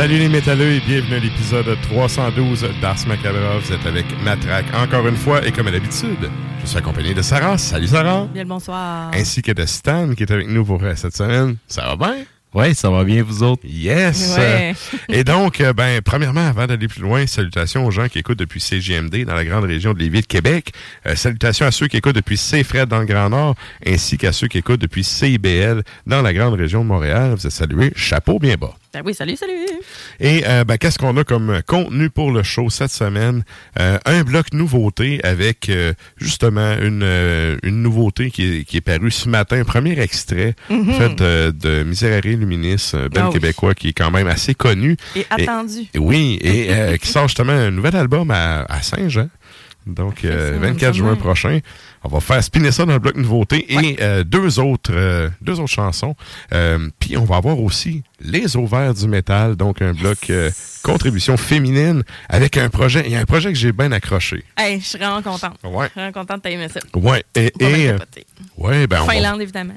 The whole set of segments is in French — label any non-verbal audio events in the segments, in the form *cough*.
Salut les métalleux et bienvenue à l'épisode 312 d'Ars Macabra. Vous êtes avec Matraque encore une fois et comme à l'habitude, je suis accompagné de Sarah. Salut Sarah. Bien le bonsoir. Ainsi que de Stan qui est avec nous pour euh, cette semaine. Ça va bien? Oui, ça va bien, vous autres? Yes! Ouais. Et donc, euh, ben, premièrement, avant d'aller plus loin, salutations aux gens qui écoutent depuis CGMD dans la grande région de Lévis de Québec. Euh, salutations à ceux qui écoutent depuis CFRED dans le Grand Nord, ainsi qu'à ceux qui écoutent depuis CIBL dans la grande région de Montréal. Vous êtes salués. Chapeau bien bas. Ben oui, salut, salut. Et euh, ben, qu'est-ce qu'on a comme contenu pour le show cette semaine? Euh, un bloc nouveauté avec euh, justement une, une nouveauté qui est, qui est parue ce matin, un premier extrait Mhm. fait de Miserere Luminis, Ah oui. québécois qui est quand même assez connu. Et attendu. Et- oui, et qui sort justement un nouvel album à, à Saint-Jean. Donc, euh, ça, 24 ça juin prochain. On va faire spinner ça dans le bloc nouveauté et euh, deux autres euh, deux autres chansons. Euh, Puis on va avoir aussi les ovaires du métal, donc un bloc contribution féminine avec un projet. Il y a un projet que j'ai bien accroché. Hey, je suis vraiment contente. Ouais. Je suis vraiment contente de t'aimer ça. Ouais. Et, et, ouais, ben on va- Finlande, évidemment.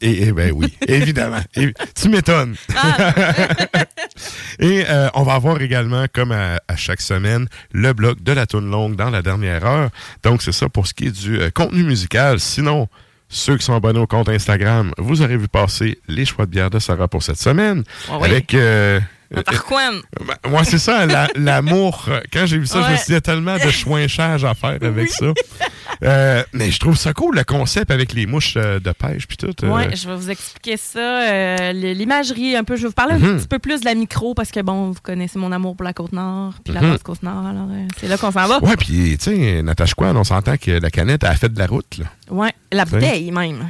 Et, et ben oui, *laughs* évidemment. Et- tu m'étonnes. *laughs* et euh, on va avoir également, comme à, à chaque semaine, le bloc de la toune longue dans la dernière heure. Donc, c'est ça pour ce qui est du euh, contenu musical. Sinon, ceux qui sont abonnés au compte Instagram, vous aurez vu passer les choix de bière de Sarah pour cette semaine. Oui. Avec... euh, Tarquin. ben, Moi, c'est ça, la- l'amour. euh, Quand j'ai vu ça, je me suis dit, il y a tellement de chouinchage à faire avec ça. Euh, mais je trouve ça cool, le concept avec les mouches euh, de pêche puis tout. euh, Oui, je vais vous expliquer ça. euh, L'imagerie, un peu. Je vais vous parler un Mhm. petit peu plus de la micro parce que, bon, vous connaissez mon amour pour la Côte-Nord puis la Mhm. Basse-Côte-Nord. Alors, euh, c'est là qu'on s'en va. Ouais, puis, tu sais, Natasha Kwan, on s'entend que la canette a fait de la route. Ouais, la bouteille même.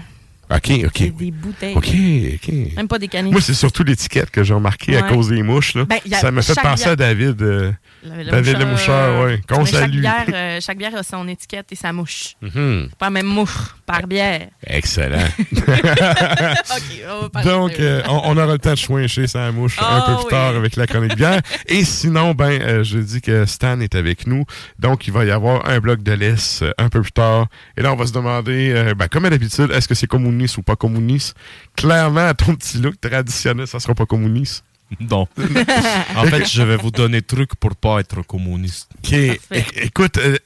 OK, OK. Des bouteilles. OK, OK. Même pas des canettes. Moi, c'est surtout l'étiquette que j'ai remarqué à cause des mouches. Là. Ben, ça me fait penser bière- à David. euh, Le- le David le moucheur, ouais. Qu'on Mais chaque salue. bière, euh, chaque bière a son étiquette et sa mouche. mhm. Pas la même mouche par bière. Excellent. *laughs* OK, on va parler Donc, euh, on, on aura le temps de chouincher sa mouche un Ah peu plus oui. tard avec la chronique bière. *laughs* Et sinon, ben, euh, je dis que Stan est avec nous. Donc, il va y avoir un bloc de laisse euh, un peu plus tard. Et là, on va se demander, euh, ben, comme à l'habitude, est-ce que c'est communiste ou pas communiste? Clairement, à ton petit look traditionnel, ça sera pas communiste. Non. *laughs* en fait, je vais vous donner truc pour pas être communiste. OK. É- écoute, euh,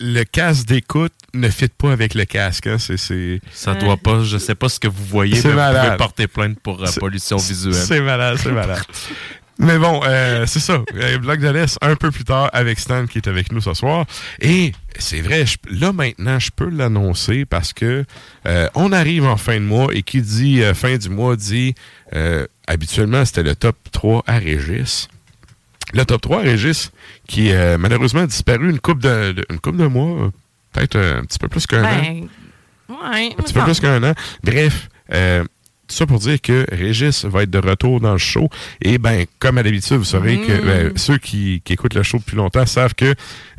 le casque d'écoute ne fit pas avec le casque. Hein? C'est, c'est, Ça doit pas, je sais pas ce que vous voyez, mais vous pouvez porter plainte pour euh, pollution visuelle. C'est malade, c'est malade. *laughs* Mais bon, euh, c'est ça. Bloc de l'Est, un peu plus tard, avec Stan qui est avec nous ce soir. Et c'est vrai, je- là maintenant, je peux l'annoncer parce que euh, on arrive en fin de mois et qui dit euh, fin du mois dit euh, habituellement c'était le top 3 à Régis. Le top 3 à Régis qui malheureusement a disparu une coupe de, de- une couple de mois, peut-être un petit peu plus qu'un an. Ben, ouais. Un petit peu plus qu'un an. Bref, euh, ça pour dire que Régis va être de retour dans le show. Et ben, comme à l'habitude, vous savez que Mm. ben, ceux qui, qui écoutent le show depuis longtemps savent que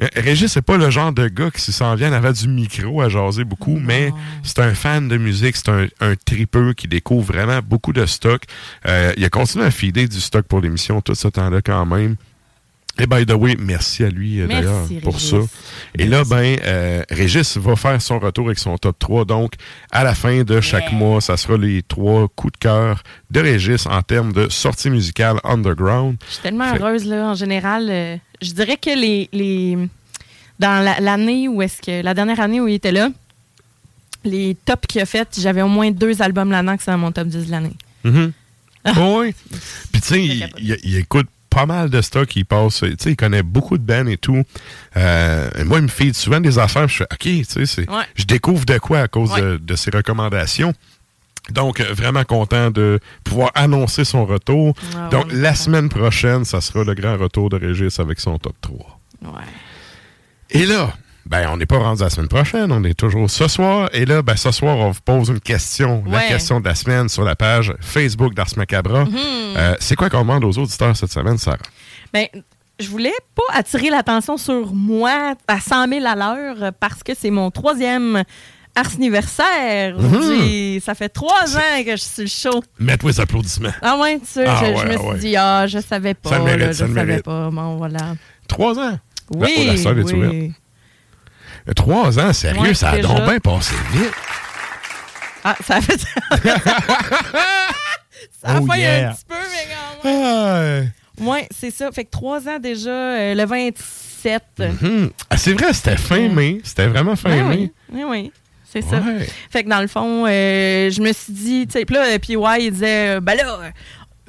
euh, Régis, c'est pas le genre de gars qui s'en vient avant du micro à jaser beaucoup, mais c'est un fan de musique, c'est un, un tripeux qui découvre vraiment beaucoup de stock. Euh, il a continué à filer du stock pour l'émission tout ce temps-là quand même. Et by the way, merci à lui euh, d'ailleurs pour Régis. ça. Et là, ben, euh, Régis va faire son retour avec son top 3. Donc, à la fin de chaque mois, ça sera les trois coups de cœur de Régis en termes de sortie musicale underground. Je suis tellement Fait- heureuse, là, en général. euh, je dirais que les. les dans la- l'année où est-ce que. La dernière année où il était là, les tops qu'il a fait, j'avais au moins deux albums là-dedans que c'est dans mon top 10 de l'année. Mhm. oui. *laughs* Puis, tu sais, il écoute pas mal de stock, il passe, tu sais, il connaît beaucoup de bands et tout. Euh, et moi, il me fait souvent des affaires, je fais, OK, tu sais, Ouais. je découvre de quoi à cause Ouais. de, de ses recommandations. Donc, vraiment content de pouvoir annoncer son retour. Ah, Donc, la semaine prochaine, ça sera le grand retour de Régis avec son top 3. Ouais. Et là, ben, on n'est pas rendu la semaine prochaine, on est toujours ce soir. Et là, ben, ce soir, on vous pose une question, la question de la semaine sur la page Facebook d'Ars Macabra. Mhm. Euh, c'est quoi qu'on demande aux auditeurs cette semaine, Sarah? Ben, je voulais pas attirer l'attention sur moi à 100 000 à l'heure parce que c'est mon troisième Ars anniversaire. Mhm. Ça fait trois ans que je suis le show. Mets-toi les applaudissements. Ah ouais, tu sais, Ah je, ouais, je me ah suis ouais. dit, ah, je savais pas. Ça mérite, là, ça je savais mérite. pas. Bon, voilà. Trois ans? Oui, La- la oui. Trois ans, sérieux, Ouais, ça a donc bien passé vite. Ah, ça a fait... ça *laughs* a Oh failli yeah. un petit peu, mais quand même. Ah, Ouais, c'est ça. Fait que trois ans déjà, euh, le 27. hum. Ah, c'est vrai, c'était fin mai. C'était vraiment fin Ben mai. oui, oui, oui. C'est ça. Ouais. Fait que dans le fond, euh, je me suis dit, tu sais, puis là, euh, PY, il disait, ben là,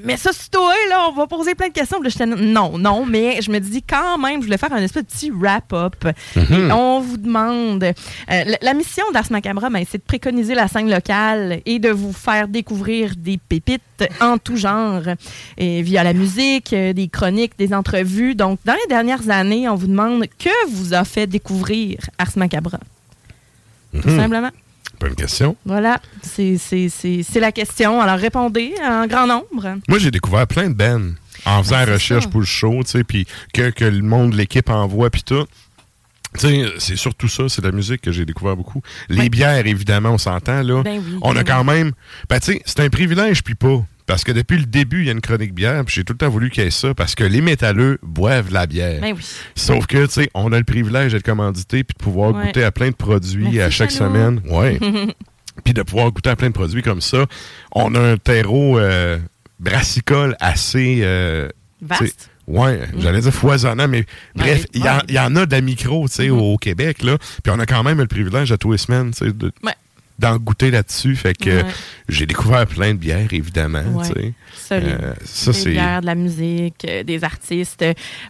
mais ça, c'est toi, là, on va poser plein de questions. Là, non, non, mais je me dis quand même, je voulais faire un espèce de petit wrap-up. Et On vous demande, euh, la, mission d'Ars Macabra, ben, c'est de préconiser la scène locale et de vous faire découvrir des pépites en tout genre, et via la musique, euh, des chroniques, des entrevues. Donc, dans les dernières années, on vous demande que vous a fait découvrir Ars Macabra. Tout Mhm. simplement. Bonne question. Voilà, c'est la question. Alors répondez en grand nombre. Moi, j'ai découvert plein de bands en faisant Ben, c'est recherche ça. pour le show, tu sais, puis que, que le monde, l'équipe envoie, puis tout. Tu sais, c'est surtout ça, c'est la musique que j'ai découvert beaucoup. Les bières, évidemment, on s'entend, là. Ben oui, on a ben quand même... Ben, tu sais, c'est un privilège, puis pas. Parce que depuis le début, il y a une chronique bière, puis j'ai tout le temps voulu qu'il y ait ça, parce que les métalleux boivent de la bière. Ben oui. Sauf que, tu sais, on a le privilège d'être commandité, puis de pouvoir Ouais. goûter à plein de produits Merci, à chaque semaine. Ouais. *laughs* puis de pouvoir goûter à plein de produits comme ça. On a un terreau euh, brassicole assez... euh, Vaste. Ouais, j'allais dire foisonnant, mais bref, il y, en- ouais. il y en a de la micro, tu sais, Mhm. au Québec, là. Puis on a quand même le privilège à tous les semaines, tu sais, de- Ouais. D'en goûter là-dessus. Fait que Ouais. j'ai découvert plein de bières, évidemment, Ouais. Euh, ça, des c'est... bières, de la musique, euh, des artistes.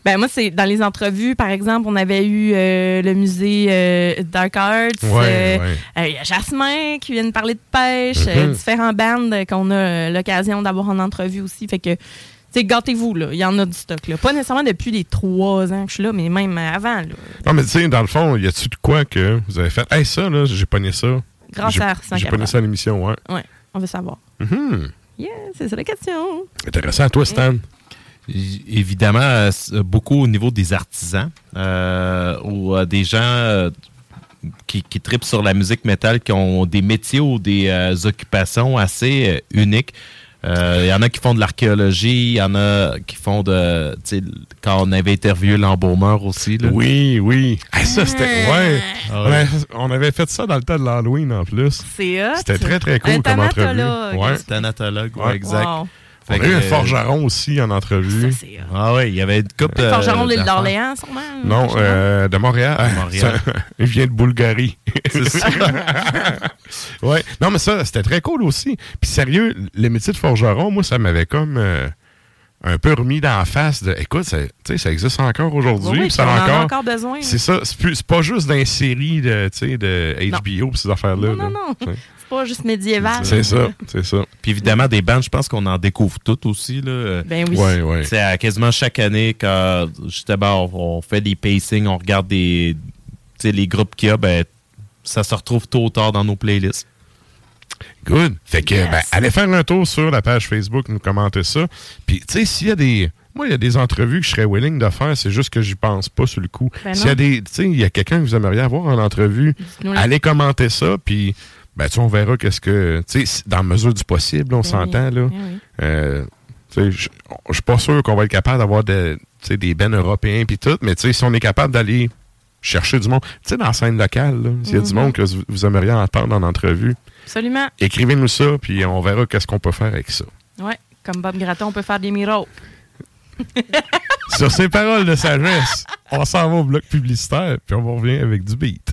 Ben moi, c'est dans les entrevues, par exemple, on avait eu euh, le musée Dark Arts. Ouais. Il y a Jasmin qui vient de parler de pêche, Mhm. euh, différents bands qu'on a l'occasion d'avoir en entrevue aussi. Fait que, gâtez-vous, là. Il y en a du stock, là. Pas nécessairement depuis les trois ans que je suis là, mais même avant, là. Non, mais tu sais, dans le fond, y a-tu de quoi que vous avez fait? Hey, ça, là, j'ai pogné ça. Grâce à Ars J'ai pas ça à l'émission, ouais. Ouais, on veut savoir. Yeah, c'est ça la question. Intéressant. Toi, Stan? Évidemment, euh, beaucoup au niveau des artisans euh, ou euh, des gens euh, qui, qui tripent sur la musique métal, qui ont des métiers ou des euh, occupations assez euh, uniques. Euh, Il y en a qui font de l'archéologie, il y en a qui font de... tu sais, Quand on avait interviewé l'embaumeur aussi. Là. Oui, oui. Ah, ça, c'était. Ouais. Ah On ouais. avait- On avait fait ça dans le temps de l'Halloween en plus. C'est. C'était très, très cool comme entrevue. thanatologue. Ouais. C'est un atologue, ouais, Ouais. exact. Wow. On a eu un euh, forgeron aussi en entrevue. Ça, c'est hot. Ah ouais, il y avait une coupe. Le forgeron de l'île d'Orléans, sûrement. Non, euh, de Montréal. Ah, Montréal. *laughs* ça- il vient de Bulgarie. C'est ça. *laughs* ouais. Non, mais ça, c'était très cool aussi. Puis sérieux, le métier de forgeron, moi, ça m'avait comme euh, un peu remis dans la face de écoute, ça, tu sais, ça existe encore aujourd'hui. Oui, ça on a en a encore. encore besoin. C'est ça. C'est pas juste dans les séries de, tu sais, de. HBO pis ces affaires-là. Non, non, non. C'est pas juste médiéval. C'est ça, c'est ça. Puis évidemment, des bandes, je pense qu'on en découvre toutes aussi. Là. Ben oui. Ouais, ouais. C'est à quasiment chaque année, quand justement on, on fait des pacings, on regarde des, tu sais, les groupes qu'il y a, ben, ça se retrouve tôt ou tard dans nos playlists. Good. Fait que, Yes. ben, allez faire un tour sur la page Facebook, nous commenter ça. Puis, tu sais, s'il y a des. Moi, il y a des entrevues que je serais willing de faire, c'est juste que j'y pense pas sur le coup. Ben s'il y a des. Tu sais, il y a quelqu'un que vous aimeriez avoir en entrevue, allez commenter ça, puis, ben, tu sais, on verra qu'est-ce que. Tu sais, dans la mesure du possible, on Ben s'entend, là. ben oui. Euh, tu sais, je suis pas sûr qu'on va être capable d'avoir de- des bennes européens puis tout, mais tu sais, si on est capable d'aller chercher du monde, tu sais, dans la scène locale, s'il y a du Mhm. monde que vous, aimeriez entendre en entrevue, Absolument. écrivez-nous ça, puis on verra qu'est-ce qu'on peut faire avec ça. Ouais. Comme Bob Gratton, on peut faire des miracles. *laughs* Sur ces paroles de sagesse, on s'en va au bloc publicitaire, puis on revient avec du beat.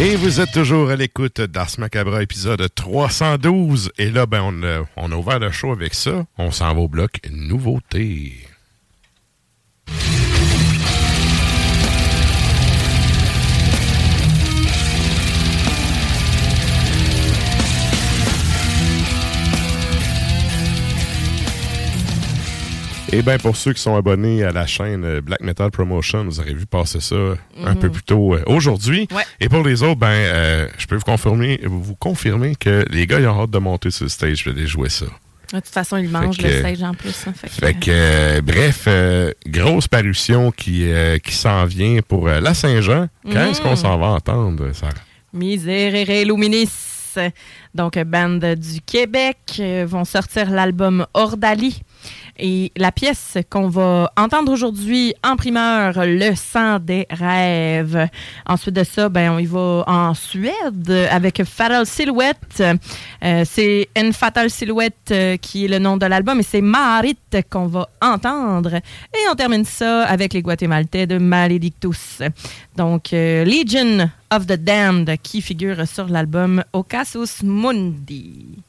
Et vous êtes toujours à l'écoute d'Ars Macabra, épisode 312. Et là, ben, on a, on a ouvert le show avec ça. On s'en va au bloc nouveauté. Et bien, pour ceux qui sont abonnés à la chaîne euh, Black Metal Promotion, vous aurez vu passer ça un peu plus tôt euh, aujourd'hui. Ouais. Et pour les autres, ben, euh, je peux vous confirmer, vous confirmer que les gars, ils ont hâte de monter sur le stage et d'aller jouer ça. De toute façon, il mange Fait le stage en plus. hein. Fait que- Fait que, euh, bref, euh, grosse parution qui, euh, qui s'en vient pour euh, la Saint-Jean. Qu'est-ce Mhm. qu'on s'en va entendre, Sarah? Miserere Luminis. Donc, euh, bande du Québec euh, vont sortir l'album Ordali. Et la pièce qu'on va entendre aujourd'hui en primeur, Le sang des rêves. Ensuite de ça, ben, on y va en Suède avec Fatal Silhouette. Euh, c'est une Fatal Silhouette euh, qui est le nom de l'album et c'est Marit qu'on va entendre. Et on termine ça avec les Guatémaltais de Maledictus. Donc, euh, Legion of the Damned qui figure sur l'album Ocasus Mundi.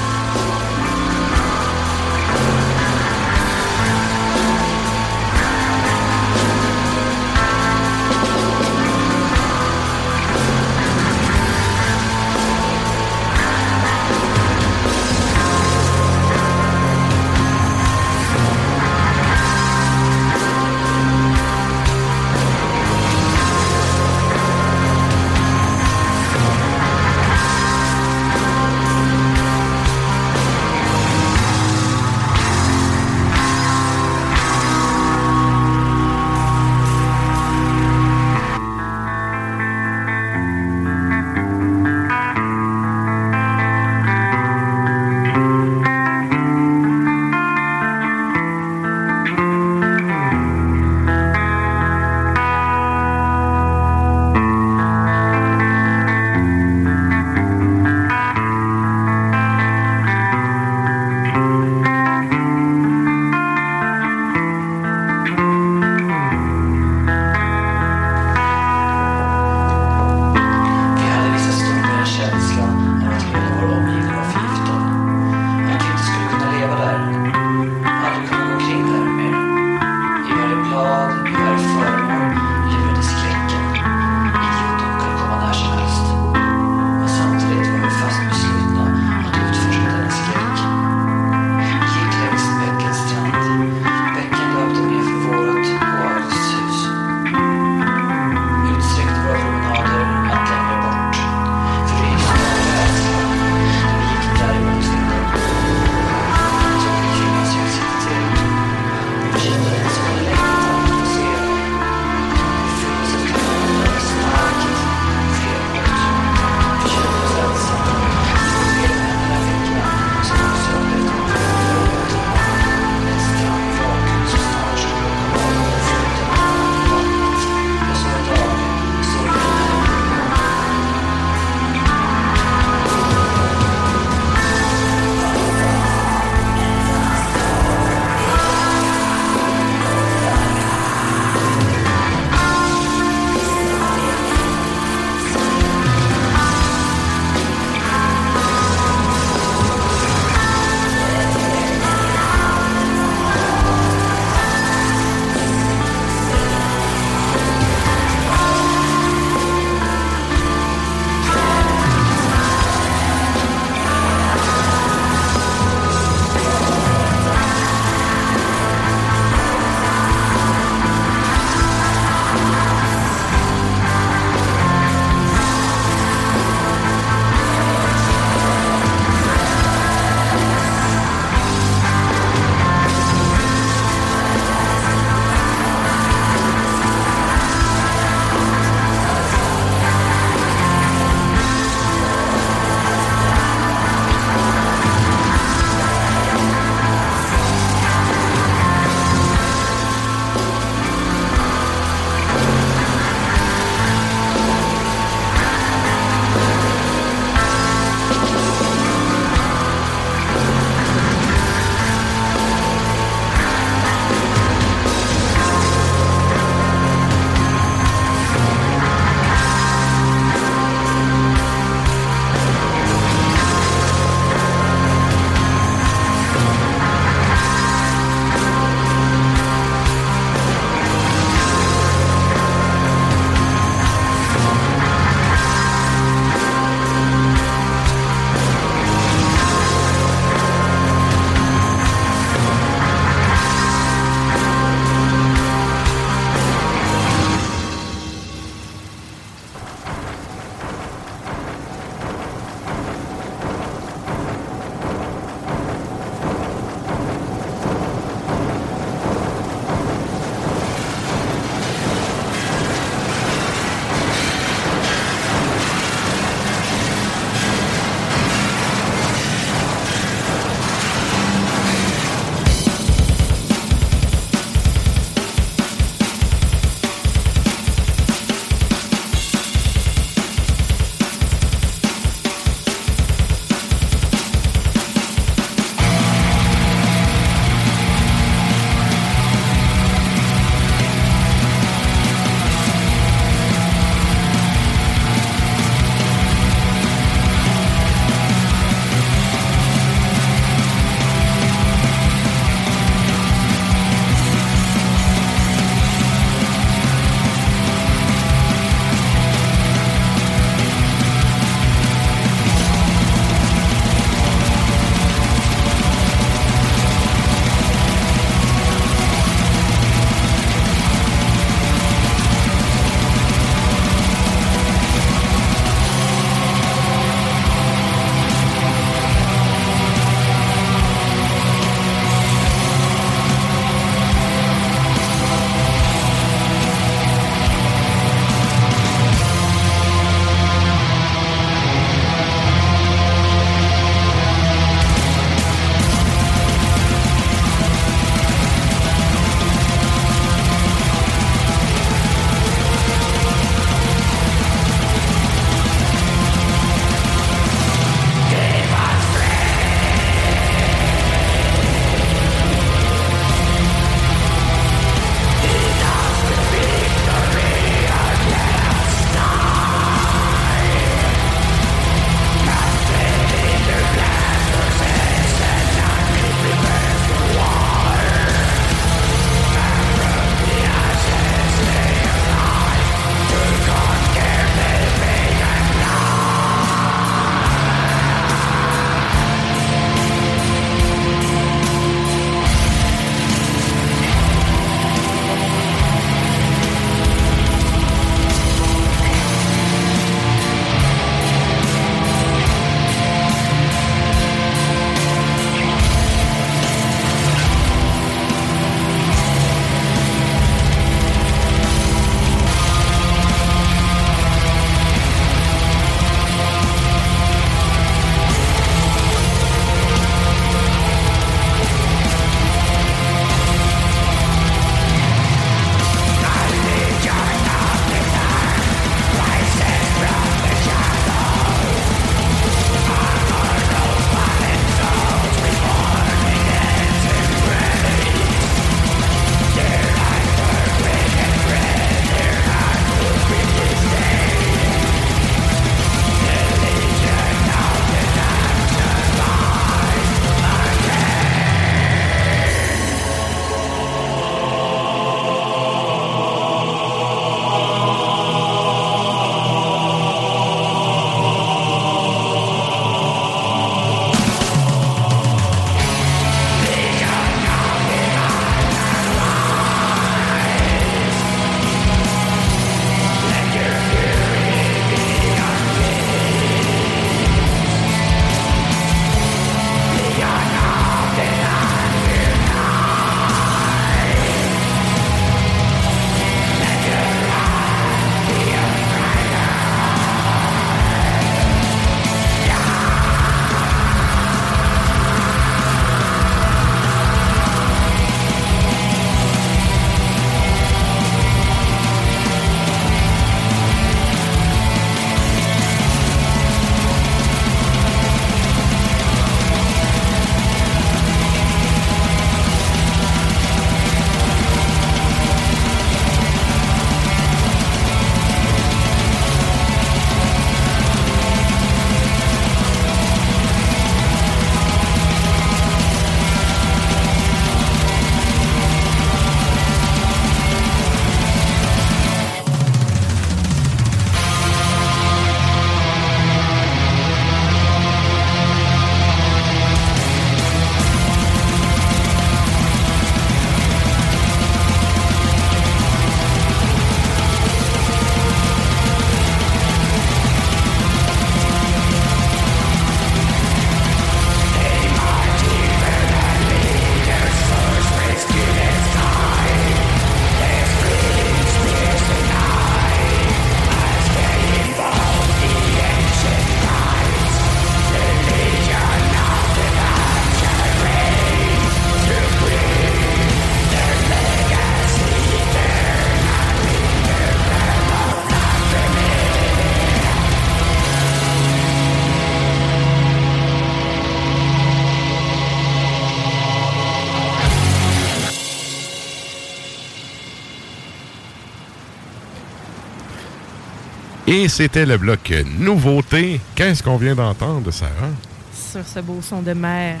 Et c'était le bloc nouveauté. Qu'est-ce qu'on vient d'entendre, Sarah? Sur ce beau son de mer,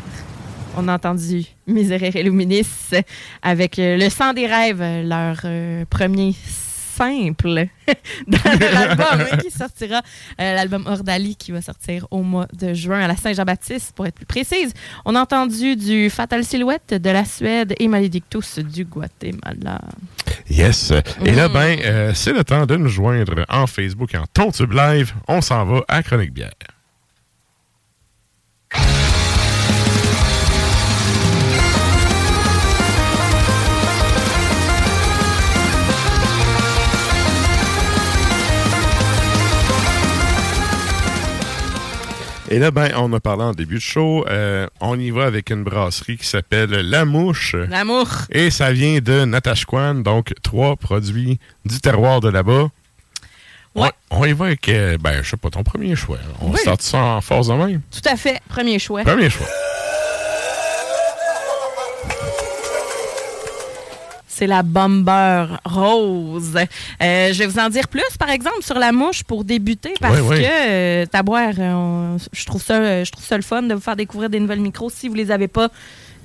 on a entendu Miserere Illuminis avec euh, Le sang des rêves, leur euh, premier simple *laughs* dans l'album qui sortira, euh, l'album Ordali qui va sortir au mois de juin à la Saint-Jean-Baptiste pour être plus précise. On a entendu du Fatal Silhouette de la Suède et Maledictus du Guatemala. Yes. Et là, Mm. ben, euh, c'est le temps de nous joindre en Facebook en Tontube Live. On s'en va à Chronique Bière. Et là, ben, on a parlé en début de show. euh, on y va avec une brasserie qui s'appelle La Mouche. L'amour. Et ça vient de Natashquan, donc trois produits du terroir de là-bas. Ouais. On, on y va avec, euh, ben, je sais pas, ton premier choix. On Oui. start ça en force de même. Tout à fait. Premier choix. Premier choix. C'est la Bomber Rose. Euh, je vais vous en dire plus, par exemple, sur la mouche pour débuter, parce que euh, Taboire, euh, on- je trouve ça, euh, je trouve ça le fun de vous faire découvrir des nouvelles micros si vous les avez pas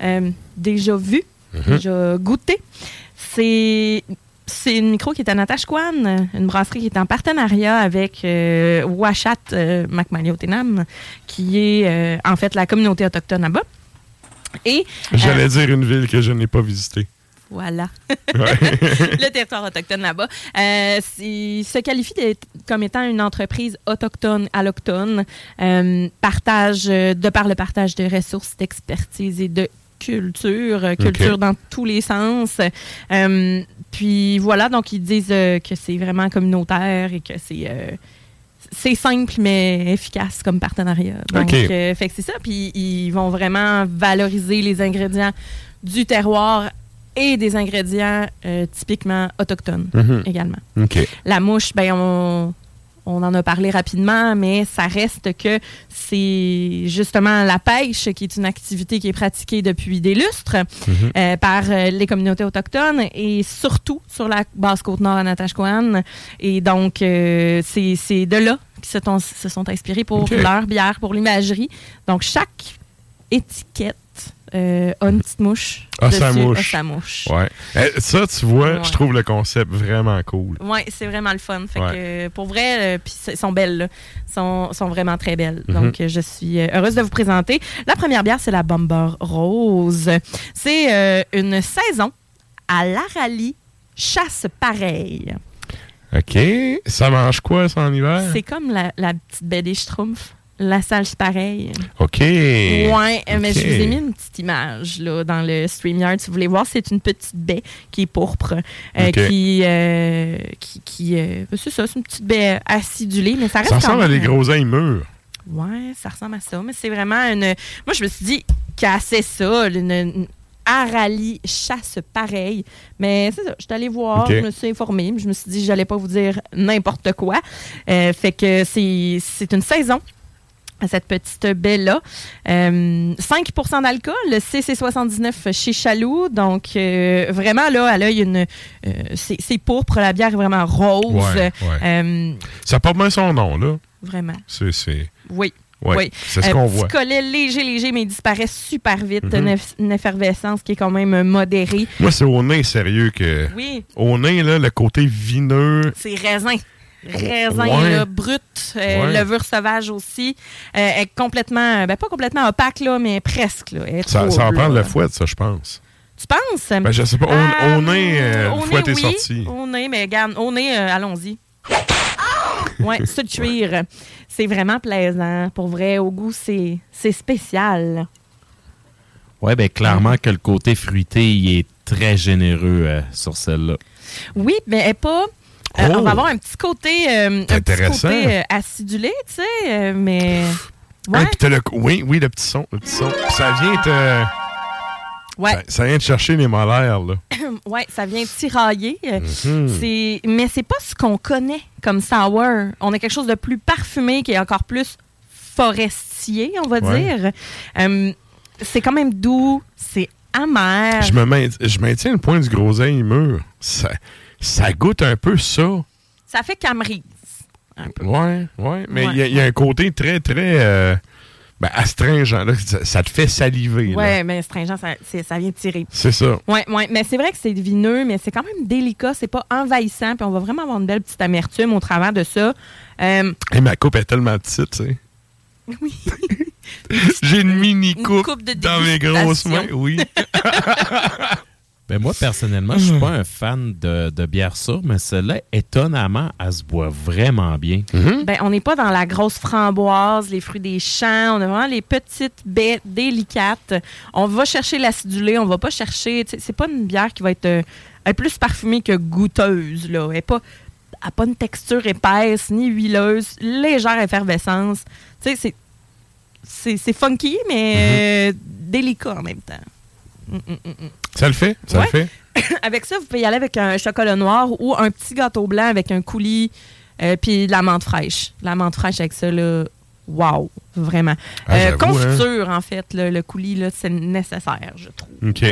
euh, déjà vus, Mhm. déjà goûtés. C'est c'est une micro qui est à Natashquan, une brasserie qui est en partenariat avec euh, Washat euh, Macmaliotenam, qui est euh, en fait la communauté autochtone là-bas. Et J'allais dire une ville que je n'ai pas visitée. Voilà. *laughs* Le territoire autochtone là-bas, euh, se qualifie comme étant une entreprise autochtone, alloctone, euh, partage, euh, de par le partage de ressources, d'expertise et de culture, euh, culture dans tous les sens. Euh, puis voilà, donc ils disent que c'est vraiment communautaire et que c'est c'est simple mais efficace comme partenariat. Donc, Ok. euh, fait que c'est ça. Puis ils vont vraiment valoriser les ingrédients du terroir et des ingrédients euh, typiquement autochtones Mhm. également. La mouche, ben on, on en a parlé rapidement, mais ça reste que c'est justement la pêche qui est une activité qui est pratiquée depuis des lustres Mhm. euh, par euh, les communautés autochtones et surtout sur la basse côte nord à Natashquan. Et donc, euh, c'est de là qu'ils se, sont inspirés pour Ok. leur bière, pour l'imagerie. Donc, chaque étiquette euh, a une petite mouche. Ah, sa dessus, mouche. a sa mouche. Ouais. Eh, ça, tu vois, Ouais. je trouve le concept vraiment cool. Oui, c'est vraiment le fun. Fait Ouais. que, euh, pour vrai, euh, puis elles sont belles. là. sont, sont vraiment très belles. Mhm. Donc, euh, je suis euh, heureuse de vous présenter. La première bière, c'est la Bomber Rose. C'est euh, une saison à l'Arali chasse pareille. OK. Ça mange quoi, ça, en hiver? C'est comme la, la petite baie des La salse pareille. OK. Ouais, euh, mais je vous ai mis une petite image là, dans le StreamYard. Si vous voulez voir, c'est une petite baie qui est pourpre. euh. Qui. euh, qui, qui, euh, c'est ça, c'est une petite baie acidulée, mais ça reste. Ça ressemble à des groseilles mûres. Ouais, ça ressemble à ça. Mais c'est vraiment une. Moi, je me suis dit, cassez ça, une, une Arali chasse pareille. Mais c'est ça, je suis allée voir, je me suis informée, je me suis dit, j'allais pas vous dire n'importe quoi. Euh, fait que c'est c'est une saison à cette petite baie-là. Euh, 5% d'alcool, le CC79 chez Chaloux. Donc, euh, vraiment, là, à l'œil, une, euh, c'est pourpre, la bière est vraiment rose. Ouais, ouais. Euh, Ça porte bien son nom, là. vraiment. C'est. Oui. Oui. c'est ce qu'on voit. collet léger, léger, mais il disparaît super vite. Mhm. Une eff- Une effervescence qui est quand même modérée. Moi, c'est au nez, sérieux, que. Oui. Au nez, là, le côté vineux. C'est raisin. Raisin, Ouais. là, brut. euh, Ouais. Levure sauvage aussi. Euh, elle est complètement, ben pas complètement opaque, là, mais presque. Là. Est Ça, ça va trouble, prendre là. le fouet, ça, je pense. Tu penses? Ben, je sais pas. Au, Euh, au nez, euh, est oui. sorti. Au nez, mais regarde, au nez, euh, allons-y. *laughs* Oui, ce cuir. C'est vraiment plaisant. Pour vrai, au goût, c'est c'est spécial. Ouais, ben clairement que le côté fruité, il est très généreux euh, sur celle-là. Oui, mais elle est pas. Euh, Oh! on va avoir un petit côté, euh, un petit côté euh, acidulé, tu sais, mais. Ouais, Hein, le- oui, oui, le petit son. Le petit son. Ça vient te. ouais, Ça, ça vient de chercher les molaires, là. *coughs* ouais, ça vient tirailler. Mhm. C'est, mais c'est pas ce qu'on connaît comme sour. On a quelque chose de plus parfumé qui est encore plus forestier, on va Ouais. dire. Euh, c'est quand même doux, c'est amer. Je, me je maintiens le point du groseille mûr. Ça, ça goûte un peu ça. Ça fait peu. Ouais, ouais. Mais il Ouais, y, a- il y a un côté très, très euh, ben, astringent. Là. Ça, ça te fait saliver. Ouais, mais stringent, ça, ça vient tirer. C'est ça. Ouais, ouais, mais c'est vrai que c'est vineux, mais c'est quand même délicat, c'est pas envahissant, puis on va vraiment avoir une belle petite amertume au travers de ça. Euh, Et ma coupe est tellement petite, tu sais. *laughs* oui. J'ai une mini Une coupe, coupe de dans mes grosses mains. Oui. *laughs* Ben moi, personnellement, je suis pas un fan de, de bière sûre, mais celle-là, étonnamment, elle se boit vraiment bien. Ben, on n'est pas dans la grosse framboise, les fruits des champs. On a vraiment les petites baies délicates. On va chercher l'acidulé. On va pas chercher. C'est pas une bière qui va être, euh, être plus parfumée que goûteuse. Là. Elle n'a pas, pas une texture épaisse ni huileuse. Légère effervescence. Tu sais, c'est- c'est c'est funky, mais euh, délicat en même temps. Mm, mm, mm, mm. Ça le fait? Ça Ouais. le fait? *coughs* avec ça, vous pouvez y aller avec un chocolat noir ou un petit gâteau blanc avec un coulis euh, puis de la menthe fraîche. La menthe fraîche avec ça, là, wow, vraiment. Ah, Euh, j'avoue, confiture, en fait, là, le coulis, là, c'est nécessaire, je trouve. OK.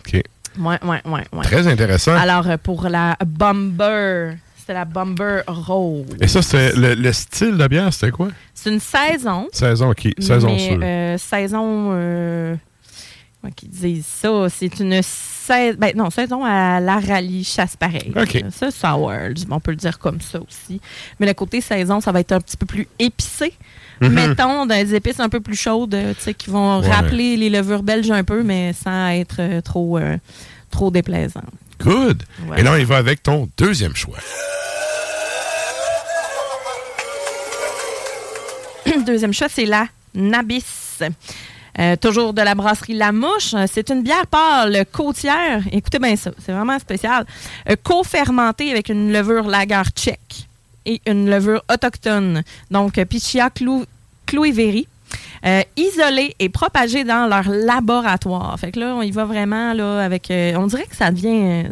OK. Ouais, ouais, ouais, ouais. Très intéressant. Alors, euh, pour la Bomber, c'était la Bomber Rose. Et ça, c'est le, le style de bière, c'était quoi? C'est une saison. Saison, OK. Saison mais, euh, saison. Qu'ils disent ça? C'est une saison. Ben, non, saison à la rallye chasse pareil. OK. Ça, sour. On peut le dire comme ça aussi. Mais le côté saison, ça va être un petit peu plus épicé. Mhm. Mettons des épices un peu plus chaudes, tu sais, qui vont Ouais. rappeler les levures belges un peu, mais sans être euh, trop, euh, trop déplaisant. Good. Et là, on y va avec ton deuxième choix. *clears throat* Deuxième choix, c'est la Nabis. Euh, toujours de la brasserie La Mouche. C'est une bière pâle côtière. Écoutez bien ça, c'est vraiment spécial. Euh, Co-fermentée avec une levure lager tchèque et une levure autochtone. Donc, euh, Pichia Clou Clouéveri. Euh, isolée et propagée dans leur laboratoire. Fait que là, on y va vraiment là, avec. on dirait que ça devient.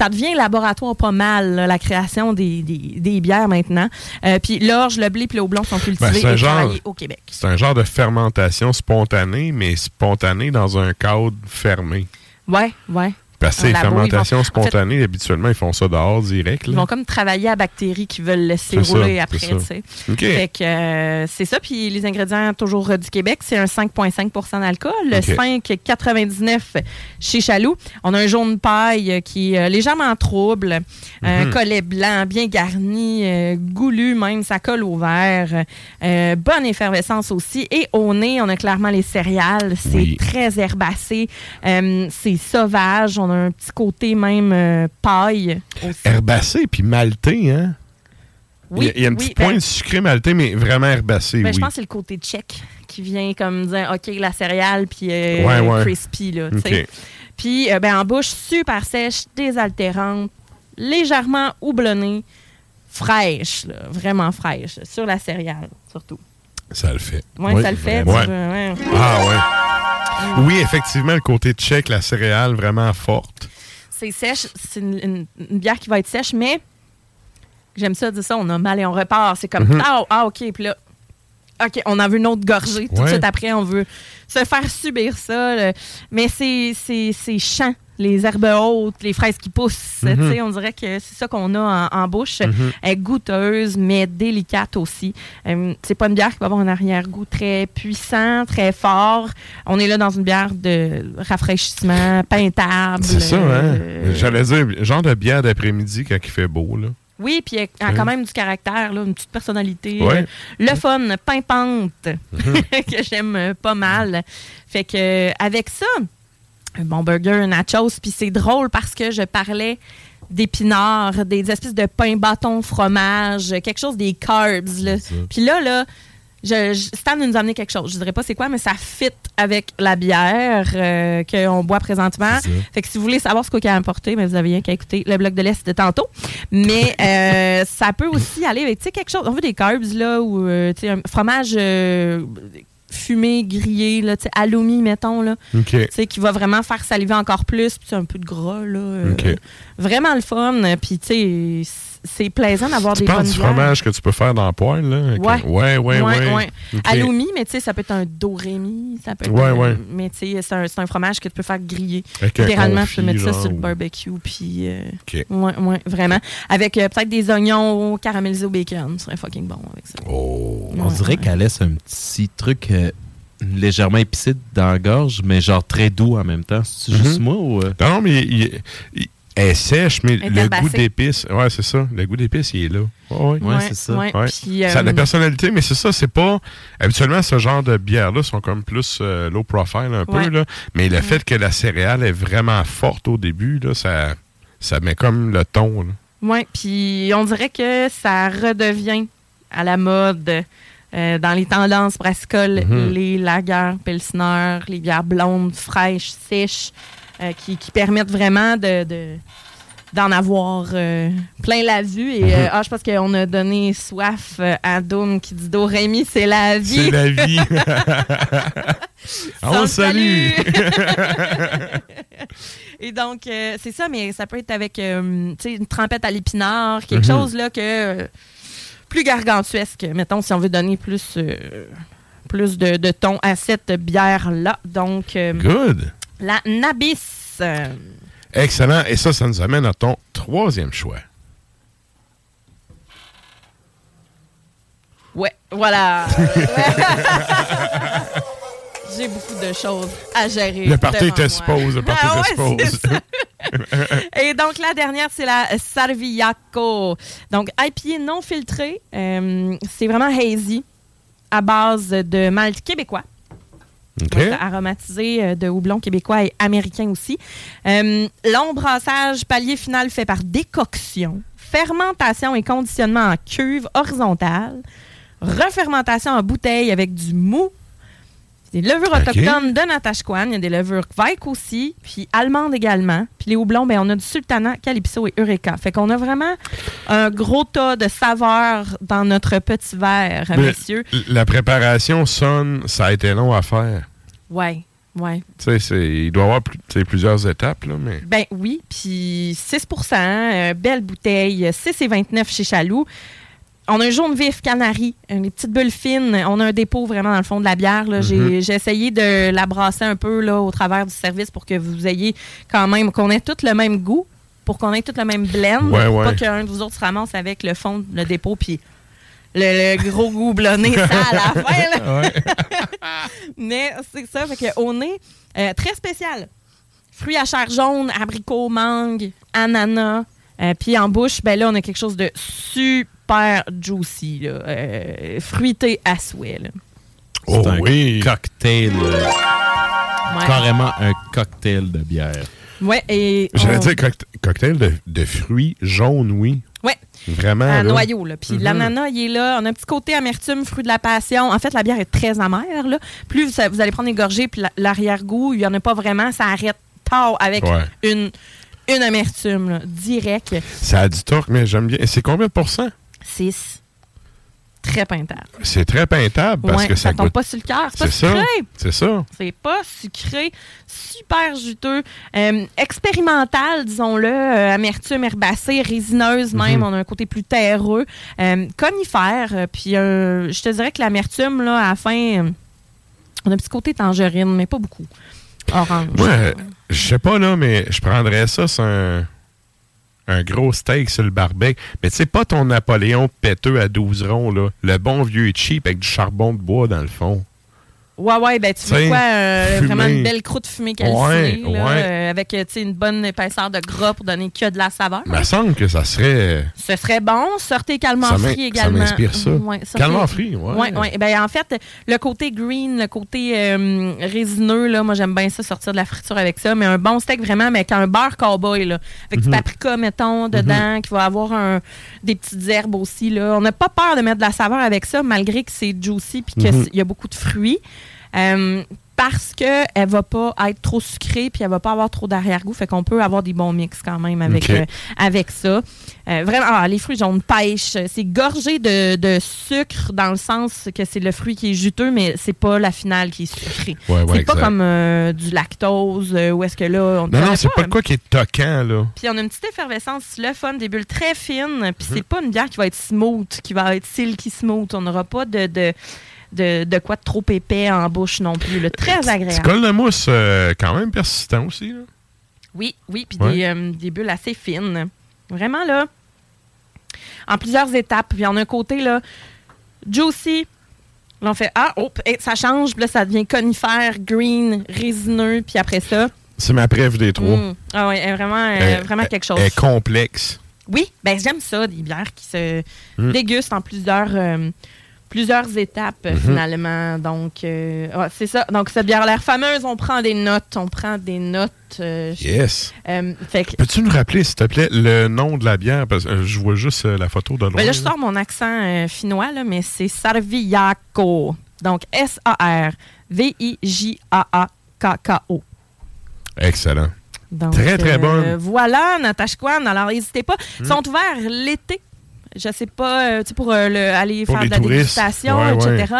Ça devient laboratoire pas mal, là, la création des, des- des bières maintenant. Euh, puis l'orge, le blé et le houblon sont cultivés Ben, c'est un et genre- travaillés au Québec. C'est un genre de fermentation spontanée, mais spontanée dans un cadre fermé. Ouais, ouais. Parce que les ils fermentations vont- en spontanées, habituellement, ils font ça dehors direct. Ils là. vont comme travailler à bactéries qui veulent laisser C'est ça, rouler c'est après, ça. Fait que euh, c'est ça. Puis les ingrédients toujours du Québec, c'est un 5,5% d'alcool, OK. 5,99 chez Chaloux. On a un jaune paille qui est euh, légèrement trouble, un Mhm. collet blanc bien garni, euh, goulu même, ça colle au verre. Euh, bonne effervescence aussi. Et au nez, on a clairement les céréales. C'est Oui. très herbacé. C'est sauvage. On a un petit côté même euh, paille aussi. Herbacé puis malté, hein? il, y a, il y a un oui, petit ben, point de sucré malté, mais vraiment herbacé, Ben, oui. Je pense que c'est le côté tchèque qui vient comme dire OK, la céréale, puis euh, Ouais, ouais. crispy. Là. Puis euh, ben, en bouche, super sèche, désaltérante, légèrement houblonnée, fraîche, là, vraiment fraîche, sur la céréale surtout. Ça le fait. Ouais, Oui, ça le fait. tu. Ah ouais. Oui, effectivement, le côté tchèque, la céréale vraiment forte. C'est sèche, c'est une, une- une bière qui va être sèche, mais j'aime ça dire ça, on a mal et on repart. C'est comme Mhm. ah, ah, OK, puis là, OK, on en veut une autre gorgée. Tout de Ouais. suite après, on veut se faire subir ça. là. Mais c'est champ, les herbes hautes, les fraises qui poussent. Mhm. On dirait que c'est ça qu'on a en, en bouche. Mhm. Elle est goûteuse, mais délicate aussi. Euh, c'est pas une bière qui va avoir un arrière-goût très puissant, très fort. On est là dans une bière de rafraîchissement, peintable. C'est ça, hein? euh, J'allais dire, genre de bière d'après-midi quand il fait beau, là. oui, puis elle a quand même du caractère, là, une petite personnalité. Ouais. Euh, Le fun, pimpante, Mhm. *laughs* que j'aime euh, pas mal. Fait que euh, avec ça, un bon burger, un nachos, puis c'est drôle parce que je parlais d'épinards, des espèces de pain bâton fromage, quelque chose des carbs. là. Puis là, là, je, je- Stan nous a amené quelque chose. Je dirais pas c'est quoi, mais ça fit avec la bière euh, qu'on boit présentement. Fait que si vous voulez savoir ce qu'il a apporté, mais vous avez rien qu'à écouter le bloc de l'Est de tantôt. Mais euh, ça peut aussi aller avec tu sais, quelque chose. On veut des carbs, là, ou euh, tu sais, un fromage euh, fumé, grillé, là, tu sais, halloumi, mettons, là. OK. Tu sais, qui va vraiment faire saliver encore plus, puis un peu de gras, là. euh. Vraiment le fun. Puis, tu sais, c'est plaisant d'avoir Tu des parles bonnes du bières. fromage que tu peux faire dans le poêle, là? Ouais. Ouais, ouais, ouais. Alumi, mais tu sais, ça peut être un Dorémy, ça peut être Ouais, un- ouais. Mais tu sais, c'est un, c'est un fromage que tu peux faire griller. Littéralement, tu peux mettre ça sur le ou- barbecue, puis... euh, OK. ouais, ouais, vraiment. Avec euh, peut-être des oignons caramélisés au bacon. Ce serait fucking bon avec ça. Oh. On dirait qu'elle laisse un petit truc euh, légèrement épicé dans la gorge, mais genre très doux en même temps. C'est juste Mhm. moi ou. euh? Non, non, mais il- il- elle est sèche, mais le goût d'épices, ouais, c'est ça. Le goût d'épices, il est là. Ouais, ouais. Ouais, c'est ça. ouais. Ouais. Puis, Ça a de la euh, personnalité, mais c'est ça, c'est pas. Habituellement, ce genre de bières-là sont comme plus euh, low profile un Ouais. peu, là. Mais le fait que la céréale est vraiment forte au début, là, ça, ça met comme le ton. Oui, puis on dirait que ça redevient à la mode euh, dans les tendances brassicoles, Mhm. les lagers, pilsner, les bières blondes, fraîches, sèches, euh, qui, qui permettent vraiment de, de- d'en avoir euh, plein la vue. Et euh, *laughs* ah, je pense qu'on a donné soif euh, à Doom qui dit Do Rémi, c'est la vie. C'est la vie. *laughs* *laughs* On salue. Et donc, c'est ça, mais ça peut être avec une trempette à l'épinard, quelque Mhm. chose là que plus gargantuesque, mettons, si on veut donner plus, plus de, de ton à cette bière-là. Donc, Good. La Nabis. Excellent. Et ça, ça nous amène à ton troisième choix. ouais, voilà. *laughs* J'ai beaucoup de choses à gérer. Le te moi. suppose, le party Ah ouais. *laughs* Et donc, la dernière, c'est la Sarvillaco. Donc, IPA non filtré. Euh, c'est vraiment hazy à base de malt québécois. Aromatisé euh, de houblon québécois et américain aussi. Euh, long brassage, palier final fait par décoction, fermentation et conditionnement en cuve horizontale, refermentation en bouteille avec du mou, des levures autochtones de Natashquan, il y a des levures Vaik aussi, puis allemandes également. Puis les houblons, ben, on a du sultana, calypso et eureka. Fait qu'on a vraiment un gros tas de saveurs dans notre petit verre, Mais messieurs. La préparation sonne, ça a été long à faire. Ouais, ouais. Tu sais, c'est- il doit y avoir plus- plusieurs étapes, là, mais. Ben oui, puis 6% euh, belle bouteille, 6,29 chez Chaloux. On a un jaune vif canari, euh, des petites bulles fines. On a un dépôt vraiment dans le fond de la bière. là. J'ai-. J'ai essayé de la brasser un peu là, au travers du service pour que vous ayez quand même, qu'on ait tout le même goût, pour qu'on ait tout le même blend. Ouais, ouais. Pas qu'un de vous autres se ramasse avec le fond, le dépôt, puis le, le gros goût blonné, ça à la *laughs* fin. là. *laughs* Mais c'est ça, fait que au nez, euh, très spécial. Fruits à chair jaune, abricot, mangue, ananas. Euh, Puis en bouche, ben là, on a quelque chose de super juicy, là. Euh, fruité à souhait. Là. Oh C'est un oui. cocktail. Ouais. Carrément un cocktail de bière. Ouais, et. J'allais on- dire cockta- cocktail de, de fruits jaunes, oui. Ouais. Vraiment. là? noyau. Là. Puis Mhm. l'ananas, il est là. On a un petit côté amertume, fruit de la passion. En fait, la bière est très amère. Là. Plus vous allez prendre une gorgée, puis la- l'arrière-goût, il n'y en a pas vraiment. Ça arrête tard avec Ouais. une, une amertume, là, direct. Ça a du torque, mais j'aime bien. C'est combien de pourcents? 6. Très peintable. C'est très peintable parce Ouais, que ça, tombe goûte. pas sur le cœur. C'est pas C'est ça. sucré. C'est ça. C'est pas sucré, super juteux, euh, expérimental, disons-le, euh, amertume herbacée, résineuse même. Mhm. On a un côté plus terreux, euh, conifère. puis je te dirais que l'amertume, là, à la fin, on a un petit côté tangerine, mais pas beaucoup. Orange. Ouais, je sais pas, là, mais je prendrais ça sur un, un gros steak sur le barbecue. Mais sais, pas ton Napoléon péteux à 12 ronds, là. Le bon vieux cheap avec du charbon de bois dans le fond. Ouais, ouais, ben tu veux quoi? euh, vraiment une belle croûte fumée calcinée, Ouais, là, ouais. euh, avec euh, une bonne épaisseur de gras pour donner que de la saveur. Il me semble que ça serait. Ce serait bon. Sortez calmant Ça frit ça également. m'inspire ça. Ouais, Calmant frit, ouais. Ouais, ouais. Ben, en fait, le côté green, le côté euh, résineux, là, moi, j'aime bien ça, sortir de la friture avec ça. Mais un bon steak, vraiment, mais avec un beurre cowboy, là. Avec du Mhm. paprika, mettons, dedans, qui va avoir un- des petites herbes aussi, là. On n'a pas peur de mettre de la saveur avec ça, malgré que c'est juicy puis qu'il Mhm. y a beaucoup de fruits. Euh, parce qu'elle va pas être trop sucrée puis elle va pas avoir trop d'arrière-goût. Fait qu'on peut avoir des bons mix quand même avec, euh, avec ça. Euh, vraiment, ah, les fruits jaunes pêche. C'est gorgé de, de sucre dans le sens que c'est le fruit qui est juteux, mais c'est pas la finale qui est sucrée. Ouais, ouais, c'est pas comme euh, du lactose où est-ce que là, on Non, non, c'est pas de quoi qui est toquant, là. puis on a une petite effervescence, le fun, des bulles très fines. Puis Mhm. c'est pas une bière qui va être smooth, qui va être silky smooth. On n'aura pas de, de, de, de quoi de trop épais en bouche non plus. là. Très Petit agréable. col de mousse euh, quand même persistant aussi, là. Oui, oui, puis Ouais. des, euh, des bulles assez fines. Vraiment, là, en plusieurs étapes. Puis a un côté, là, juicy. Là, on fait Ah, oh, hey, ça change. Puis là, ça devient conifère, green, résineux. Puis après ça. C'est ma préf des trois. mm, ah est vraiment, euh, vraiment quelque chose. Est complexe. Oui, ben j'aime ça, des bières qui se Mm. dégustent en plusieurs, euh, plusieurs étapes euh, Mhm. finalement. Donc, euh, ouais, c'est ça. Donc, cette bière l'air fameuse. On prend des notes. On prend des notes. euh, Yes. euh, que, Peux-tu nous rappeler, s'il te plaît, le nom de la bière? Parce que je vois juste la photo de loin. ben là, je sors mon accent finnois, là, mais c'est Sarviako. Donc, S-A-R-V-I-J-A-A-K-K-O. Excellent. Donc, Très, très bonne. Voilà, Natashquan. Alors, n'hésitez pas. Ils Mm. sont ouverts l'été. Je sais pas, euh, tu sais, pour euh, le- aller Pour faire de la touristes. dégustation, Ouais, etc.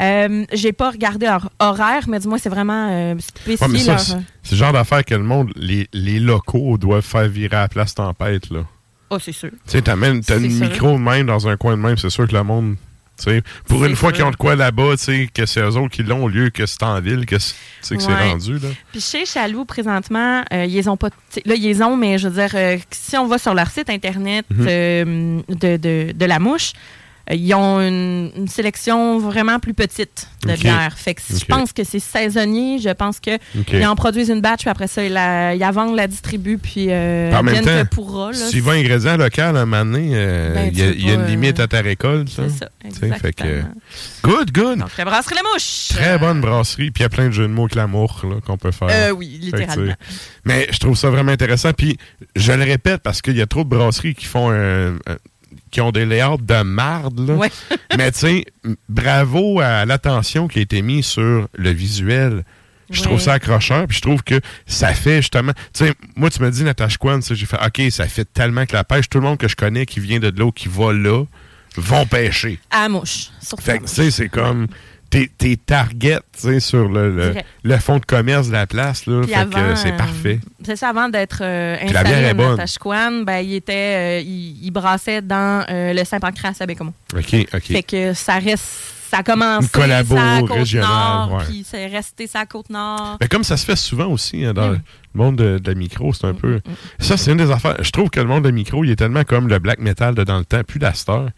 Euh, J'ai pas regardé leur horaire, mais dis-moi, c'est vraiment euh. Ouais, leur- c'est c'est le genre d'affaire que le monde, les, les locaux doivent faire virer à la place tempête, là. Oh, c'est sûr. Tu sais, t'as une sûr. micro de même dans un coin de même, c'est sûr que le monde. Pour une fois qu'ils ont de quoi là-bas, que c'est eux autres qui l'ont au lieu que c'est en ville, que c'est Ouais. rendu. Là. Puis chez Chaloux, présentement, euh, ils ont pas. Là, ils ont, mais je veux dire, euh, si on va sur leur site internet Mhm. euh, de, de, de la mouche, ils ont une, une sélection vraiment plus petite de Ok. bières. Fait que je pense que c'est saisonnier. Je pense que Ok. ils en produisent une batch, puis après ça, ils la, ils la vendent, la distribuent, puis euh, En même temps, pourra. Là, Si tu vas ingrédient local, à un moment donné, euh, Ben, il y a, y une limite euh, à ta récolte. c'est ça, Tu sais, fait que, exactement. good, good. Donc, la brasserie La Mouche. Très bonne brasserie. Puis il y a plein de jeux de mots avec l'amour qu'on peut faire. Euh, oui, que, littéralement. Mais je trouve ça vraiment intéressant. Puis je le répète parce qu'il y a trop de brasseries qui font un- un- qui ont des layouts de marde. là. Ouais. *laughs* Mais tu sais, bravo à l'attention qui a été mise sur le visuel. Je Ouais. trouve ça accrocheur, puis je trouve que ça fait justement. Tu sais, moi, tu me dis Natasha Kwan, j'ai fait OK, ça fait tellement que la pêche. Tout le monde que je connais qui vient de l'eau, qui va là, vont pêcher. À la mouche. Surtout Fait que, tu sais, c'est comme tes, tes targets, sur le, le, de commerce de la place, là. Fait que avant, c'est euh, parfait. C'est ça, avant d'être euh, la installé à. Natashquan, ben, il, était, euh, il, il brassait dans euh, le Saint-Pancras à Bécomo. OK, OK. Fait que ça reste. Ça a commencé sa côte régionale, nord, ouais. puis c'est resté sa côte nord. Mais comme ça se fait souvent aussi hein, dans Mm. le monde de, de la micro, c'est un peu. Ça, c'est une des affaires. Je trouve que le monde de micro, il est tellement comme le black metal de dans le temps, plus la star.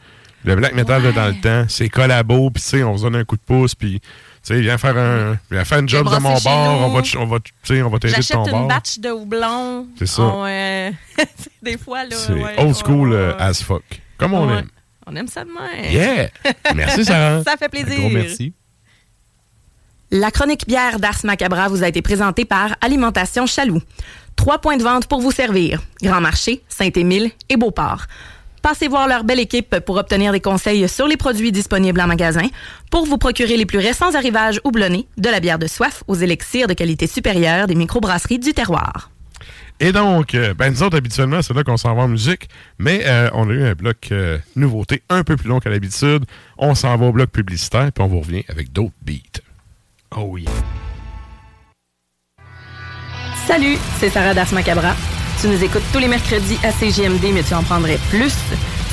Le black metal de dans le temps, c'est collabo, puis tu sais, on se donne un coup de pouce, puis tu sais, viens faire un, viens faire une job de mon bord, on va, te- on va, te- tu sais, on va t'aider de J'achète ton une bord. batch de houblon. C'est ça. On, euh, *laughs* des fois, là. C'est ouais, old school ouais, euh, ouais. as fuck. Comme on Ouais. aime. On aime ça de même. Yeah! Merci, Sarah. *laughs* ça fait plaisir. Un gros merci. La chronique bière d'Ars Macabra vous a été présentée par Alimentation Chaloux. Trois points de vente pour vous servir. Grand Marché, Saint-Émile et Beauport. Passez voir leur belle équipe pour obtenir des conseils sur les produits disponibles en magasin, pour vous procurer les plus récents arrivages houblonnés, de la bière de soif aux élixirs de qualité supérieure des microbrasseries du terroir. Et donc, euh, ben nous autres, habituellement, c'est là qu'on s'en va en musique, mais euh, on a eu un bloc euh, nouveauté un peu plus long qu'à l'habitude. On s'en va au bloc publicitaire, puis on vous revient avec d'autres beats. Oh yeah. Salut, c'est Sarah Das Macabra. Tu nous écoutes tous les mercredis à CGMD, mais tu en prendrais plus.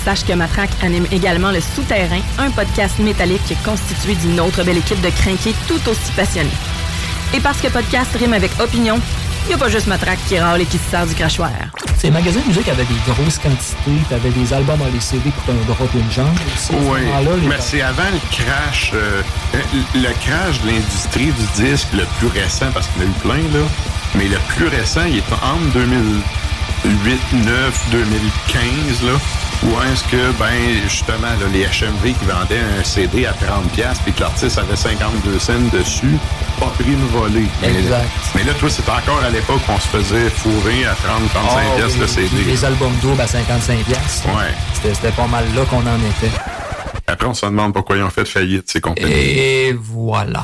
Sache que Matraque anime également Le Souterrain, un podcast métallique constitué d'une autre belle équipe de crinqués tout aussi passionnés. Et parce que podcast rime avec opinion, il n'y a pas juste Matraque qui râle et qui se sert du crachoir. Ces magasins de musique avaient des grosses quantités, t'avais des albums à les CD pour un drop et une jambe Oui, les- mais c'est avant le crash, euh, le crash de l'industrie du disque le plus récent, parce qu'il y en a eu plein, là. Mais le plus récent, il est entre 2008, 9, 2015, là. Où est-ce que, ben, justement, là, les HMV qui vendaient un CD à 30$, puis que l'artiste avait 52 cents dessus, pas pris une volée. Mais- Exact. Mais, là, toi, c'est encore à l'époque qu'on se faisait fourrer à 30-35$ Ah, piastres le CD. Les albums doubles à 55$. piastres. Ouais. C'était c'était pas mal là qu'on en était. Après, on se demande pourquoi ils ont fait faillite, ces compagnies. Et voilà.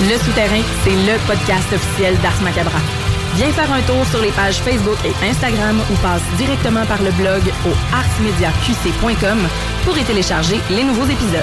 Le Souterrain, c'est le podcast officiel d'Ars Macabra. Viens faire un tour sur les pages Facebook et Instagram ou passe directement par le blog au arsmediaqc.com pour y télécharger les nouveaux épisodes.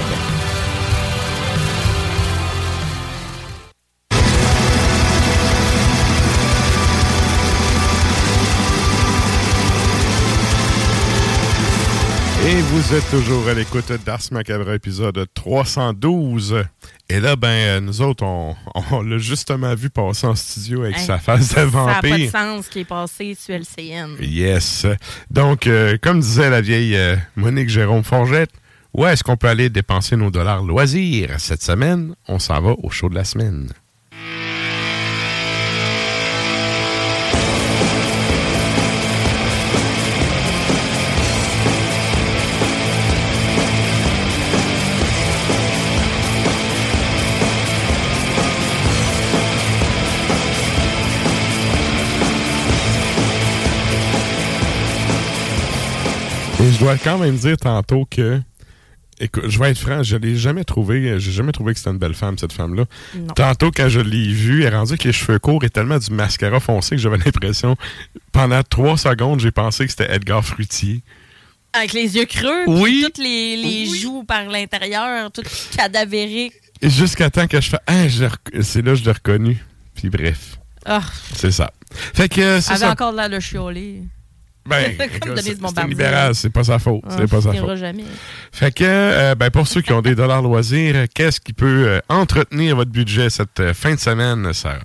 Et vous êtes toujours à l'écoute d'Ars Macabre, épisode 312. Et là, ben, euh, nous autres, on, *laughs* on l'a justement vu passer en studio avec Hey, sa face de Ça n'a pas de vampire. sens qui est passé sur LCN. Yes. Donc, euh, comme disait la vieille euh, Monique Jérôme Forgette, où est-ce qu'on peut aller dépenser nos dollars loisirs? Cette semaine, on s'en va au show de la semaine. Je dois quand même dire tantôt que, écoute, je vais être franc, je l'ai jamais trouvé, j'ai jamais trouvé que c'était une belle femme, cette femme-là. Tantôt, quand je l'ai vue, elle est rendue avec les cheveux courts et tellement du mascara foncé que j'avais l'impression, pendant trois secondes, j'ai pensé que c'était Edgar Fruitier. Avec les yeux creux, Oui. toutes les, les joues par l'intérieur, tout cadavérique. Et jusqu'à temps que je fais, ah, c'est là que je l'ai reconnu. Puis bref, Ah, c'est ça. Fait que euh, c'est avait ça. encore de. Ben, Comme *laughs* Denise c'est libéral, c'est pas sa faute. Ah, c'est pas sa faute. jamais. Fait que, euh, ben, pour ceux qui ont des dollars loisirs, qu'est-ce qui peut euh, entretenir votre budget cette euh, fin de semaine, Sarah?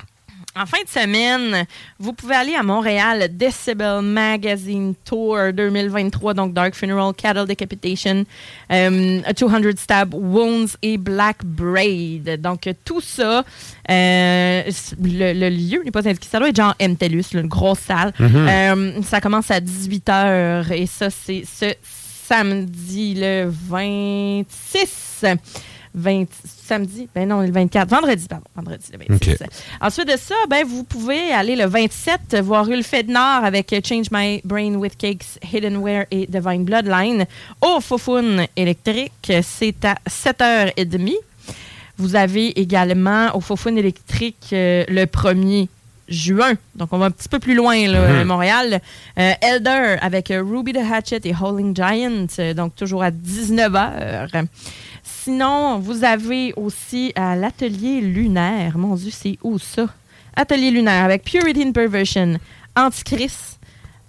En fin de semaine, vous pouvez aller à Montréal, Decibel Magazine Tour 2023, donc Dark Funeral, Cattle Decapitation, euh, A 200 Stab Wounds et Black Braid. Donc, tout ça, euh, le, le lieu n'est pas indiqué. Ça doit être genre MTELUS, une grosse salle. Mhm. Euh, ça commence à 18h et ça, c'est ce samedi le 26. 20, samedi, ben non, le 24, vendredi, pardon, vendredi le 26. OK. Ensuite de ça, ben, vous pouvez aller le 27 voir Ulf Nord avec Change My Brain with Cakes, Hiddenware et Divine Bloodline au Fofun électrique. C'est à 7h30. Vous avez également au Fofun électrique euh, le 1er juin. Donc, on va un petit peu plus loin, là, à Montréal. Euh, Elder avec Ruby the Hatchet et Howling Giant, euh, donc toujours à 19h. Sinon, vous avez aussi à l'Atelier Lunaire. Mon Dieu, c'est où ça? Atelier Lunaire avec Purity and Perversion, Antichrist.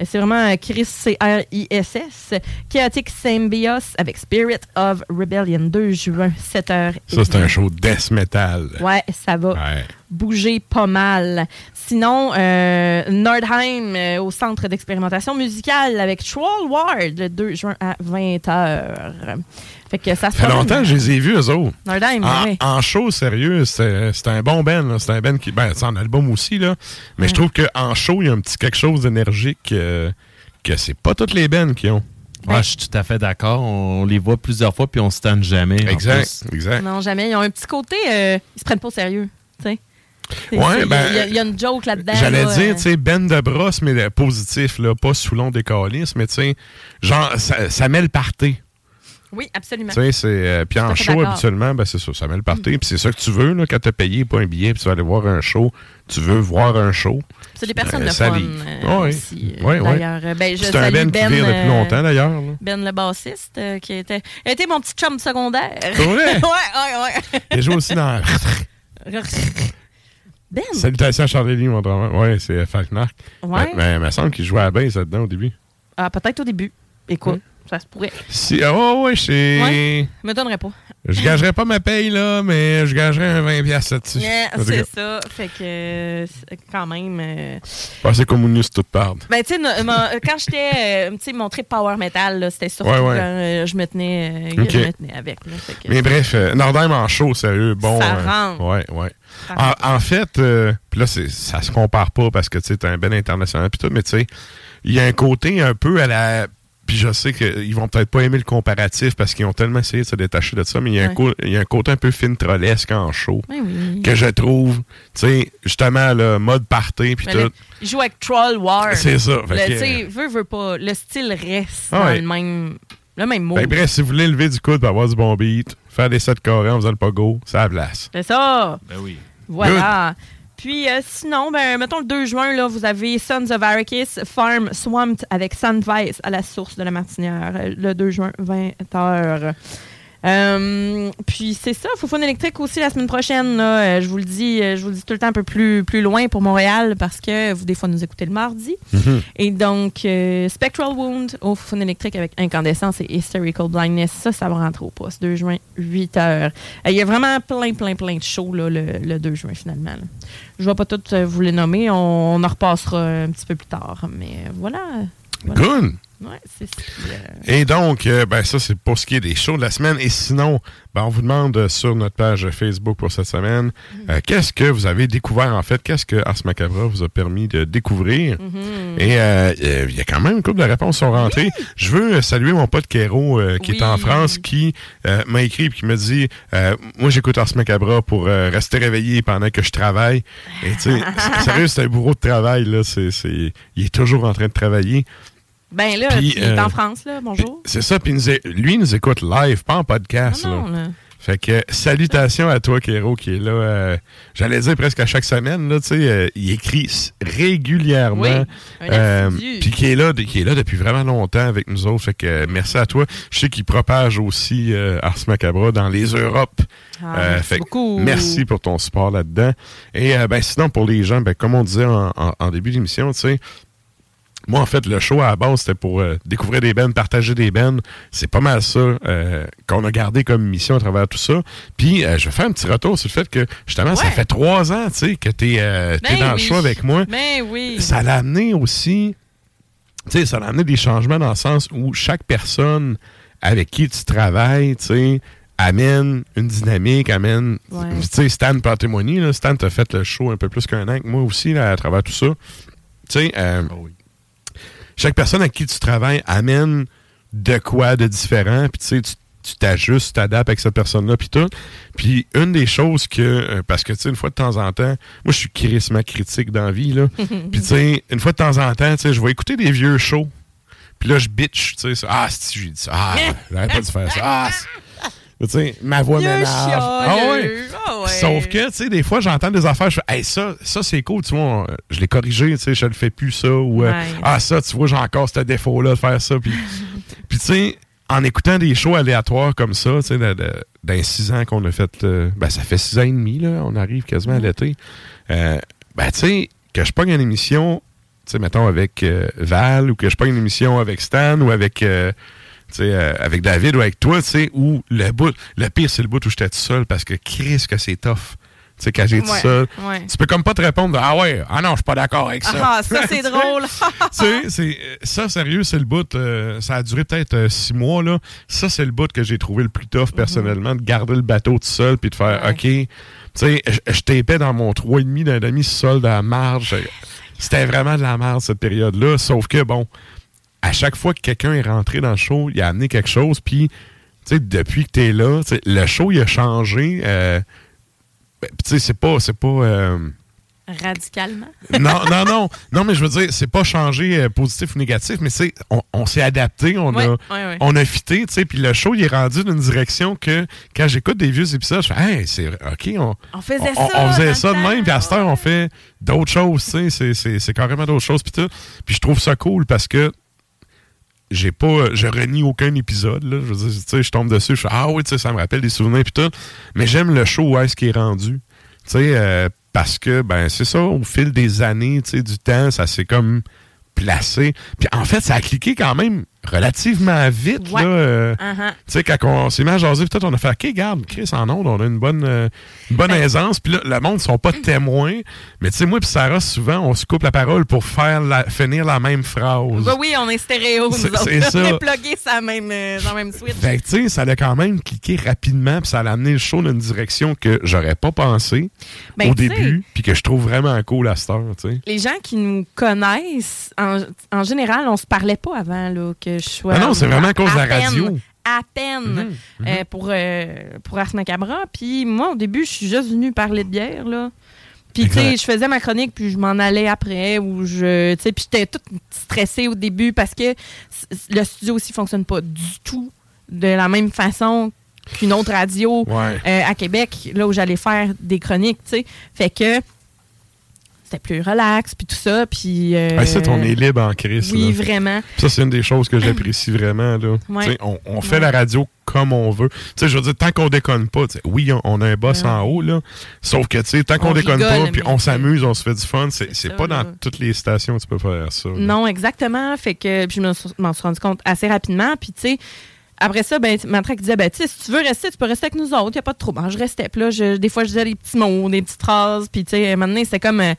Euh, C'est vraiment euh, Chris, C-R-I-S-S. Chaotic Symbios avec Spirit of Rebellion, 2 juin, 7h. Ça, c'est un show death metal. Ouais, ça va bouger pas mal. Sinon, euh, Nordheim euh, au centre d'expérimentation musicale avec Troll Ward le 2 juin à 20h. Fait que ça se fait longtemps que je les ai vus, eux autres. Nordheim, en, oui. en show, sérieux, c'est c'est un bon là. C'est un band qui. Ben, c'est en album aussi, là. Mais je trouve qu'en show, il y a un petit quelque chose d'énergique euh, que c'est pas toutes les bands qui ont. Ouais, je suis tout à fait d'accord. On les voit plusieurs fois puis on se tanne jamais. Exact, exact. Non, jamais. Ils ont un petit côté, euh, ils se prennent pas au sérieux. tu sais. C'est- Ouais, c'est- il y a- ben, il y, a- il y a une joke là-dedans. J'allais là, dire, euh, tu sais, ben de brosse, mais positif, là, pas sous long des calices, mais tu sais, genre, ça, ça met le party. Oui, absolument. Tu sais, c'est. euh, puis en show, habituellement, ben, c'est ça, ça met le party. Puis c'est ça que tu veux, là, quand t'as payé pas un billet, puis tu vas aller voir un show. Tu veux voir un show. C'est des personnes Euh, de fun euh, Ouais. aussi, d'ailleurs. Euh, Ben, je C'est un salue band qui Ben, vire depuis longtemps, d'ailleurs. là. Ben le bassiste, qui était, été mon petit chum secondaire. Pour vrai? *laughs* ouais, ouais, ouais. Il joue aussi dans. *laughs* *laughs* Ben, Salutations à Charlie, mon drame. Ouais, c'est Falknark. Ouais. Ben, ben, il me semble qu'il jouait à la base là-dedans au début. ah, peut-être au début. Écoute, ça se pourrait. Si, ah, ouais, c'est. Ouais, me donnerait pas. Je gagerais pas ma paye, là, mais je gagerais un 20$ piastres là-dessus. Yeah, c'est ça. Fait que, euh, quand même. euh, ah, c'est communiste toute part. Ben, tu sais, ma- quand j'étais. euh, tu sais, mon trip power metal, c'était surtout Ouais, ouais. quand euh, je me tenais, euh, je me tenais avec. là. Fait que- Mais bref, euh, Nordheim en show, sérieux, bon. Ça euh, rentre. ouais, ouais. En, en fait, euh, puis là, ça se compare pas parce que tu sais, t'es un bel international puis tout, mais tu sais, il y a un côté un peu à la. Puis je sais qu'ils vont peut-être pas aimer le comparatif parce qu'ils ont tellement essayé de se détacher de ça, mais il y a, un, Ouais. co- il y a un côté un peu fin trollesque en show Oui, oui. que je trouve, tu sais, justement, le mode party puis tout. le- il joue avec Troll War. C'est ça, Tu sais, veut, veut pas. Le style reste Ah dans ouais. le même, le même mot. Ben, bref, si vous voulez lever du coude pour avoir du bon beat, faire des sets carrés en faisant le pogo, ça a la place. C'est ça. Ben oui. Voilà. Puis euh, sinon, ben, mettons le 2 juin, là, vous avez Sons of Arrakis Farm Swamped avec Sunvice à la source de la Martinière. euh, Le 2 juin, 20h. Euh, puis c'est ça, Foufoune électrique aussi la semaine prochaine. là. Euh, je vous le dis, euh, je vous le dis tout le temps un peu plus, plus loin pour Montréal parce que vous des fois nous écoutez le mardi. Mhm. Et donc euh, Spectral Wound au Foufoune électrique avec Incandescence et Hysterical Blindness, ça, ça va rentrer au poste. 2 juin, 8 heures. Il y a vraiment plein, plein, plein de shows là, le, le 2 juin finalement. là. Je ne vais pas toutes vous les nommer, on, on en repassera un petit peu plus tard. Mais voilà. voilà. Good. Ouais, c'est euh, Et donc, euh, ben ça, c'est pour ce qui est des shows de la semaine. Et sinon, ben, on vous demande sur notre page Facebook pour cette semaine, euh, qu'est-ce que vous avez découvert en fait? Qu'est-ce que Ars Macabra vous a permis de découvrir? Et euh, euh, il y a quand même une couple de réponses qui sont rentrées. Je veux saluer mon pote Kéro qui est en France, qui m'a écrit et qui me dit Moi, j'écoute Ars Macabra pour rester réveillé pendant que je travaille. Et tu sais, c'est- *laughs* sérieux, c'est un bourreau de travail. Là. Il est toujours en train de travailler. Ben là, il est euh, en France, là. Bonjour. C'est ça, puis lui, il nous écoute live, pas en podcast. Non, là. là. Fait que salutations à toi, Kéro, qui est là. euh, J'allais dire presque à chaque semaine. Là, tu sais, euh, il écrit régulièrement. Oui, euh. Puis qui est là, qui est là depuis vraiment longtemps avec nous autres. Fait que euh, merci à toi. Je sais qu'il propage aussi euh, Ars Macabra dans les Europes. Ah, Euh, fait beaucoup. merci pour ton support là-dedans. Et euh, ben sinon, pour les gens, ben, comme on disait en, en- en début d'émission, tu sais, moi, en fait, le show à la base, c'était pour euh, découvrir des bennes, partager des bennes. C'est pas mal ça euh, qu'on a gardé comme mission à travers tout ça. Puis, euh, je vais faire un petit retour sur le fait que, justement, ça fait trois ans, tu sais, que t'es euh, t'es Ben dans le oui. show avec moi. Ben oui. Ça l'a amené aussi, tu sais, ça l'a amené des changements dans le sens où chaque personne avec qui tu travailles, tu sais, amène une dynamique, amène... Ouais. Tu sais, Stan peut en témoigner, là. Stan t'a fait le show un peu plus qu'un an que moi aussi, là, à travers tout ça. Tu sais, euh, chaque personne avec qui tu travailles amène de quoi de différent, puis tu sais, tu tu t'ajustes, tu t'adaptes avec cette personne-là, puis tout. Puis une des choses que, euh, parce que tu sais, une fois de temps en temps, moi je suis crissement critique dans la vie, là. *laughs* puis tu sais, une fois de temps en temps, tu sais, je vais écouter des vieux shows, puis là je bitch, tu sais, ça. ah, si j'ai dit ça, ah, j'aurais pas dû faire ça, ah, tu sais, ma voix m'énerve. Ah ouais. Ouais. Sauf que, tu sais, des fois, j'entends des affaires, je fais, hey, ça, ça c'est cool, tu vois, je l'ai corrigé, tu sais, je le fais plus, ça, ou, euh, Ouais. ah, ça, tu vois, j'ai encore ce défaut-là de faire ça, puis, *laughs* puis tu sais, en écoutant des shows aléatoires comme ça, tu sais, d'un six ans qu'on a fait, euh, ben, ça fait six ans et demi, là, on arrive quasiment à l'été, euh, ben, tu sais, que je pogne une émission, tu sais, mettons, avec euh, Val, ou que je pogne une émission avec Stan, ou avec... euh, avec David ou avec toi, tu sais, où le bout, le pire, c'est le bout où j'étais tout seul parce que Chris, que c'est tough. Tu sais, quand j'ai tout seul, ouais. tu peux comme pas te répondre de, Ah ouais, ah non, je suis pas d'accord avec ça. Ah, ça, c'est *laughs* drôle. *laughs* tu sais, c'est- ça, sérieux, c'est le bout. euh, ça a duré peut-être euh, six mois, là. Ça, c'est le bout que j'ai trouvé le plus tough, personnellement, de garder le bateau tout seul puis de faire, OK. Tu sais, je- tapais dans mon 3,5 d'un demi sol de la marge. C'était vraiment de la marge, cette période-là. Sauf que, bon, à chaque fois que quelqu'un est rentré dans le show, il a amené quelque chose. Puis, tu sais, depuis que tu es là, le show, il a changé. euh, ben, tu sais, c'est pas. C'est pas euh, Radicalement? non, non, non. Non, mais je veux dire, c'est pas changé euh, positif ou négatif, mais c'est on, on s'est adapté, on Ouais, a ouais, ouais. on a fité, tu sais, puis le show il est rendu d'une direction que quand j'écoute des vieux épisodes, je fais hey, c'est OK, on On faisait on, ça. on faisait ça de même, puis à cette heure, on fait d'autres choses, tu sais, c'est carrément d'autres choses puis tout. Puis je trouve ça cool parce que j'ai pas je renie aucun épisode je veux je tombe dessus, je fais ah oui, ça me rappelle des souvenirs puis tout, mais j'aime le show où est-ce qu'il est rendu. Euh, parce que ben c'est ça au fil des années, tu sais du temps, ça s'est comme placé. Puis en fait, ça a cliqué quand même relativement vite Ouais. là. euh, Uh-huh. tu sais, quand on s'est mis à jaser, peut-être on a fait, OK, garde, Chris, en ondes, on a une bonne, euh, une bonne Ben aisance. Puis là, le monde ne sont pas témoins. Mais tu sais, moi et Sarah, souvent, on se coupe la parole pour faire la, finir la même phrase. Ben oui, on est stéréo, nous autres. c'est ça. On est plugués sur la même, euh, dans la même switch. Fait que, tu sais, ça a quand même cliqué rapidement, puis ça a amené le show dans une direction que j'aurais pas pensé Ben, au début, puis que je trouve vraiment cool à cette heure, tu sais. Les gens qui nous connaissent, en, en général, on se parlait pas avant là, que je sois. Ah non, c'est vraiment à cause de la peine, radio. À peine Mhm, euh, pour, euh, pour Ars Macabra. Puis moi, au début, je suis juste venue parler de bière. là. Puis, tu sais, je faisais ma chronique, puis je m'en allais après, ou je. Tu sais, puis j'étais toute stressée au début parce que le studio aussi fonctionne pas du tout de la même façon qu'une autre radio Ouais. euh, à Québec, là où j'allais faire des chroniques, tu sais. Fait que c'était plus relax, puis tout ça, puis... euh, Ah, ça, on est libre en crise. Oui, là. vraiment. Ça, c'est une des choses que j'apprécie *clears throat* vraiment. Là. Ouais. On, on fait Ouais. la radio comme on veut. Tu sais, je veux dire, tant qu'on déconne pas, oui, on, on a un boss Ouais. en haut, là. Sauf que, tu sais, tant qu'on On déconne pas, puis on s'amuse, on se fait du fun, c'est pas dans toutes les stations que tu peux faire ça. là. Non, exactement. Fait que je me suis- m'en suis rendu compte assez rapidement. Puis, tu sais, après ça, ben, Matraque disait, ben, si tu veux rester, tu peux rester avec nous autres. Il n'y a pas de trouble. Alors, je restais. Puis là, des fois, je disais des petits mots, des petites phrases. Puis, tu sais, donné, c'était comme. euh,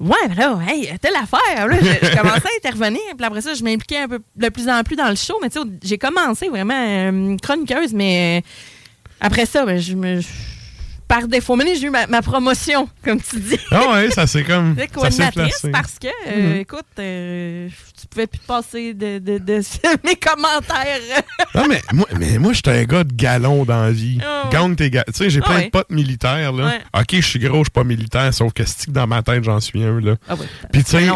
Ouais, mais là, hey, telle affaire. Là, je, je commençais à intervenir. Puis après ça, je m'impliquais un peu de plus en plus dans le show. Mais tu sais, j'ai commencé vraiment euh, chroniqueuse, mais euh, après ça, ben, je me. je- par défaut, mais j'ai eu ma, ma promotion, comme tu dis. Ah ouais, ça c'est comme. *laughs* C'est ça s'est coordinatrice placé. parce que, euh, Mhm. écoute, euh, tu pouvais plus te passer de, de, de *laughs* mes commentaires. Non, mais moi, mais moi j'étais un gars de galon dans la vie. Ouais. Gagne tes ga- Tu sais, j'ai Ah plein ouais. de potes militaires, là. Ouais. Ok, je suis gros, je suis pas militaire, sauf que stick dans ma tête, j'en suis un, là. Ah oui. Puis, tu sais,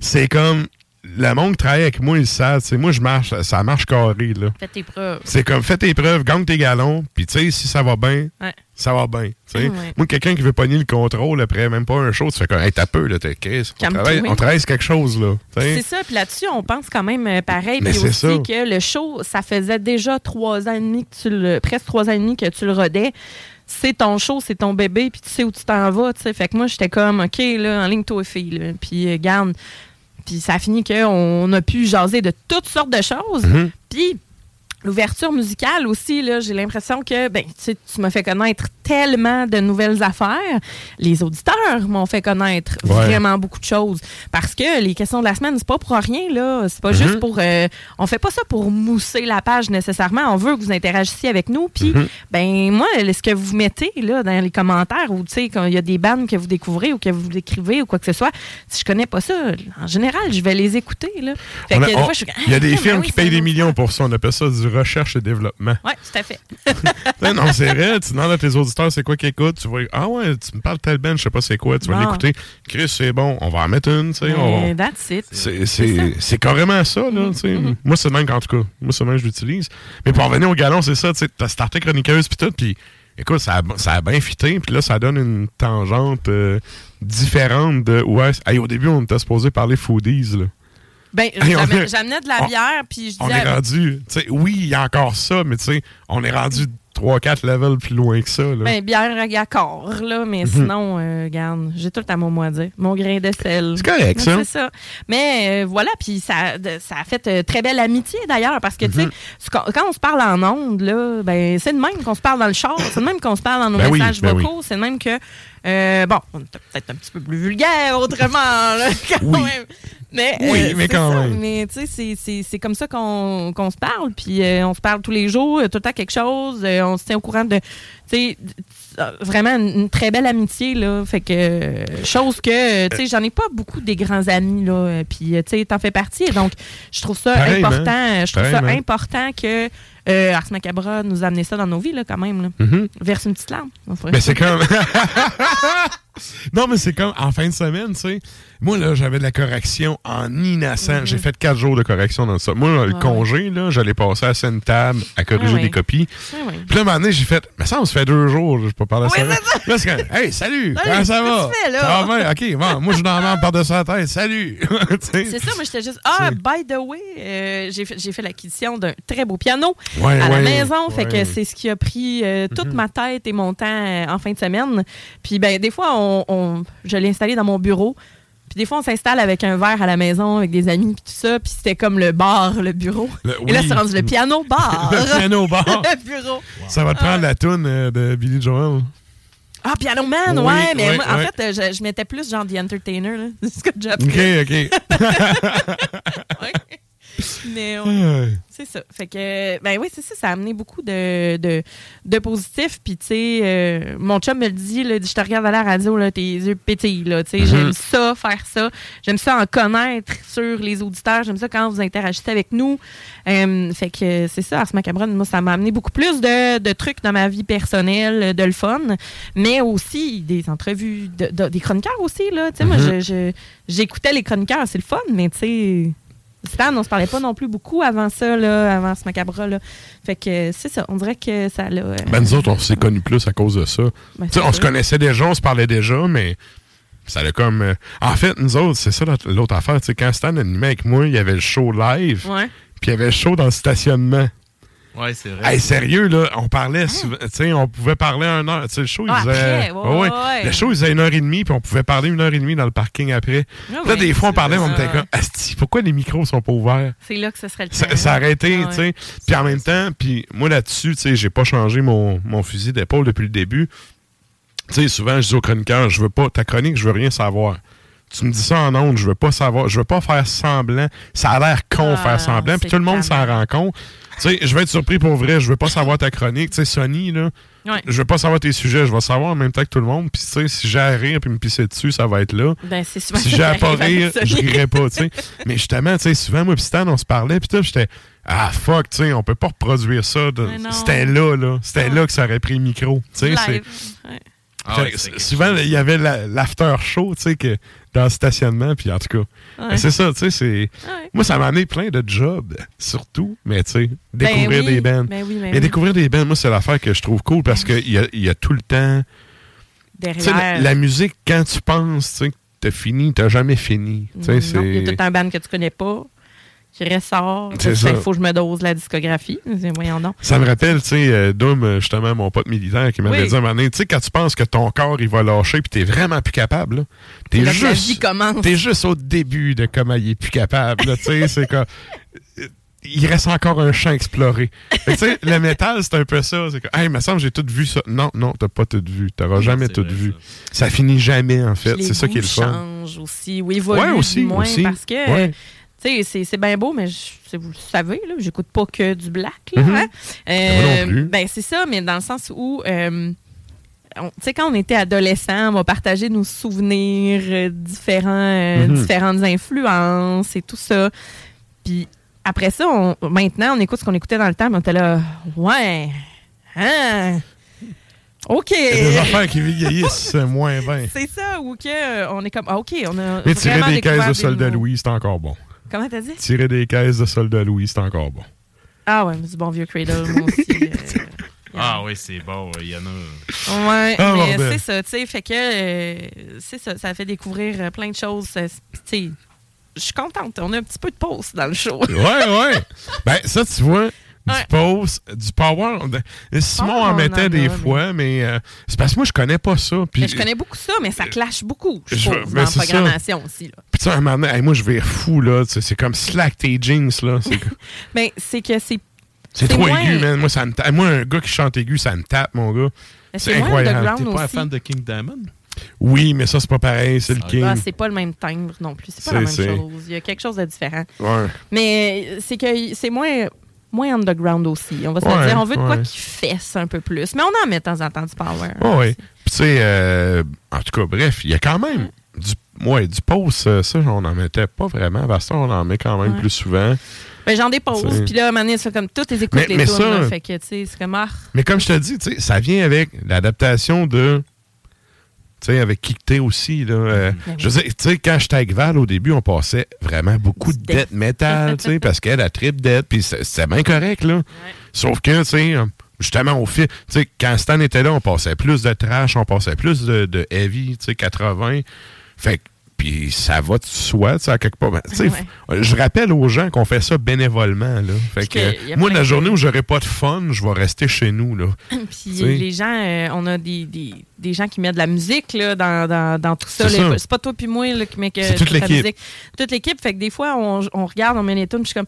c'est comme. Le monde qui travaille avec moi, ils savent. Moi, je marche, ça marche carré, là. Fais tes preuves. C'est comme, fais tes preuves, gagne tes galons, puis tu sais, si ça va bien, Ouais. ça va bien. Ouais. Moi, quelqu'un qui veut pogner le contrôle après même pas un show, tu fais comme, hey, t'as peu, là, t'es Chris. On travaille, on travaille sur quelque chose, là. C'est ça, puis là-dessus, on pense quand même euh, pareil. Puis aussi ça. que le show, ça faisait déjà trois ans et demi que tu le. presque trois ans et demi que tu le rodais. C'est ton show, c'est ton bébé, puis tu sais où tu t'en vas, tu sais. Fait que moi, j'étais comme, OK, là, en ligne, toi, fille. Puis, euh, garde. Puis ça a fini qu'on a pu jaser de toutes sortes de choses. Mhm. Puis l'ouverture musicale aussi, j'ai l'impression que ben, tu sais, tu m'as fait connaître tellement de nouvelles affaires. Les auditeurs m'ont fait connaître Ouais. vraiment beaucoup de choses. Parce que les questions de la semaine, c'est pas pour rien, là. C'est pas Mhm. juste pour. euh, on fait pas ça pour mousser la page nécessairement. On veut que vous interagissiez avec nous. Puis, Mhm. ben, moi, ce que vous mettez là, dans les commentaires, ou tu sais, quand il y a des bandes que vous découvrez ou que vous écrivez ou quoi que ce soit, si je connais pas ça, en général, je vais les écouter, là. Fait On que a- des on- fois, je suis Il y a Ah, des ben films oui, qui payent des millions pour ça. On appelle ça du recherche et développement. Oui, tout à fait. *laughs* Non, non, c'est vrai. Tu demandes à tes auditeurs c'est quoi qu'ils écoutent. Tu vois, ah ouais, tu me parles telle band, je sais pas c'est quoi. Tu vas Bon. l'écouter. Chris, c'est bon, on va en mettre une. tu sais, on- Mais that's it. C'est- carrément ça, là. sais. Mm-hmm. Moi, c'est le même qu'en tout cas. Moi, c'est le même que je l'utilise. Mais pour revenir au galon, c'est ça. Tu sais, t'as starté chroniqueuse puis tout. Puis écoute, ça a, ça a bien fité. Puis là, ça donne une tangente euh, différente de. Ouais, hey, au début, on était supposé parler foodies, là. Ben, *laughs* Hey, on j'amenais de la on- bière, puis je On disais. est rendu. oui, il y a encore ça, mais tu sais, on est rendu 3-4 levels plus loin que ça, là. Ben, bière à corps, là, mais Mhm. sinon, euh, regarde, j'ai tout temps mon mot à dire. Mon grain de sel. C'est correct, ça. C'est ça. Mais euh, voilà, puis ça, ça a fait euh, très belle amitié, d'ailleurs, parce que, tu sais, Mhm. quand on se parle en ondes, là, ben, c'est de même qu'on se parle dans le char, c'est de même qu'on se parle dans nos Ben oui, messages ben vocaux, c'est de même que, euh, bon, on est peut-être un petit peu plus vulgaire autrement, là, *laughs* quand Oui. même. Mais, Oui, euh, mais quand ça. même. Mais tu sais, c'est- comme ça qu'on se parle. Puis euh, on se parle tous les jours, tout le temps quelque chose. on se tient au courant de. Tu sais, vraiment une, une très belle amitié, là. Fait que. chose que. Tu sais, j'en ai pas beaucoup des grands amis, là. Puis, tu sais, t'en fais partie. Donc, je trouve ça important. Je trouve ça important que euh, Ars Macabra nous a amené ça dans nos vies, là, quand même. Là. Mhm. Verse une petite larme. Mais c'est comme. *laughs* *laughs* non, mais c'est comme en fin de semaine, tu sais. Moi, là, j'avais de la correction en innocent. J'ai fait quatre jours de correction dans ça. Moi, le Ouais. congé, là, j'allais passer à scène table à corriger ouais. des copies. Ouais. Puis là, un moment donné, j'ai fait, mais ça, on se fait deux jours, je peux parler à Oui, ça. Là, c'est comme, hey, salut, comment ça va? fais, là? Ça va bien? OK, bon, moi, je la merde par-dessus la tête, salut! *laughs* C'est ça, moi j'étais juste. Ah, by the way, euh, j'ai fait, fait l'acquisition d'un très beau piano à la maison. Fait que c'est ce qui a pris euh, toute ma tête et mon temps euh, en fin de semaine. Puis ben, des fois, on, on- je l'ai installé dans mon bureau. Puis des fois, on s'installe avec un verre à la maison, avec des amis, puis tout ça. Puis c'était comme le bar, le bureau. Le- Et là, c'est rendu le piano-bar. *laughs* Le piano-bar. *laughs* le bureau. Ça va te prendre la toune euh, de Billy Joel. Ah, Piano Man, Oui, ouais. Mais oui, moi, en oui. fait, euh, je, je mettais plus genre The Entertainer. là. *laughs* C'est ce que j'ai appris. OK, OK. Ouais. Mais ouais. C'est ça. Fait que, ben oui, c'est ça. Ça a amené beaucoup de, de, de positifs. Puis, tu sais, euh, mon chum me le dit, là, je te regarde à la radio, là, tes yeux pétillent. Là, tu sais, Mhm. J'aime ça, faire ça. J'aime ça en connaître sur les auditeurs. J'aime ça quand vous interagissez avec nous. Euh, fait que c'est ça, Ars Macabre, moi, ça m'a amené beaucoup plus de, de trucs dans ma vie personnelle, de le fun, mais aussi des entrevues, de- de- des chroniqueurs aussi. Là, Tu sais, Moi, Mhm. je- j'écoutais les chroniqueurs, c'est le fun, mais tu sais Stan, on se parlait pas non plus beaucoup avant ça, là, avant ce macabre là Fait que c'est ça, on dirait que ça l'a. euh, Ben, nous autres, on s'est connus plus à cause de ça. Ben, on se connaissait déjà, on se parlait déjà, mais ça a comme. euh, En fait, nous autres, c'est ça l'autre- affaire. Tu sais, quand Stan animait avec moi, il y avait le show live, puis il y avait le show dans le stationnement. Ouais, c'est vrai. Hey, sérieux, là, on parlait souvent, tu sais, on pouvait parler un heure. Tu sais, le show, il Ah, faisait. après, ouais, ouais, ouais. Le show, il faisait une heure et demie, puis on pouvait parler une heure et demie dans le parking après. Ah là, ouais, des fois, on parlait, on ça. était comme, Asti, pourquoi les micros sont pas ouverts? C'est là que ce serait le Ça, temps. ça a arrêté, Ah tu sais. Puis en même temps, puis moi là-dessus, tu sais, j'ai pas changé mon, mon fusil d'épaule depuis le début. Tu sais, souvent, je dis aux chroniqueurs, je veux pas, ta chronique, je veux rien savoir. Tu me dis ça en ondes, je veux pas savoir, je veux pas faire semblant. Ça a l'air con Ah, faire semblant, puis tout le monde s'en rend compte. Tu sais, je vais être surpris pour vrai, je veux pas savoir ta chronique. Tu sais, Sony, là, Ouais. je veux pas savoir tes sujets, je vais savoir en même temps que tout le monde. Puis, tu sais, si j'ai à rire puis me pisser dessus, ça va être là. Ben, c'est souvent Si j'ai à pas rire, je rirais pas, tu sais. *laughs* Mais justement, tu sais, souvent, moi, pis Stan, on se parlait, puis tout, j'étais, ah, fuck, tu sais, on peut pas reproduire ça. de-. C'était là, là. C'était là que ça aurait pris le micro. Tu sais, c'est. Ouais. Ah souvent, il y avait la- l'after show, tu sais, que dans le stationnement, puis en tout cas. Ouais. C'est ça, tu sais, c'est. Ouais. Moi, ça m'a amené plein de jobs, surtout, mais tu sais, découvrir oui, des bands. ben oui, ben mais oui. découvrir des bands, moi, c'est l'affaire que je trouve cool parce qu'il y a, il y a tout le temps. Tu sais, la, Derrière. la musique, quand tu penses, tu sais, t'as fini, t'as jamais fini. Tu sais, Non, il y a c'est. tout un band que tu connais pas qui ressort. C'est Il faut que je me dose la discographie. C'est- Voyons donc. Ça me rappelle, tu sais, euh, Dom, euh, justement, mon pote militaire, qui m'avait Oui. dit à un moment donné, tu sais, quand tu penses que ton corps, il va lâcher, puis t'es vraiment plus capable, t'es que juste, vie commence. t'es juste au début de comment il est plus capable, tu sais, c'est comme... euh, Il reste encore un champ exploré. Que, tu sais, le métal, c'est un peu ça. C'est comme, hey, il me semble que j'ai tout vu ça. Non, non, t'as pas tout vu. T'auras jamais tout vrai, vu. Ça. finit jamais, en fait. C'est ça qui est le fun. changent aussi, ou évoluent Ouais, aussi, moins, aussi. parce que, Ouais. Tu sais, c'est- bien beau, mais je- vous le savez, là, j'écoute pas que du black, là, Mhm. hein. Ben, non plus. ben, c'est ça, mais dans le sens où, euh, tu sais, quand on était adolescent, on va partager nos souvenirs euh, différents, euh, Mhm. différentes influences et tout ça. Puis après ça, on- maintenant, on écoute ce qu'on écoutait dans le temps, mais on était là, ouais, hein, OK. Des affaires qui vieillissent euh, moins bien. C'est ça, ou que euh, on est comme, ah, OK, on a. Mais tirer des caisses de soldats Louis, c'est encore bon. Comment t'as dit? Tirer des caisses de soldats Louis, c'est encore bon. Ah ouais, mais du bon vieux Cradle, moi aussi. euh, *laughs* Ah oui, c'est bon. Il y en a. Ouais, Ah, mais c'est ça, tu sais, fait que euh, c'est ça, ça fait découvrir euh, plein de choses. euh, Tu sais, je suis contente, on a un petit peu de pause dans le show. Ouais, ouais. Ben, ça, tu vois, du du power. on- Simon Ah, en mettait en a, des fois, mais euh, c'est parce que moi, je connais pas ça. Puis, Mais je connais beaucoup ça, mais ça clash beaucoup, je je- trouve, ben, dans la ça. programmation aussi. Là. puis tu sais, à un moment donné, hey, moi, je vais fou, là. C'est comme slack tes jeans, là. C'est *laughs* Ben, c'est que c'est c'est C'est trop moins- aigu, man. Moi, ça me tape. moi, un gars qui chante aigu, ça me tape, mon gars. C'est incroyable. T'es pas un fan de King Diamond? Oui, mais ça, c'est pas pareil. C'est le king. Ah, c'est pas le même timbre non plus, c'est pas la même chose. Il y a quelque chose de différent. Ouais. Mais euh, c'est que c'est moins, moins underground aussi. On va se Ouais, dire. On veut de quoi qui fesse un peu plus. Mais on en met de temps en temps du power. Ouais, ouais. Puis, tu sais, euh, en tout cas, bref, il y a quand même du, ouais, du pause. Ça, on n'en mettait pas vraiment. Que on en met quand même Ouais. plus souvent. Ben, j'en dépose. Puis là, à un moment donné, c'est comme toutes les écoutes, Mais- les mais tunes, ça- là. Fait que, tu sais, c'est comme, ah, Mais comme je te dis, tu sais, ça vient avec l'adaptation de. Tu sais, avec Kikté aussi. Là, euh, Ben Je veux dire, tu sais, quand j'étais avec Val, au début, on passait vraiment beaucoup de tu sais, parce qu'elle a trip death, puis c'est c'est bien correct, là. Sauf que, tu sais, euh, justement, au fil, tu sais, quand Stan était là, on passait plus de trash, on passait plus de, de heavy, tu sais, 80. Fait que, puis ça va de soi, tu sais, à quelque part. Ben, tu sais, Ouais. Je rappelle aux gens qu'on fait ça bénévolement, là. Fait que, moi, la journée où j'aurai pas de fun, je vais rester chez nous, là. *laughs* Puis les gens, euh, on a des, des, des gens qui mettent de la musique là, dans, dans, dans tout ça. C'est pas toi puis moi là, qui met que C'est toute la l'équipe. musique. Toute l'équipe. Fait que des fois, on, on regarde, on met les tunes, je suis comme.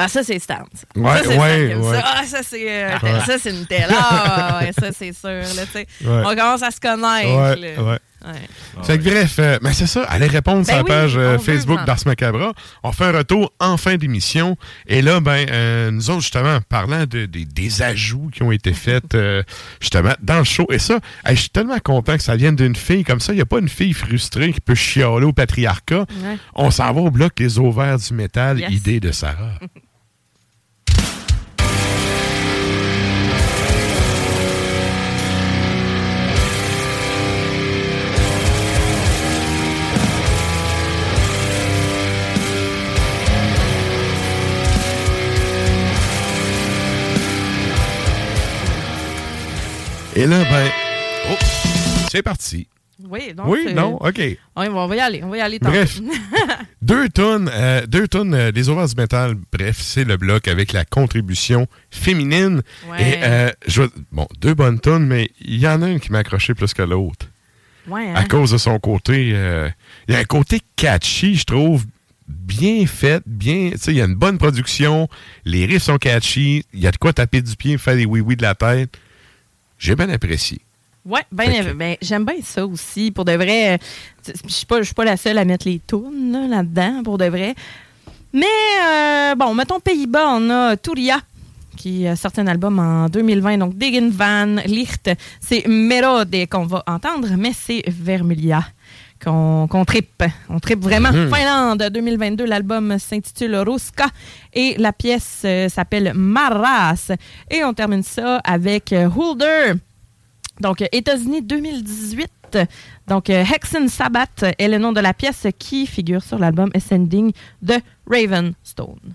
Ah, ça, c'est Stan. Ouais, ça, c'est ouais, ouais. ça. Ah, ça, c'est euh, Ouais. ça, c'est une telle. Ah, ouais, ça, c'est sûr. Là, tu sais. Ouais. On commence à se connaître. Ouais, là. Ouais. Ouais. Fait que bref, euh, mais c'est ça, allez répondre sur Ben la oui, page euh, Facebook d'Ars Macabra. On fait un retour en fin d'émission. Et là, ben, euh, nous autres, justement, parlant de, des- des ajouts qui ont été faits, euh, justement, dans le show. Et ça, hey, je suis tellement content que ça vienne d'une fille comme ça. Il n'y a pas une fille frustrée qui peut chialer au patriarcat. Ouais. On s'en va au bloc Les Ovaires du métal, Yes. idée de Sarah. *laughs* Et là, ben, oh, c'est parti. Oui, donc. Oui, euh, non, OK. oui, on va y aller. On va y aller tantôt. Bref. *laughs* Deux tonnes, euh, deux tonnes euh, des Overs du métal. Bref, c'est le bloc avec la contribution féminine. Ouais. Et euh, je vais- bon, deux bonnes tonnes, mais il y en a une qui m'a accroché plus que l'autre. Ouais, hein? À cause de son côté, il y a un côté catchy, je trouve, bien fait, bien, tu sais, il y a une bonne production, les riffs sont catchy, il y a de quoi taper du pied, faire des oui-oui de la tête. J'ai bien apprécié. Ouais, ben, que- ben, j'aime bien ça aussi. Pour de vrai, euh, je suis pas, pas la seule à mettre les tunes là, là-dedans, pour de vrai. Mais, euh, bon, mettons Pays-Bas, on a Touria, qui a sorti un album en 2020, donc Degen van Licht. C'est Merode qu'on va entendre, mais c'est Vermilia qu'on trippe. On trippe vraiment. Mhm. Finlande 2022, l'album s'intitule Ruska et la pièce euh, s'appelle Maras. Et on termine ça avec euh, Holder. Donc, États-Unis 2018. Donc, euh, Hexen Sabbath est le nom de la pièce qui figure sur l'album Ascending de Ravenstone.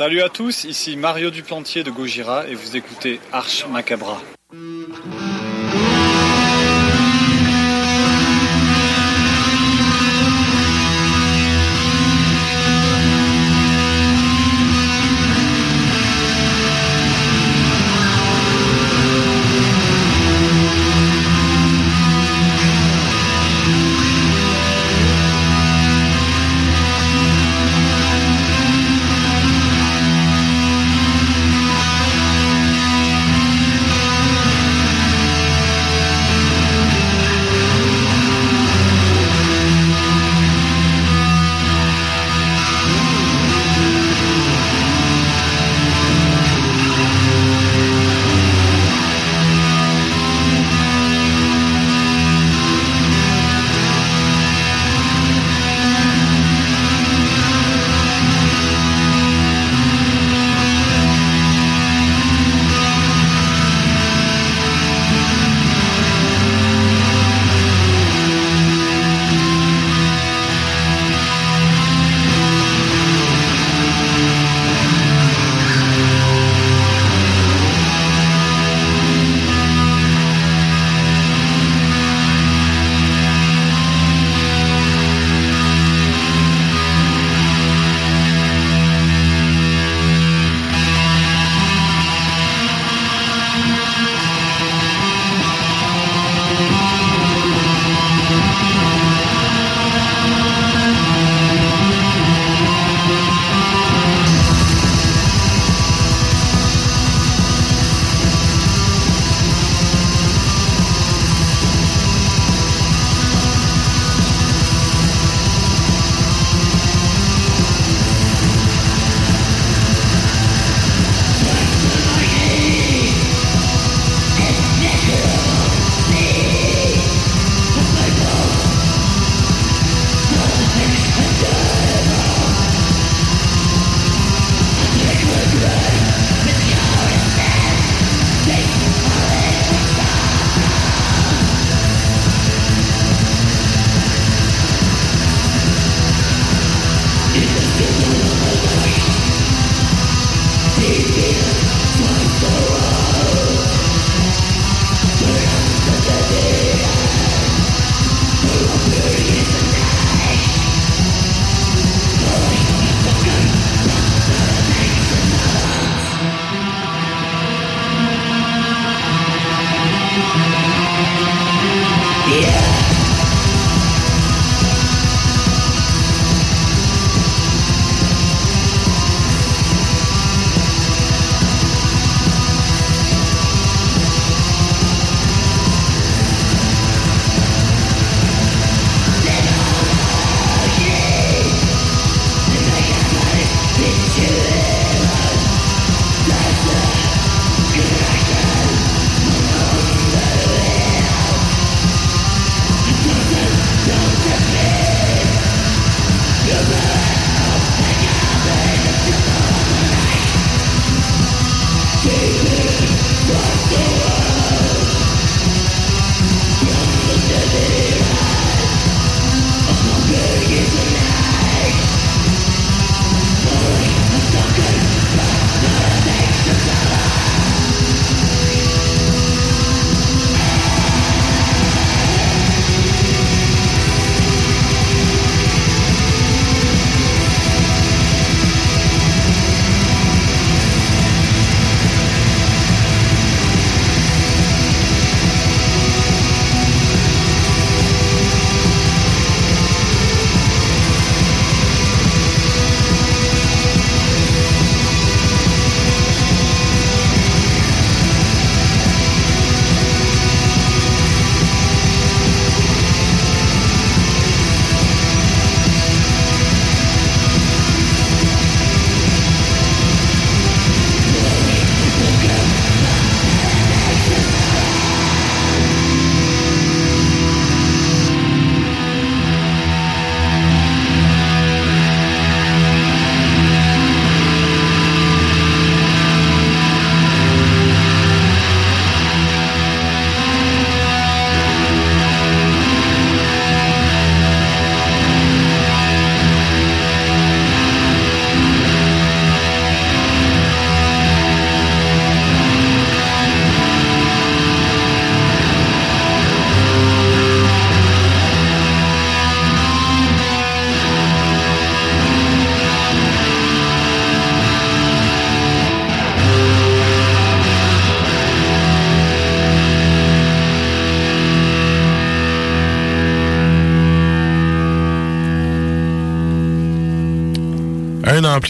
Salut à tous, ici Mario Duplantier de Gojira et vous écoutez Arche Macabra.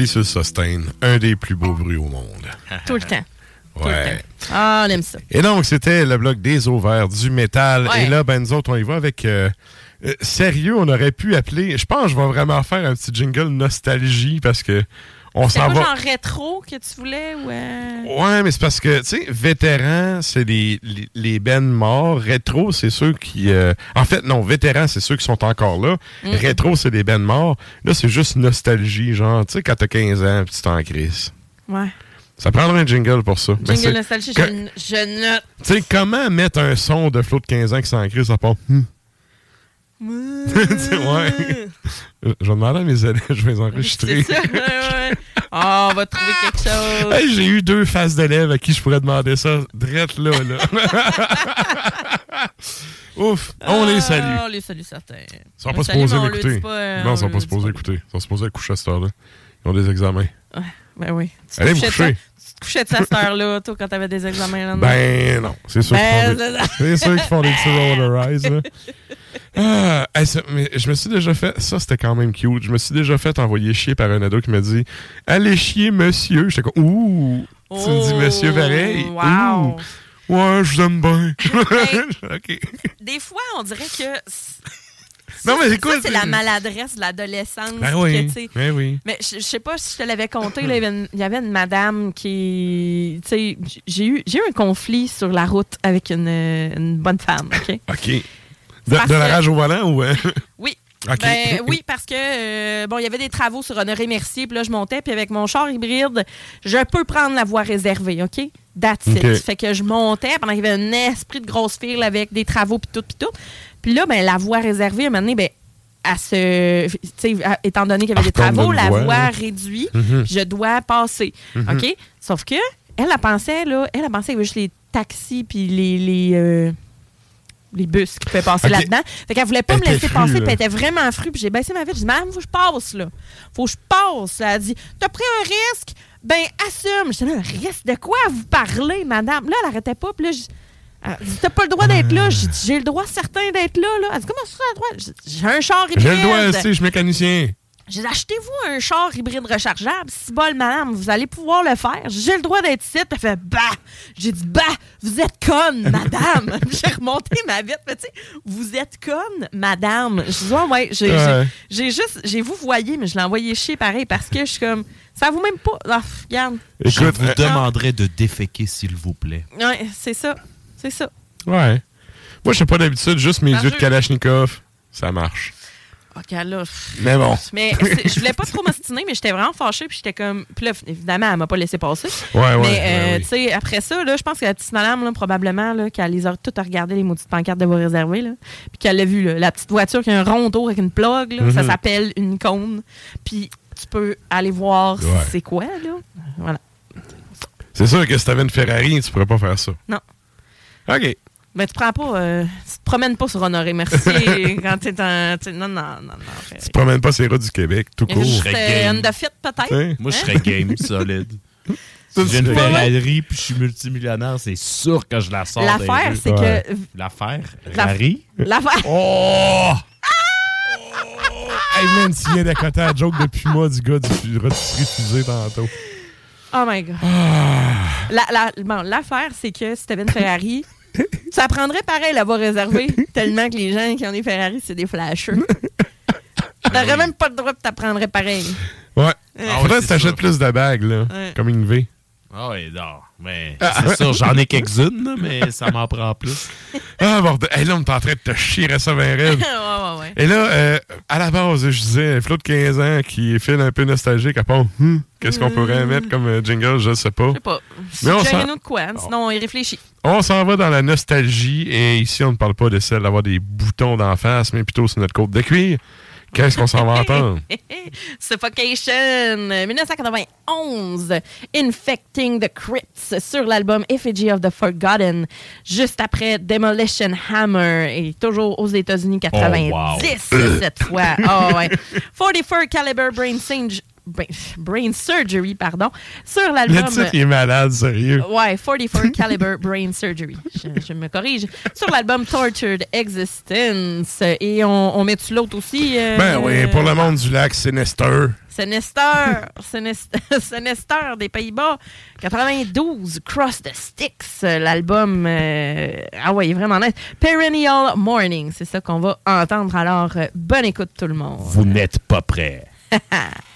Le sustain, un des plus beaux bruits au monde. *laughs* Tout le temps. Tout le Ouais. temps. Ah, on aime ça. Et donc, c'était le bloc des eaux vertes, du métal. Ouais. Et là, ben, nous autres, on y va avec... euh, euh, sérieux, on aurait pu appeler... Je pense que je vais vraiment faire un petit jingle nostalgie parce que on C'est s'en pas va... genre rétro que tu voulais ou. euh, Ouais, mais c'est parce que, tu sais, vétérans, c'est les, les, les bennes morts. Rétro, c'est ceux qui... euh, En fait, non, vétérans, c'est ceux qui sont encore là. Mm. Rétro, c'est des bennes morts. Là, c'est juste nostalgie, genre, tu sais, quand t'as 15 ans, puis tu t'en crises. Ouais. Ça prendrait un jingle pour ça. Jingle c'est- nostalgie, que- je, je note. Tu sais, comment mettre un son de flot de 15 ans qui s'en crise, ça part... Hmm? Ouais. Je vais demander à mes élèves, je vais les enregistrer. Ça. ouais, ouais. Ah, on va trouver quelque chose. Hey, J'ai eu deux faces d'élèves à qui je pourrais demander ça, drette là, là. *laughs* Ouf, on les salue. Ah, on les salue certains. Ils sont On pas salue, supposés pas, euh, non, on ils sont pas supposés écouter. Ils sont supposés coucher à cette heure-là. Ils ont des examens. Ouais, ben oui. Tu Allez vous couchais de coucher. Te couchais de cette heure-là, toi, quand t'avais des examens là Ben non, c'est sûr Ben, qu'ils font c'est des... ça. C'est sûr qu'ils font des petits roller eyes, là. Ah, hey, mais je me suis déjà fait... Ça, c'était quand même cute. Je me suis déjà fait envoyer chier par un ado qui m'a dit « Allez chier, monsieur! » J'étais comme « Ouh! Tu me dis monsieur pareil? Oh, wow. Ouh. Ouais, je vous aime bien. *laughs* OK. Des fois, on dirait que. Non, mais écoute... c'est la maladresse de l'adolescence. Ben oui, ben oui. Mais je, je sais pas si je te l'avais compté, là, il y avait une- il y avait une madame qui. Tu sais, j'ai eu, j'ai eu un conflit sur la route avec une, une bonne femme, OK? *laughs* OK. De, la rage au volant ou... euh? *laughs* Oui. *laughs* Ben, oui, parce que euh, bon, il y avait des travaux sur Honoré Mercier, puis là, je montais, puis avec mon char hybride, je peux prendre la voie réservée, OK? That's it. Fait que je montais pendant qu'il y avait un esprit de grosse file avec des travaux, puis tout, puis tout. Puis là, ben, la voie réservée, à un moment donné, ben, à à- étant donné qu'il y avait des retombe travaux, la voie, voie là. réduite, Mhm. je dois passer. Mhm. OK? Sauf que, elle, elle pensait, là, elle, elle pensait qu'il y avait juste les taxis puis les, les, euh, les bus qui pouvaient passer là-dedans. Fait qu'elle voulait pas Elle me laisser passer, puis elle était vraiment frue. Puis j'ai baissé ma vitre. J'ai dit, Madame, faut que je passe, là. Faut que je passe. Elle a dit, t'as pris un risque? Ben, assume. J'étais là, un risque de quoi vous parlez, madame? Là, elle arrêtait pas. Puis là, elle dit, t'as pas le droit d'être là. J'ai dit, j'ai le droit certain d'être là, là. Elle dit, comment ça, t'as le droit? J'ai un char hybride. J'ai le doigt, aussi, je suis mécanicien. J'ai dit, achetez-vous un char hybride rechargeable. Si bol, madame, vous allez pouvoir le faire. J'ai le droit d'être ici. Elle fait, bah. J'ai dit, bah, vous êtes conne, madame. *laughs* j'ai remonté ma vitre. Mais tu sais, vous êtes conne, madame. Je dis, ouais, ouais. J'ai Ouais. juste, j'ai vous voyé, mais je l'ai envoyé chier pareil parce que je suis comme, ça vaut même pas. Ah, regarde. Je vous euh, demanderai de déféquer, s'il vous plaît. Ouais, c'est ça. C'est ça. Ouais. Moi, je sais pas d'habitude, juste mes yeux de Kalachnikov, ça marche. OK, là. Mais bon. Mais je voulais pas trop m'ostiner, mais j'étais vraiment fâchée. Puis j'étais comme. Puis là, évidemment, elle m'a pas laissé passer. Ouais, ouais, Mais, ouais, euh, oui. tu sais, après ça, là, je pense que la petite madame, là, probablement, là, qu'elle les a toutes regardé, les maudites pancartes de voie réservée, là. Puis qu'elle a vu, là, la petite voiture qui a un rond autour avec une plug, là. Ça Mhm. s'appelle une icône. Puis tu peux aller voir Ouais. c'est quoi, là. Voilà. C'est sûr que si t'avais une Ferrari, tu pourrais pas faire ça. Non. OK. Ben, tu prends pas. euh, tu te promènes pas sur Honoré Mercier *laughs* quand t'es en. t'sais, Non, non, non, non. Tu te promènes pas ces routes du Québec, tout court. juste, euh, Honda Fit, peut-être. Hein? Moi, je serais game, *laughs* solide. Si j'ai une Ferrari puis je suis multimillionnaire, c'est sûr que je la sors. L'affaire, c'est que- L'affaire? La- Rari? L'affaire. Oh! *laughs* Hey man, tu viens d'accoter la joke depuis moi du gars du rotisserie fusée tantôt. Oh my God. La- la- bon, L'affaire, c'est que si t'avais une Ferrari, *laughs* ça prendrait pareil la voie réservée, *laughs* tellement que les gens qui ont des Ferrari, c'est des flashers. *laughs* T'aurais même pas le droit de t'apprendrais pareil. Ouais. Ah Faudrait ouais, que c'est t'achètes plus de bagues, là. Ouais. Comme une V. Ah oui, non. Mais Ah. c'est sûr, j'en ai quelques-unes, mais ça m'en prend plus. Ah, bordel. Hey, là, on est en train de te chier ça bien *laughs* raide. ouais, ouais, ouais. Et là, euh, à la base, je disais, Flo de 15 ans qui file un peu nostalgique, à part, Hum, qu'est-ce qu'on pourrait mettre comme euh, jingle, je sais pas. Je sais pas. Mais on s'en, de quoi, hein, sinon on y réfléchit. on s'en va dans la nostalgie, et ici, on ne parle pas de celle d'avoir des boutons d'en face, mais plutôt sur notre côte de cuir. Qu'est-ce qu'on s'en va entendre? *laughs* Suffocation, euh, 1991, Infecting the Crits sur l'album Effigy of the Forgotten, juste après Demolition Hammer et toujours aux États-Unis 90 Oh, wow. cette fois. Oh, ouais. *laughs* 44 Caliber Brain, Singe- brain, Surgery, pardon, sur l'album. Le titre est malade, sérieux. Euh, ouais, 44 *laughs* Caliber Brain Surgery. Je, me corrige. Sur l'album Tortured Existence. Et on, met-tu l'autre aussi? Euh, ben oui, pour le monde du lac, c'est Nestor. C'est Nestor, c'est Nestor des Pays-Bas. 92, Cross the Sticks, l'album. Euh, ah ouais, vraiment net. Perennial Morning, c'est ça qu'on va entendre. Alors, bonne écoute tout le monde. Vous n'êtes pas prêts. *laughs*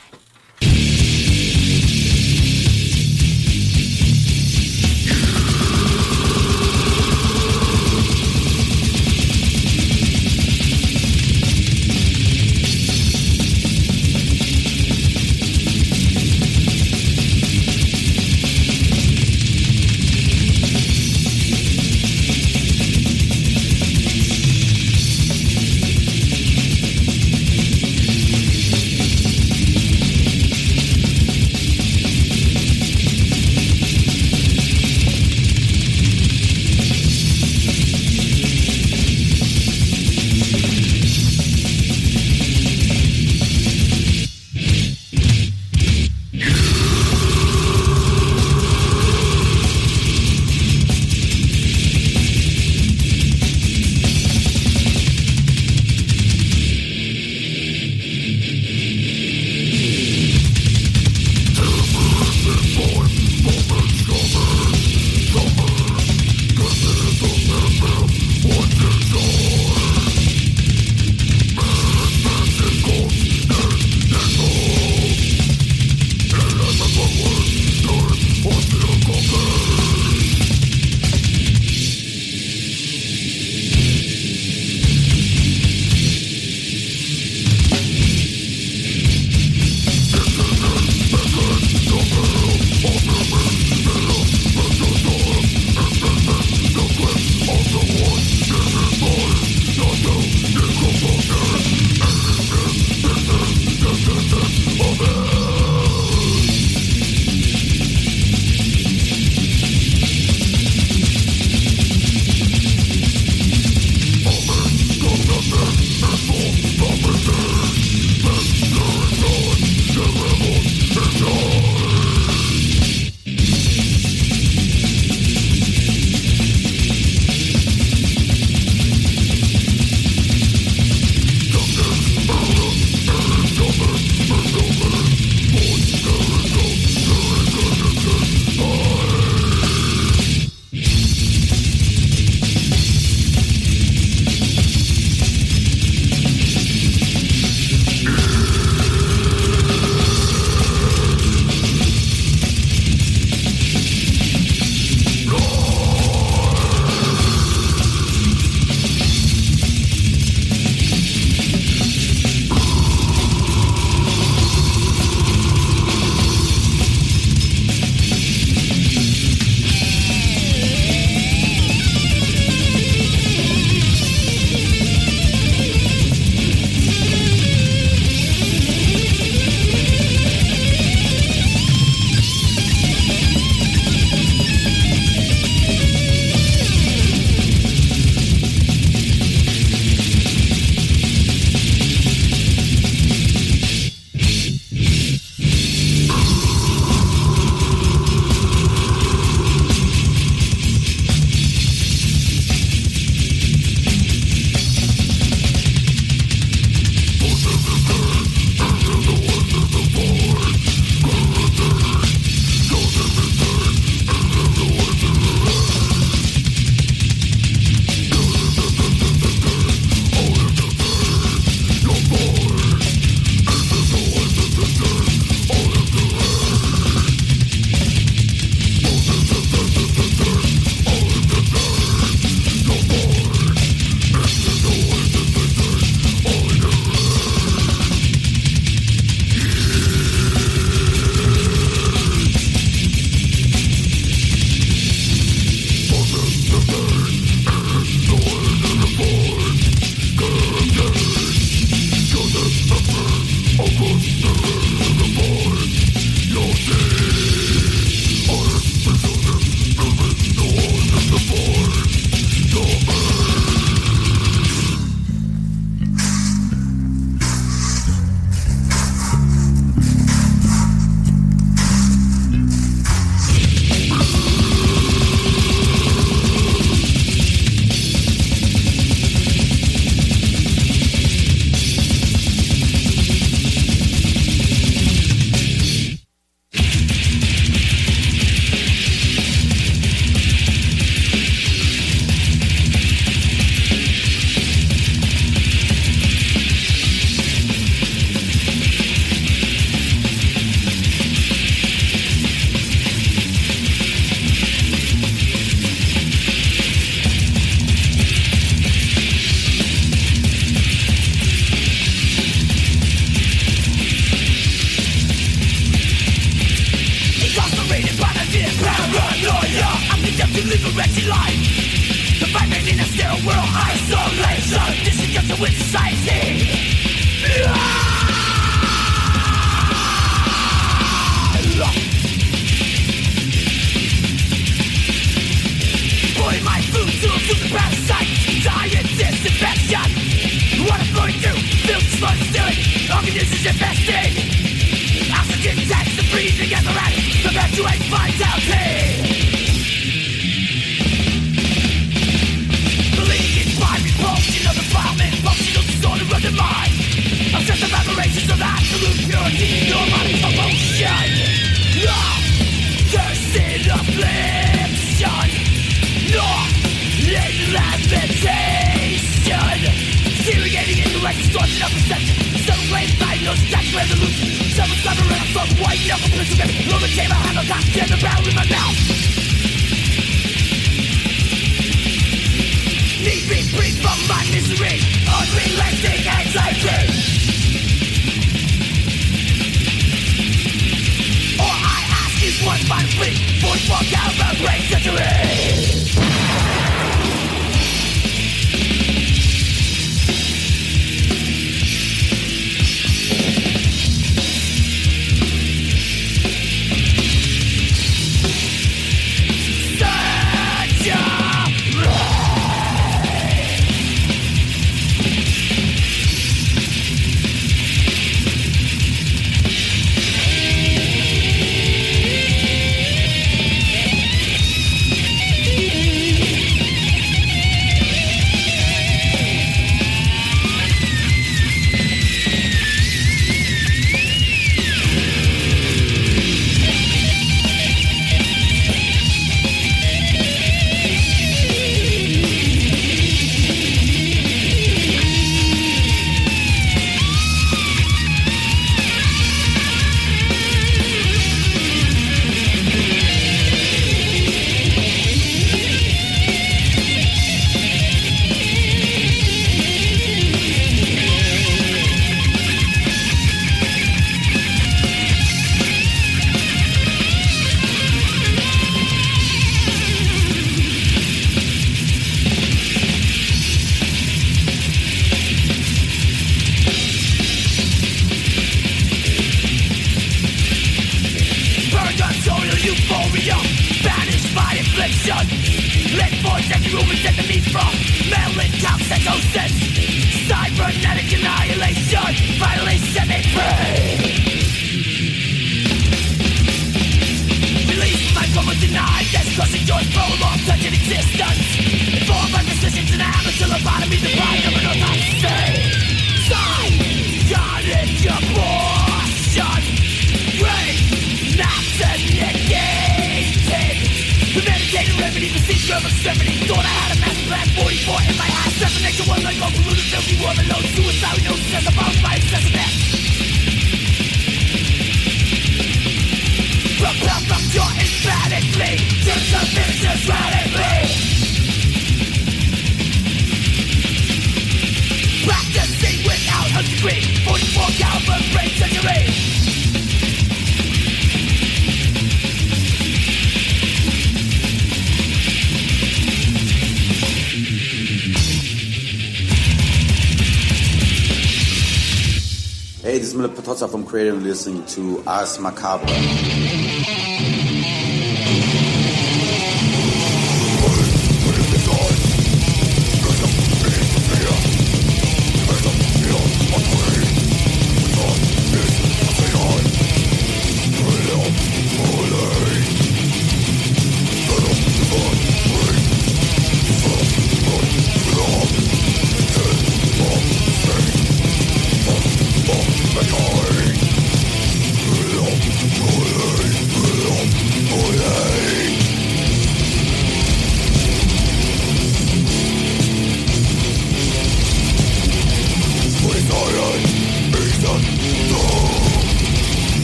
Creative listening to Ars Macabre.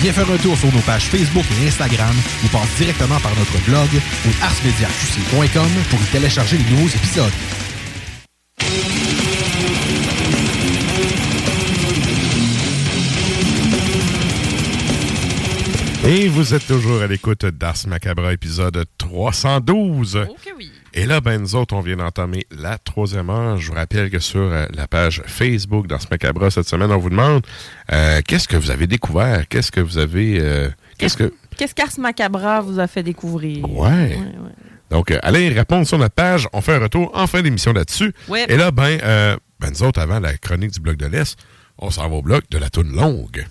Viens faire un tour sur nos pages Facebook et Instagram ou passe directement par notre blog ou arsmediaqc.com pour y télécharger les nouveaux épisodes. Et vous êtes toujours à l'écoute d'Ars Macabra, épisode 312. Et là, ben, nous autres, on vient d'entamer la troisième heure. Je vous rappelle que sur euh, la page Facebook d'Ars Macabra, cette semaine, on vous demande euh, qu'est-ce que vous avez découvert? Qu'est-ce que vous avez... euh, qu'est-ce que... Qu'est-ce qu'Ars Macabra vous a fait découvrir? Ouais. Donc, euh, allez répondre sur notre page. On fait un retour en fin d'émission là-dessus. Ouais. Et là, ben, ben, nous autres, avant la chronique du Bloc de l'Est, on s'en va au bloc de la toune longue.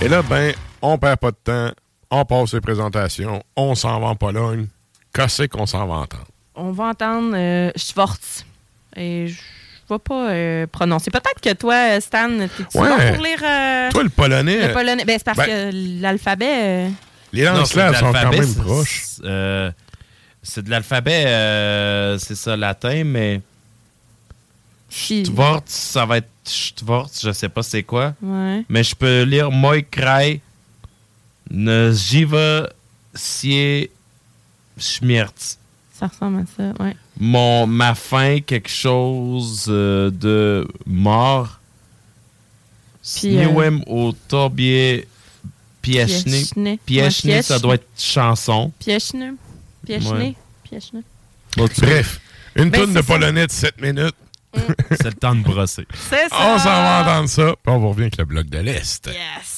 Et là, ben, on perd pas de temps, on passe les présentations, on s'en va en Pologne. Qu'est-ce qu'on s'en va entendre? On va entendre euh, Schwartz. Et je ne vais pas euh, prononcer. Peut-être que toi, Stan, t'es-tu Ouais. bon pour lire... euh, Toi, le polonais, Le polonais? Ben, c'est parce Ben- que l'alphabet... euh, Les langues slaves sont quand même proches. c'est, euh, c'est de l'alphabet, euh, c'est ça, latin, mais. Stvorz, ça va être Stvorz, je sais pas c'est quoi. Ouais. Mais je peux lire Moi kraj, ne jiva sie schmierz. Ça ressemble à ça, ouais. Mon, ma fin, quelque chose euh, de mort. Euh, Sniwem au tobie piechny. Piechny. Piechny, Ouais, ça doit être chanson. Piechny. Ouais. Piechny. Bref, une Ben, toune de polonais de 7 minutes. C'est le temps de brosser. C'est ça. On s'en va entendre ça, puis on vous revient avec le bloc de l'Est. Yes.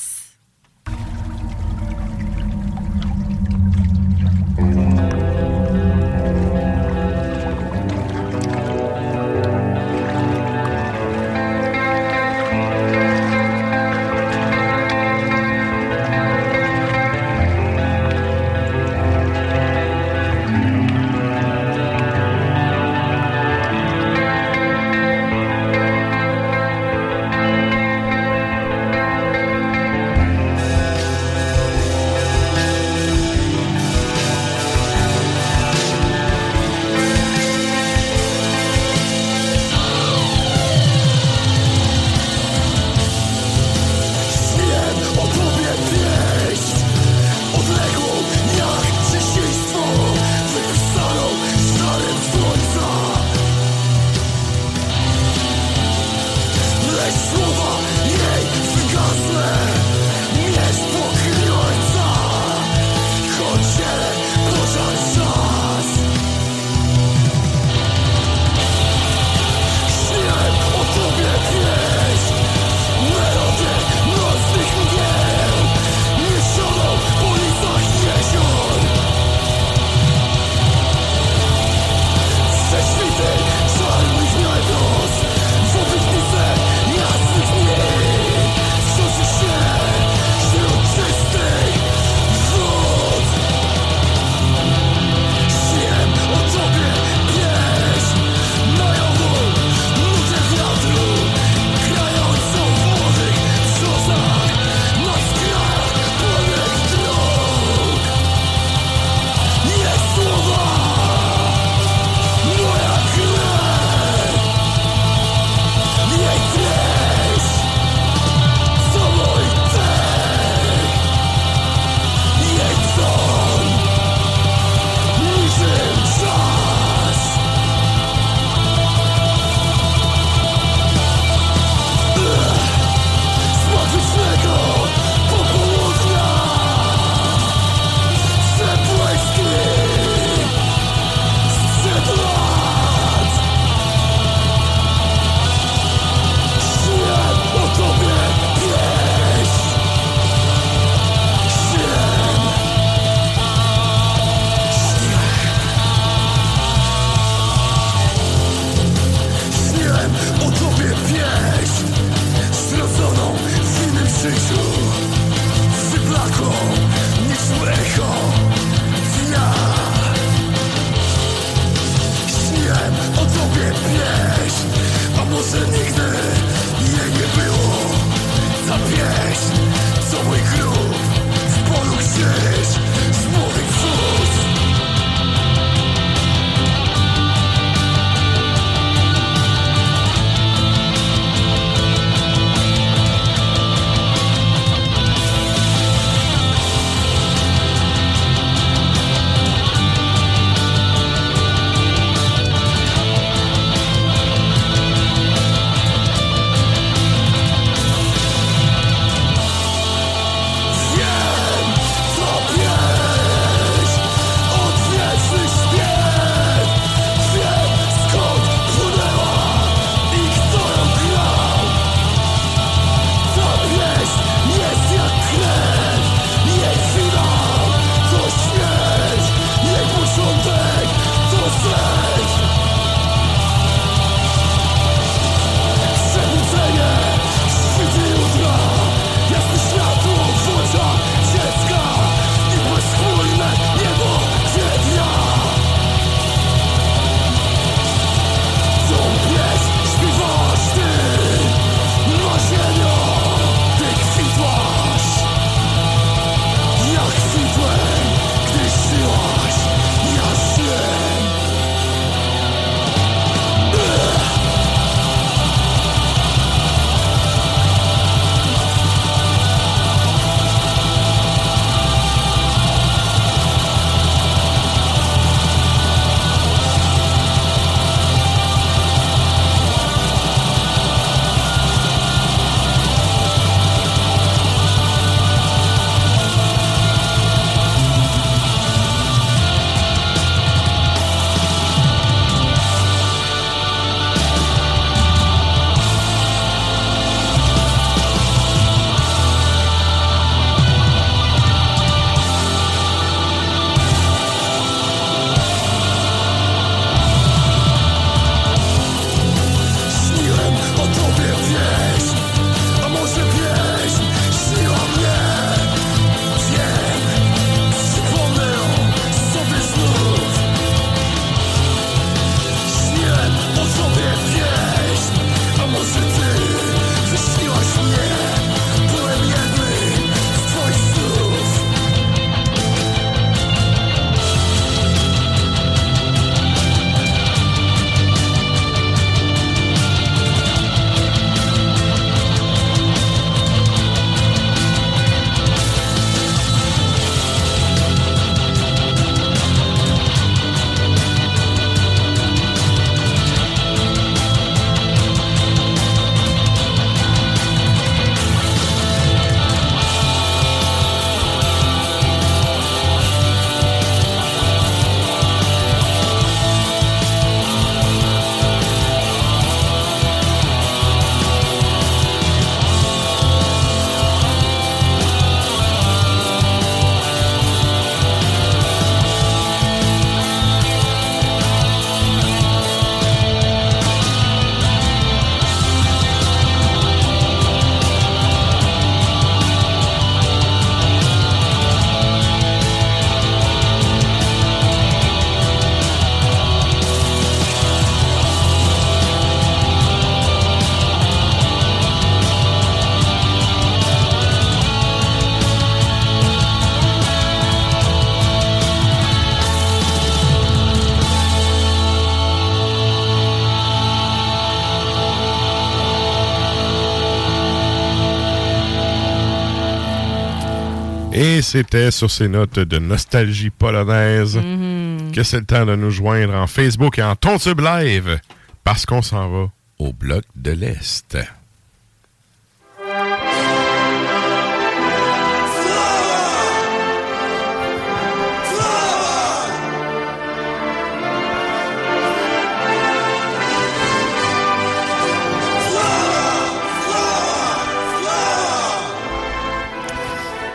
C'était sur ces notes de nostalgie polonaise Mhm. que c'est le temps de nous joindre en Facebook et en Tontube Live parce qu'on s'en va au bloc de l'Est.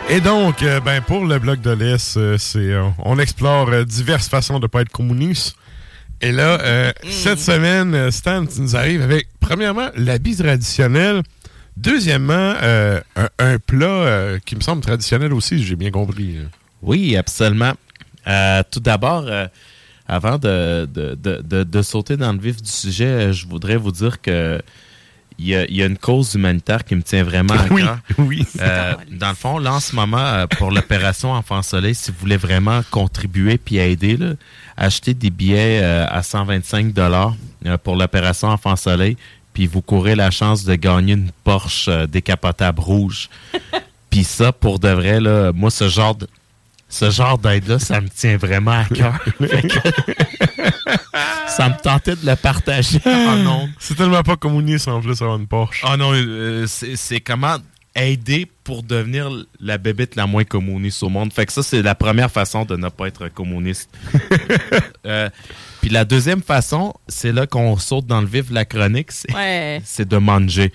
Et donc, euh, ben, pour le bloc de l'Est, euh, c'est, euh, on explore euh, diverses façons de ne pas être communiste. Et là, euh, cette semaine, Stan, tu nous arrives avec, premièrement, l'habit traditionnel. Deuxièmement, euh, un, un plat euh, qui me semble traditionnel aussi, si j'ai bien compris. Oui, absolument. Euh, tout d'abord, euh, avant de, de, de, de- de sauter dans le vif du sujet, je voudrais vous dire que il y, a, il y a une cause humanitaire qui me tient vraiment à Oui, cœur. *laughs* oui. Euh, dans le fond, là, en ce moment, euh, pour l'opération Enfant Soleil, si vous voulez vraiment contribuer puis aider, là, achetez des billets euh, à 125 dollars pour l'opération Enfant Soleil, puis vous courez la chance de gagner une Porsche euh, décapotable rouge. *laughs* puis ça, pour de vrai, là, moi, ce genre de ce genre d'aide-là, ça me tient vraiment à cœur. *laughs* *laughs* Ça me tentait de le partager en ondes. C'est tellement pas communiste en plus avoir une Porsche. Ah non, euh, c'est comment aider pour devenir la bébête la moins communiste au monde. Fait que ça, c'est la première façon de ne pas être communiste. *laughs* Euh, Puis la deuxième façon, c'est là qu'on saute dans le vif de la chronique, c'est Ouais. c'est de manger.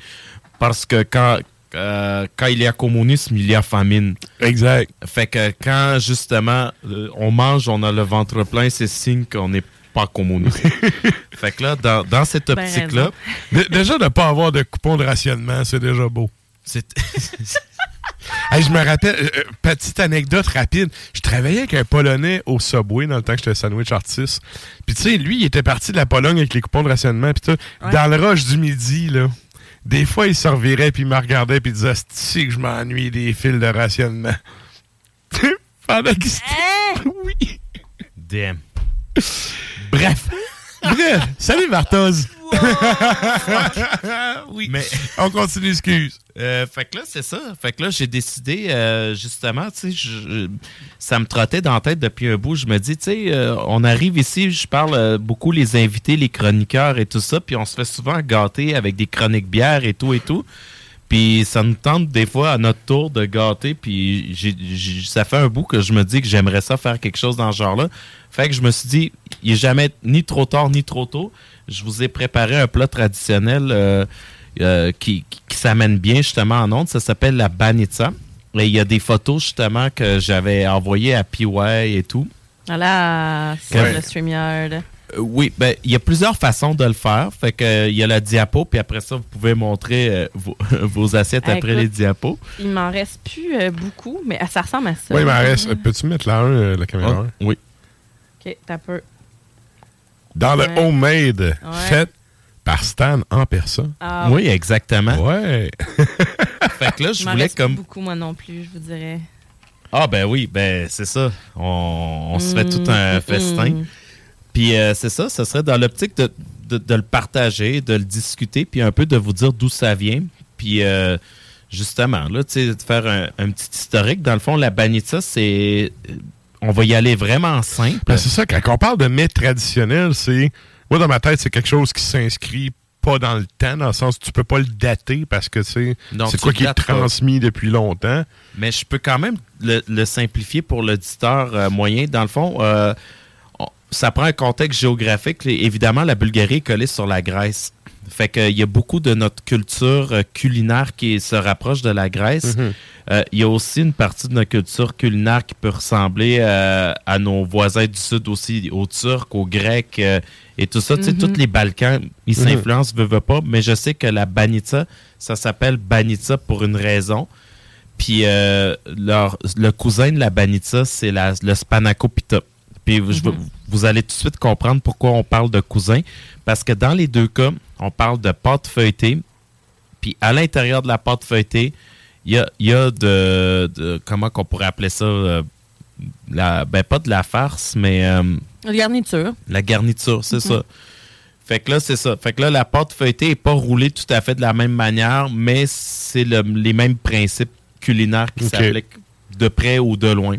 Parce que quand, euh, quand il y a communisme, il y a famine. Exact. Fait que quand justement euh, on mange, on a le ventre plein, c'est signe qu'on n'est pas communiste. *laughs* fait que là, dans, dans cette Ben optique-là, Dé- déjà, de ne pas avoir de coupon de rationnement, c'est déjà beau. C'est. *laughs* Hey, je me rappelle, euh, euh, petite anecdote rapide. Je travaillais avec un Polonais au Subway dans le temps que j'étais sandwich artiste. Puis tu sais, lui, il était parti de la Pologne avec les coupons de rationnement. Puis tout. Ouais. Dans le rush du midi, là, des fois, il se revirait, puis il me regardait, puis il disait C'est que je m'ennuie des fils de rationnement. *laughs* Pendant qu'il se- *laughs* Oui. Damn. Bref. *laughs* Bref. Salut, Marthoz. *laughs* oui. Mais on continue, excuse. Euh, fait que là, c'est ça. Fait que là, j'ai décidé, euh, justement, tu sais, ça me trottait dans la tête depuis un bout. Je me dis, tu sais, euh, on arrive ici, je parle beaucoup les invités, les chroniqueurs et tout ça, puis on se fait souvent gâter avec des chroniques bières et tout et tout. Puis ça nous tente des fois à notre tour de gâter, puis ça fait un bout que je me dis que j'aimerais ça faire quelque chose dans ce genre-là. Fait que je me suis dit, il n'est jamais ni trop tard ni trop tôt. Je vous ai préparé un plat traditionnel euh, euh, qui, qui- qui s'amène bien justement en ondes. Ça s'appelle la banitsa. Et il y a des photos justement que j'avais envoyées à PY et tout. Voilà, sur Ouais. le StreamYard. Euh, oui, ben il y a plusieurs façons de le faire. Fait que il y a la diapo, puis après ça, vous pouvez montrer euh, vos, *laughs* vos assiettes Ah, après écoute. les diapos. Il m'en reste plus euh, beaucoup, mais ah, ça ressemble à ça. Oui, il m'en reste. Peux-tu mettre là un, euh, la caméra? Ah, oui. Ok, t'as peu. Dans le homemade, Ouais. fait par Stan en personne. Ah, oui, exactement. Ouais. *laughs* fait que là, je voulais comme. beaucoup, moi non plus, je vous dirais. Ah ben oui, ben c'est ça. On, on se fait tout un Mm, festin. mm. Puis euh, c'est ça, ce serait dans l'optique de, de- de le partager, de le discuter, puis un peu de vous dire d'où ça vient. Puis euh, justement, là, tu sais, de faire un, un petit historique. Dans le fond, la banitsa, c'est... On va y aller vraiment simple. Ben, c'est ça, quand on parle de mets traditionnel, c'est. Moi, dans ma tête, c'est quelque chose qui s'inscrit pas dans le temps, dans le sens où tu peux pas le dater parce que c'est quoi qui est pas. transmis depuis longtemps. Mais je peux quand même le, le simplifier pour l'auditeur euh, moyen. Dans le fond, euh, on- ça prend un contexte géographique. Évidemment, la Bulgarie est collée sur la Grèce. Fait qu'il y a beaucoup de notre culture euh, culinaire qui se rapproche de la Grèce. Mhm. Euh, Il y a aussi une partie de notre culture culinaire qui peut ressembler euh, à nos voisins du Sud aussi, aux Turcs, aux Grecs euh, et tout ça. Tu sais, Mhm. tous les Balkans, ils Mhm. s'influencent, pas. Mais je sais que la banitsa, ça s'appelle banitsa pour une raison. Puis leur- le cousin de la banitsa, c'est la- le spanakopita. Puis Mhm. vous allez tout de suite comprendre pourquoi on parle de cousin. Parce que dans les deux cas, on parle de pâte feuilletée. Puis à l'intérieur de la pâte feuilletée, il y a, il y a de, de- Comment qu'on pourrait appeler ça euh, la, Ben, pas de la farce, mais. euh, La garniture. la garniture, c'est Mhm. ça. Fait que là, c'est ça. Fait que là, la pâte feuilletée n'est pas roulée tout à fait de la même manière, mais c'est le- les mêmes principes culinaires qui s'appliquent de près ou de loin.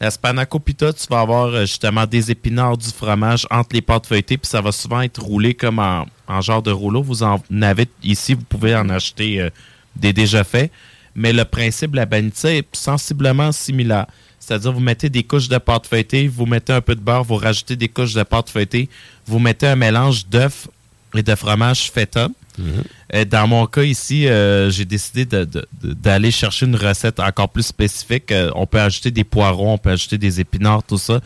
La spanakopita, tu vas avoir euh, justement des épinards, du fromage entre les pâtes feuilletées, puis ça va souvent être roulé comme en, en genre de rouleau. Vous en avez ici, vous pouvez en acheter euh, des déjà faits. Mais le principe de la banitsa est sensiblement similaire. C'est-à-dire, vous mettez des couches de pâte feuilletée, vous mettez un peu de beurre, vous rajoutez des couches de pâte feuilletée, vous mettez un mélange d'œufs et de fromage feta. Euh, Dans mon cas ici, euh, j'ai décidé de- de- de- d'aller chercher une recette encore plus spécifique. Euh, on peut ajouter des poireaux, on peut ajouter des épinards, tout ça.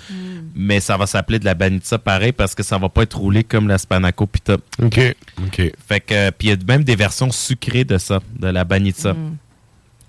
Mais ça va s'appeler de la banitsa pareil parce que ça va pas être roulé comme la spanako pita. OK. OK. Fait que, euh, puis il y a même des versions sucrées de ça, de la banitsa. Mm.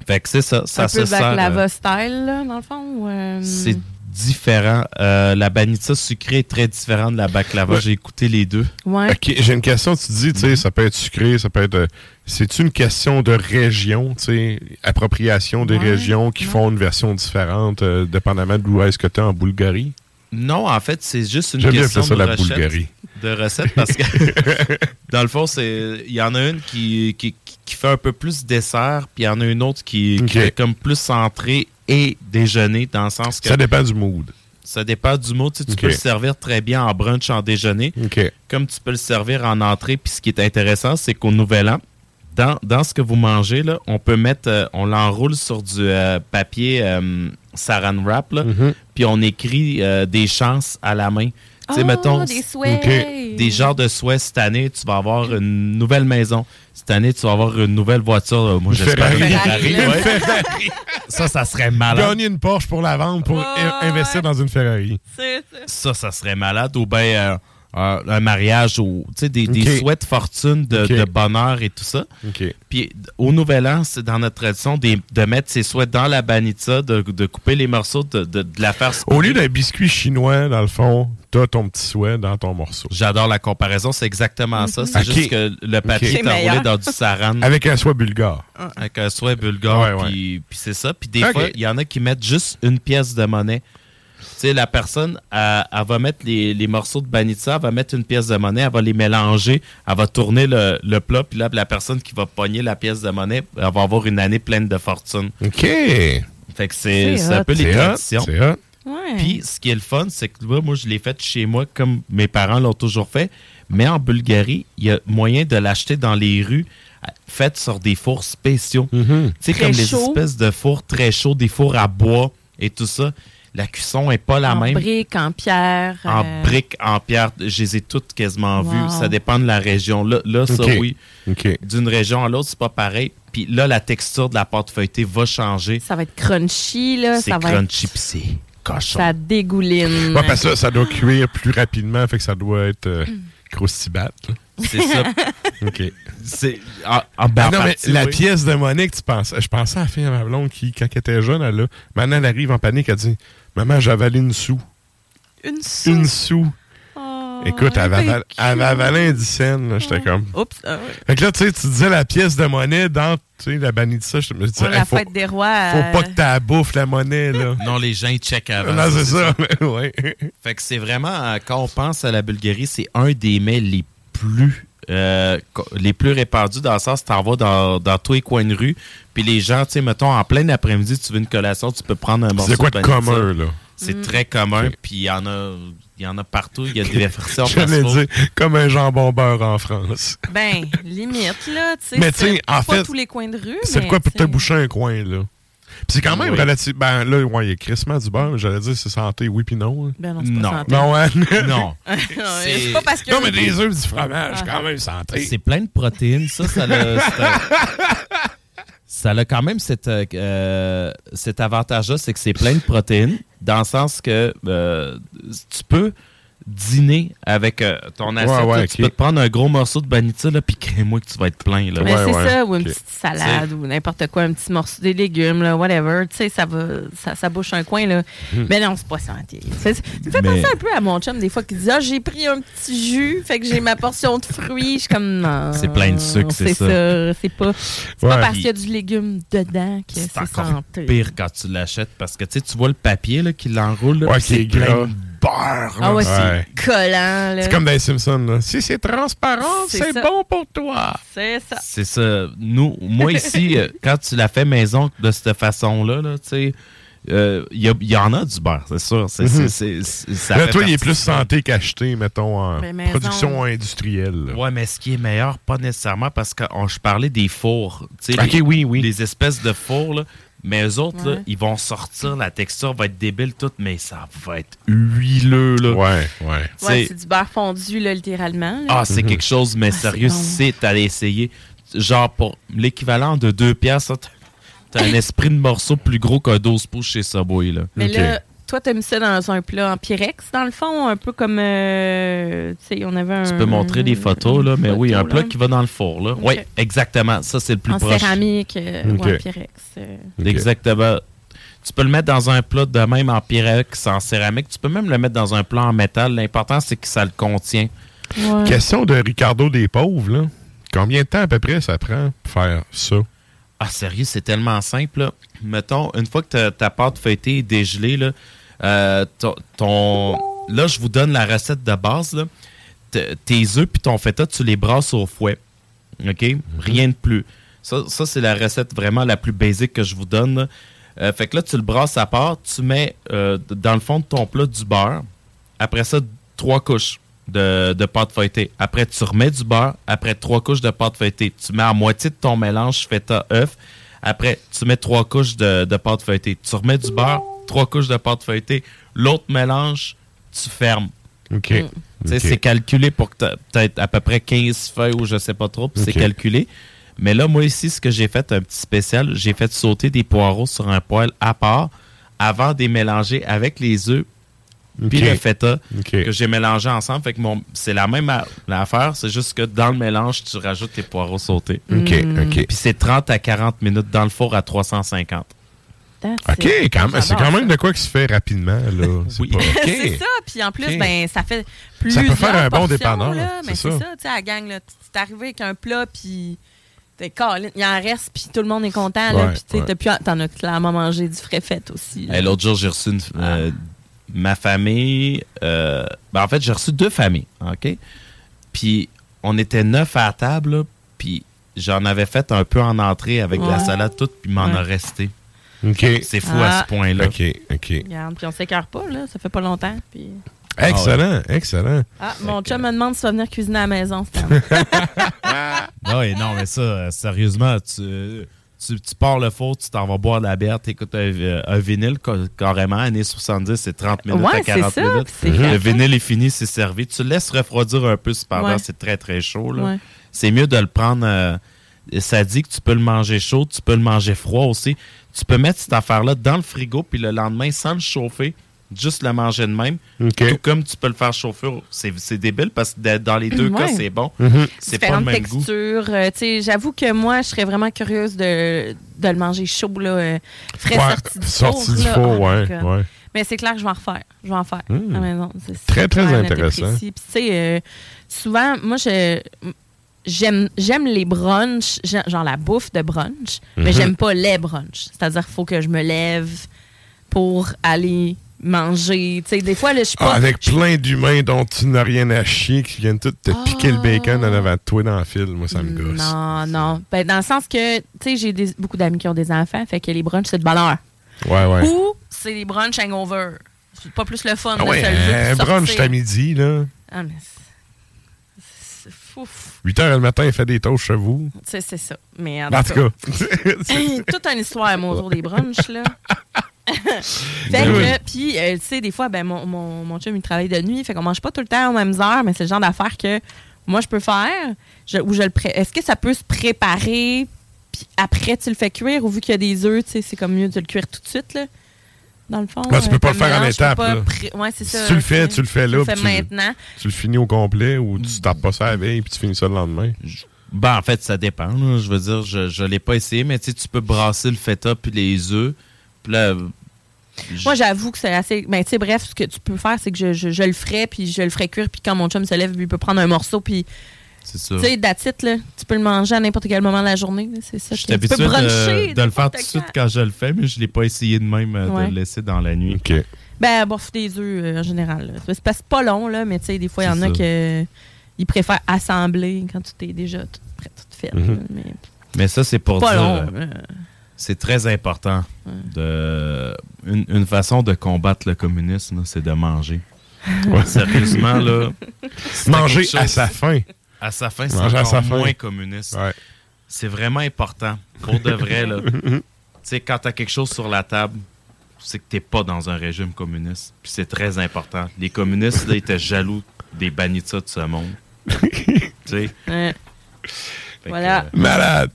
Fait que c'est ça. Ça un se peu baklava style, là, dans le fond? ou, euh, c'est différent. Euh, la banitsa sucrée est très différente de la baklava. Ouais. J'ai écouté les deux. Ouais. Ok, j'ai une question. Tu dis, tu sais, ça peut être sucré, ça peut être. euh, C'est une question de région, tu sais, appropriation des Ouais, régions qui font une version différente, euh, dépendamment d'où est-ce que tu es en Bulgarie? Non, en fait, c'est juste une J'aime bien question ça de la recette. Bulgarie. De recette parce que *laughs* dans le fond, c'est il y en a une qui, qui, qui fait un peu plus dessert, puis il y en a une autre qui, qui fait comme plus entrée et déjeuner dans le sens que Ça dépend du mood. ça dépend du mot. Tu, sais, tu peux le servir très bien en brunch, en déjeuner, comme tu peux le servir en entrée. Puis ce qui est intéressant, c'est qu'au Nouvel An, dans, dans ce que vous mangez, là, on peut mettre, euh, on l'enroule sur du euh, papier euh, saran wrap, là, Mhm. puis on écrit euh, des chances à la main. Tu sais, Oh, mettons, des souhaits. Des genres de souhaits. Cette année, tu vas avoir une nouvelle maison. Cette année, tu vas avoir une nouvelle voiture. Euh, Moi, j'espère une Ferrari, Ferrari, Ferrari. Ça, ça serait malade. Gagner une Porsche pour la vendre, pour in- investir dans une Ferrari. Ça, ça serait malade. Ou bien euh, euh, un mariage, ou tu sais, des, des souhaits de fortune, de, bonheur et tout ça. Puis au Nouvel An, c'est dans notre tradition de mettre ses souhaits dans la banitza, de, de couper les morceaux, de, de- de la faire Au lieu d'un biscuit chinois, dans le fond, t'as ton petit souhait dans ton morceau. J'adore la comparaison, c'est exactement ça. C'est juste que le papier est enroulé dans du saran. Avec un souhait bulgare. Avec un souhait bulgare, Ouais, ouais. puis puis c'est ça. Puis des fois, il y en a qui mettent juste une pièce de monnaie. Tu sais, la personne, elle, elle va mettre les, les morceaux de banitsa, elle va mettre une pièce de monnaie, elle va les mélanger, elle va tourner le, le plat, puis là, la personne qui va pogner la pièce de monnaie, elle va avoir une année pleine de fortune. OK. Fait que c'est C'est c'est un peu les C'est hot, traditions. c'est hot. Ouais. Puis ce qui est le fun, c'est que là, moi, je l'ai fait chez moi comme mes parents l'ont toujours fait. Mais en Bulgarie, il y a moyen de l'acheter dans les rues, euh, fait sur des fours spéciaux. Tu sais, comme les espèces de fours très chauds, des fours à bois et tout ça. La cuisson est pas la en même. briques, en pierre. En euh, briques, en pierre, je les ai toutes quasiment Wow. vues. Ça dépend de la région. Là, là ça, oui. D'une région à l'autre, c'est pas pareil. Puis là, la texture de la pâte feuilletée va changer. Ça va être crunchy, là. C'est Ça va crunchy, être... puis c'est cochon. Ça dégouline. Ouais, parce que ça, ça doit cuire plus rapidement, fait que ça doit être euh, croustillant. là. C'est ça. *laughs* OK. C'est en, en- ben, Ah en non, mais la oui. pièce de monnaie que tu penses, je pensais à la fille à ma blonde qui, quand elle était jeune, elle a, maintenant elle arrive en panique, elle dit Maman, j'ai avalé une sou. Une sou? Une sou. Écoute, elle avait, avalé un 10 cents, là, j'étais comme. Oups. ah ouais. Fait que là, tu sais, tu disais la pièce de monnaie dans tu sais, la banitza. Je me disais, la hey, faut, fête des rois. faut euh, pas que t'as bouffe la monnaie, là. *laughs* Non, les gens, ils checkent avant. Non, c'est ça. *laughs* ouais. Fait que c'est vraiment, euh, quand on pense à la Bulgarie, c'est un des mets les plus euh, les plus répandus dans le sens, tu t'en vas dans, dans tous les coins de rue, puis les gens, tu sais, mettons, en plein après-midi, tu veux une collation, tu peux prendre un morceau C'est quoi de commun, là? C'est Mm. très commun, puis il y en a il y en a partout, il y a des versions *laughs* J'allais dire, comme un jambon beurre en France. Ben, limite, là. tu sais, Mais tu sais, en pas fait, tous les coins de rue. C'est quoi pour tu te sais. boucher un coin, là? Puis c'est quand même Oui. relatif. Ben là, ouais, il y a crissement du beurre, j'allais dire c'est santé, oui puis non. hein. Ben non, c'est pas Non. santé. Non, *laughs* *laughs* ouais. Non. c'est pas parce que. Non, mais des œufs, du fromage, Ah. quand même santé. C'est plein de protéines. Ça, ça un- *laughs* ça a quand même cet, euh, euh, cet avantage-là, c'est que c'est plein de protéines, dans le sens que euh, tu peux dîner avec euh, ton assiette. Ouais, ouais, là, Tu peux te prendre un gros morceau de banitza, là, puis crée-moi que tu vas être plein. Là. Mais Ouais, c'est ouais. ça, ou une petite salade, ou n'importe quoi, un petit morceau des légumes, là, whatever. Tu sais, ça va, ça, ça bouche un coin, là. Mais non, c'est pas santé. C'est- Ça me fait penser un peu à mon chum, des fois, qui dit Ah, j'ai pris un petit jus, fait que j'ai ma portion de fruits. Je suis comme Non. C'est plein de sucre, c'est ça. C'est pas, c'est Ouais. pas parce qu'il y a du légume dedans que C'est c'est santé. pire quand tu l'achètes parce que tu sais, tu vois le papier là, qui l'enroule. Ouais, c'est plein gras. Ah ouais, Ouais. c'est collant, là. C'est comme dans les Simpsons, là. Si c'est transparent, C'est bon pour toi. C'est ça. C'est ça. Nous, moi ici, *laughs* euh, quand tu l'as fait maison de cette façon-là, là, tu sais, euh, il y, a- il y en a du beurre, c'est sûr. C'est, ça Là, toi, il est plus santé qu'acheté, mettons, en Mais maison. production industrielle. là. Ouais, mais ce qui est meilleur, pas nécessairement parce que on- je parlais des fours. Tu sais, Ok, les, oui, oui. les espèces de fours, là. Mais eux autres, là, ils vont sortir, la texture va être débile toute, mais ça va être huileux, là. Ouais, ouais. Ouais, c'est du beurre fondu, là, littéralement. là. Ah, c'est quelque chose, mais Ah, c'est sérieux, bon. c'est à l'essayer. Genre, pour l'équivalent de 2 piastres, t'as- un esprit de morceau plus gros qu'un 12 pouces chez Subway, là. Mais là, toi, t'as mis ça dans un plat en pyrex, dans le fond, un peu comme. euh, tu sais, on avait un. Tu peux montrer des photos, là, mais oui, un plat là. qui va dans le four, là. Oui, exactement. Ça, c'est le plus En proche. céramique euh, ou en pyrex. euh. Exactement. Tu peux le mettre dans un plat de même en pyrex, en céramique. Tu peux même le mettre dans un plat en métal. L'important, c'est que ça le contient. Question de Ricardo des pauvres, là. Combien de temps à peu près ça prend pour faire ça? Ah, sérieux, c'est tellement simple. Là. Mettons, une fois que ta- ta pâte feuilletée est dégelée, là, euh, ton, ton- là, je vous donne la recette de base. Là. Tes œufs puis ton feta, tu les brasses au fouet. OK? Rien de plus. Ça, ça, c'est la recette vraiment la plus basique que je vous donne. Euh, fait que là, tu le brasses à part. Tu mets euh, dans le fond de ton plat du beurre. Après ça, trois couches de, de pâte feuilletée. Après, tu remets du beurre. Après, trois couches de pâte feuilletée. Tu mets à moitié de ton mélange feta œuf. Après, tu mets trois couches de, de pâte feuilletée. Tu remets du beurre, trois couches de pâte feuilletée. L'autre mélange, tu fermes. OK. Tu sais, OK. C'est calculé pour que tu peut-être à peu près 15 feuilles ou je sais pas trop. puis C'est calculé. Mais là, moi ici, ce que j'ai fait, un petit spécial, j'ai fait sauter des poireaux sur un poêle à part avant de les mélanger avec les œufs puis le feta que j'ai mélangé ensemble. Fait que mon, c'est la même a- l'affaire, c'est juste que dans le mélange, tu rajoutes tes poireaux sautés. OK, Mm. OK. Puis c'est 30 à 40 minutes dans le four à 350. OK, c'est quand même de quoi qui se fait rapidement, là. *laughs* *laughs* C'est OK. c'est ça. Puis en plus, ben, ça fait plus Ça peut faire un bon dépanneur, Mais c'est ça. tu sais, à la gang, là, tu t'es arrivé avec un plat, puis il en reste, puis tout le monde est content. là, Ouais, puis tu sais, ouais. t'en as clairement mangé du frais fait aussi. Hey, L'autre jour, j'ai reçu une, euh, ma famille. euh, ben, en fait, j'ai reçu deux familles. OK? Puis, on était neuf à la table, là, puis j'en avais fait un peu en entrée avec de la salade toute, puis m'en Ouais. a resté. OK. C'est fou à Ah. ce point-là. OK, OK. Regarde, puis on s'écœure pas, là, ça fait pas longtemps. Puis... Excellent, excellent. Ah, mon chum me demande si tu vas venir cuisiner à la maison, Stan. Non, et non, mais ça, euh, sérieusement, tu, tu, tu pars le four, tu t'en vas boire de la bière, t'écoutes un, un vinyle, ca- carrément, années 70, c'est 30 minutes Ouais, à 40 c'est ça, minutes. Le vinyle est fini, c'est servi. Tu le laisses refroidir un peu, cependant, Ouais. c'est très, très chaud. C'est mieux de le prendre. euh, ça dit que tu peux le manger chaud, tu peux le manger froid aussi. Tu peux mettre cette affaire-là dans le frigo, puis le lendemain, sans le chauffer, juste le manger de même. Tout comme tu peux le faire chauffer. C'est c'est débile parce que dans les deux cas, c'est bon. Mhm. C'est pas le même goût. textures. euh, tu sais, J'avoue que moi, je serais vraiment curieuse de, de le manger chaud, là, euh, frais Ouais, sorti du sorti four. du là. four, ouais, ouais. Mais c'est clair que je vais en refaire. Je vais en faire Mm. à la maison. C'est- c'est Très, très intéressant. Puis, tu sais, euh, souvent, moi, je. J'aime, j'aime les brunchs, genre la bouffe de brunch, mais Mhm. j'aime pas les brunchs. C'est-à-dire qu'il faut que je me lève pour aller manger. Tu sais, des fois, là, je suis Ah, pas. avec plein d'humains dont tu n'as rien à chier, qui viennent tous te piquer le bacon en avant de toi dans le fil. Moi, ça me gosse. Non, non. Ben, dans le sens que, tu sais, j'ai beaucoup d'amis qui ont des enfants, fait que les brunchs, c'est de bonheur. Ouais, ouais. Ou c'est les brunchs hangover. C'est pas plus le fun Ah de ouais, se lever un pour brunch à midi, là. Ah, mais c'est- c'est fou. 8 heures le matin, il fait des toasts chez vous. Tu sais, c'est ça. Mais en, En tout cas. *laughs* toute une histoire, mon jour des brunchs, là. *laughs* fait Ben oui. que, puis, euh, tu sais, des fois, ben, mon, mon, mon chum, il travaille de nuit, fait qu'on mange pas tout le temps aux mêmes heures, mais c'est le genre d'affaire que moi, je peux faire. Je, ou je le pré- Est-ce que ça peut se préparer, puis après, tu le fais cuire, ou vu qu'il y a des œufs, tu sais, c'est comme mieux de le cuire tout de suite, là? Dans le fond. Ben, tu peux euh, pas le faire en étapes, Ouais, ça. Tu le fais, tu le fais là. Tu le fais maintenant. Tu le finis au complet ou tu tapes pas ça la veille puis tu finis ça le lendemain? Ben, en fait, ça dépend. là. Je veux dire, je, je l'ai pas essayé, mais tu peux brasser le feta puis les œufs. Puis là, Moi, j'avoue que c'est assez. Ben, tu sais, bref, ce que tu peux faire, c'est que je, je, je le ferai, puis je le ferai cuire, puis quand mon chum se lève, il peut prendre un morceau, puis. C'est ça. Tu sais, it, là. Tu peux le manger à n'importe quel moment de la journée, C'est ça. Je que- suis Tu peux bruncher. de, de le faire tout de suite quand. je le fais, mais je l'ai pas essayé de même euh, Ouais. de le laisser dans la nuit. Ben, bof des œufs, euh, en général. C'est pas- pas long, là, mais tu sais, des fois, il y en a. Ils préfèrent assembler quand tout est déjà tout prêt, tout fait. Mhm. mais Mais ça, c'est pour pas dire. long. euh. C'est très important. De, une, une façon de combattre le communisme, c'est de manger. Ouais. Sérieusement, là. *laughs* Manger à sa faim. À sa faim, c'est encore sa moins communiste. C'est vraiment important. Pour de vrai, là. *laughs* tu sais, quand t'as quelque chose sur la table, c'est que t'es pas dans un régime communiste. Puis c'est très important. Les communistes, là, ils étaient jaloux des banitsas de ce monde. *laughs* tu sais? Ouais. Fait Voilà. que, euh, Malade.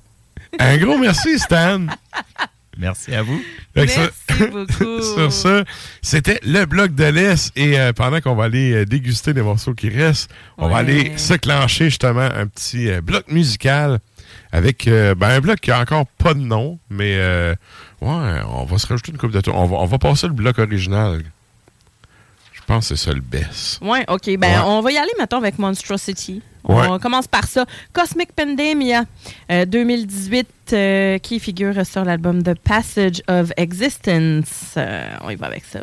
Un gros merci, Stan. *laughs* Merci à vous. Merci *laughs* beaucoup. Sur ça, c'était le bloc de l'Est. Et euh, pendant qu'on va aller euh, déguster les morceaux qui restent, on va aller se clencher justement un petit euh, bloc musical. avec ben, un bloc qui a encore pas de nom, mais ouais, on va se rajouter une coupe de tours. On va, on va passer le bloc original. Je pense que c'est ça le best. Ouais, OK. Ben, Ouais. on va y aller, mettons, avec Monstrosity. On commence par ça. Cosmic Pandemia, euh, 2018, euh, qui figure sur l'album The Passage of Existence. Euh, on y va avec ça.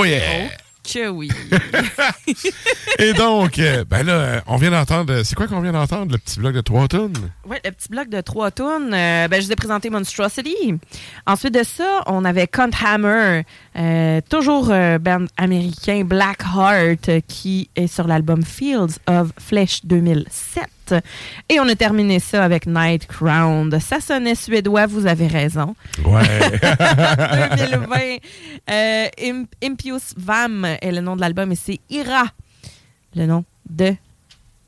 Oh yeah! Que oui. *laughs* Et donc, euh, ben là, on vient d'entendre. C'est quoi qu'on vient d'entendre, le petit bloc de trois tonnes? Le petit bloc de trois tunes. euh, ben, je vous ai présenté Monstrosity. Ensuite de ça, on avait Cunt Hammer, euh, toujours euh, band américain Black Heart, qui est sur l'album Fields of Flesh 2007. Et on a terminé ça avec Night Crown. Ça sonnait suédois, vous avez raison. Ouais. *laughs* 2020. Euh, Im- Impious Vam est le nom de l'album et c'est Ira, le nom de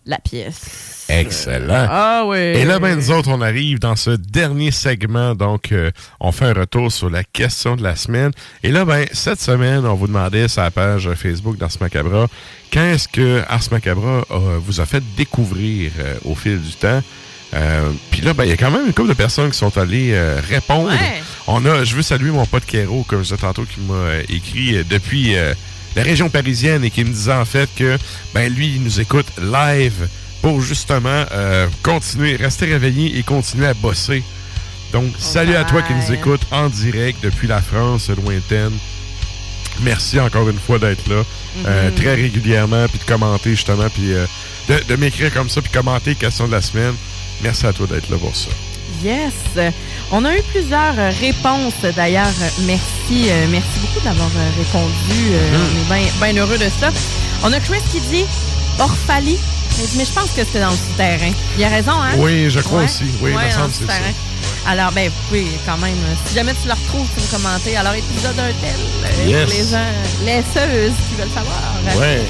la pièce. Excellent. Ah oui. Et là, ben, nous autres, on arrive dans ce dernier segment. Donc, euh, on fait un retour sur la question de la semaine. Et là, ben, cette semaine, on vous demandait sur la page Facebook d'Ars Macabra, qu'est-ce que Ars Macabra euh, vous a fait découvrir euh, au fil du temps? Euh, Puis là, ben, il y a quand même une couple de personnes qui sont allées euh, répondre. Ouais. On a, je veux saluer mon pote Kero, comme je disais tantôt, qui m'a euh, écrit euh, depuis euh, la région parisienne et qui me disait en fait que ben lui, il nous écoute live pour justement euh, continuer, rester réveillé et continuer à bosser. Donc, salut à toi qui nous écoute en direct depuis la France lointaine. Merci encore une fois d'être là euh, Mhm. très régulièrement, puis de commenter justement, puis euh, de, de m'écrire comme ça, puis commenter question de la semaine. Merci à toi d'être là pour ça. Yes. On a eu plusieurs euh, réponses d'ailleurs. Merci. euh, merci beaucoup d'avoir euh, répondu. Euh, On est bien heureux de ça. On a Chris qui dit Orphalie. Mais je pense que c'était dans le souterrain. Il a raison, hein? Oui, je crois Ouais. aussi. Oui, me Ouais, dans semble le que c'est ça. souterrain. Alors, ben, vous pouvez quand même, si jamais tu le retrouves, tu me commenter. Alors, épisode un tel, Yes. pour les gens, laisseuses qui veulent savoir. Ouais.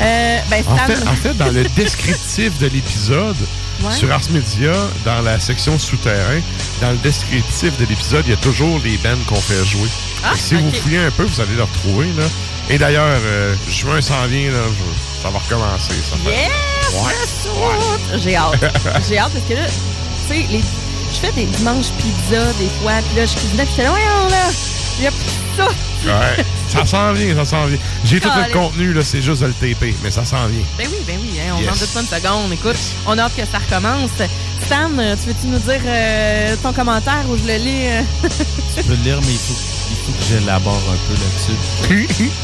Euh, ben, En fait, en fait, dans le descriptif de l'épisode, Ouais. sur Ars Media, dans la section souterrain, dans le descriptif de l'épisode, il y a toujours les bands qu'on fait jouer. Ah, si vous fouillez un peu, vous allez le retrouver. Là. Et d'ailleurs, euh, juin s'en vient, là, je- ça va recommencer. Ça fait- Yes! Ouais. J'ai hâte. *laughs* J'ai hâte parce que là, tu sais, les- je fais des dimanches pizza des fois, puis là, je cuisinais, puis j'étais là, voyons là, il y a plus de ça. Ouais, *laughs* ça s'en vient, ça s'en vient. J'ai tout le contenu, là, c'est juste de le taper, mais ça s'en vient. Ben oui, ben oui, hein, on Yes. en doute pas une seconde. Écoute, on a hâte que ça recommence. Stan, euh, tu veux-tu nous dire euh, ton commentaire ou je le lis? euh? *laughs* Tu peux le lire, mais il faut, il faut que j'élabore un peu là-dessus. *laughs*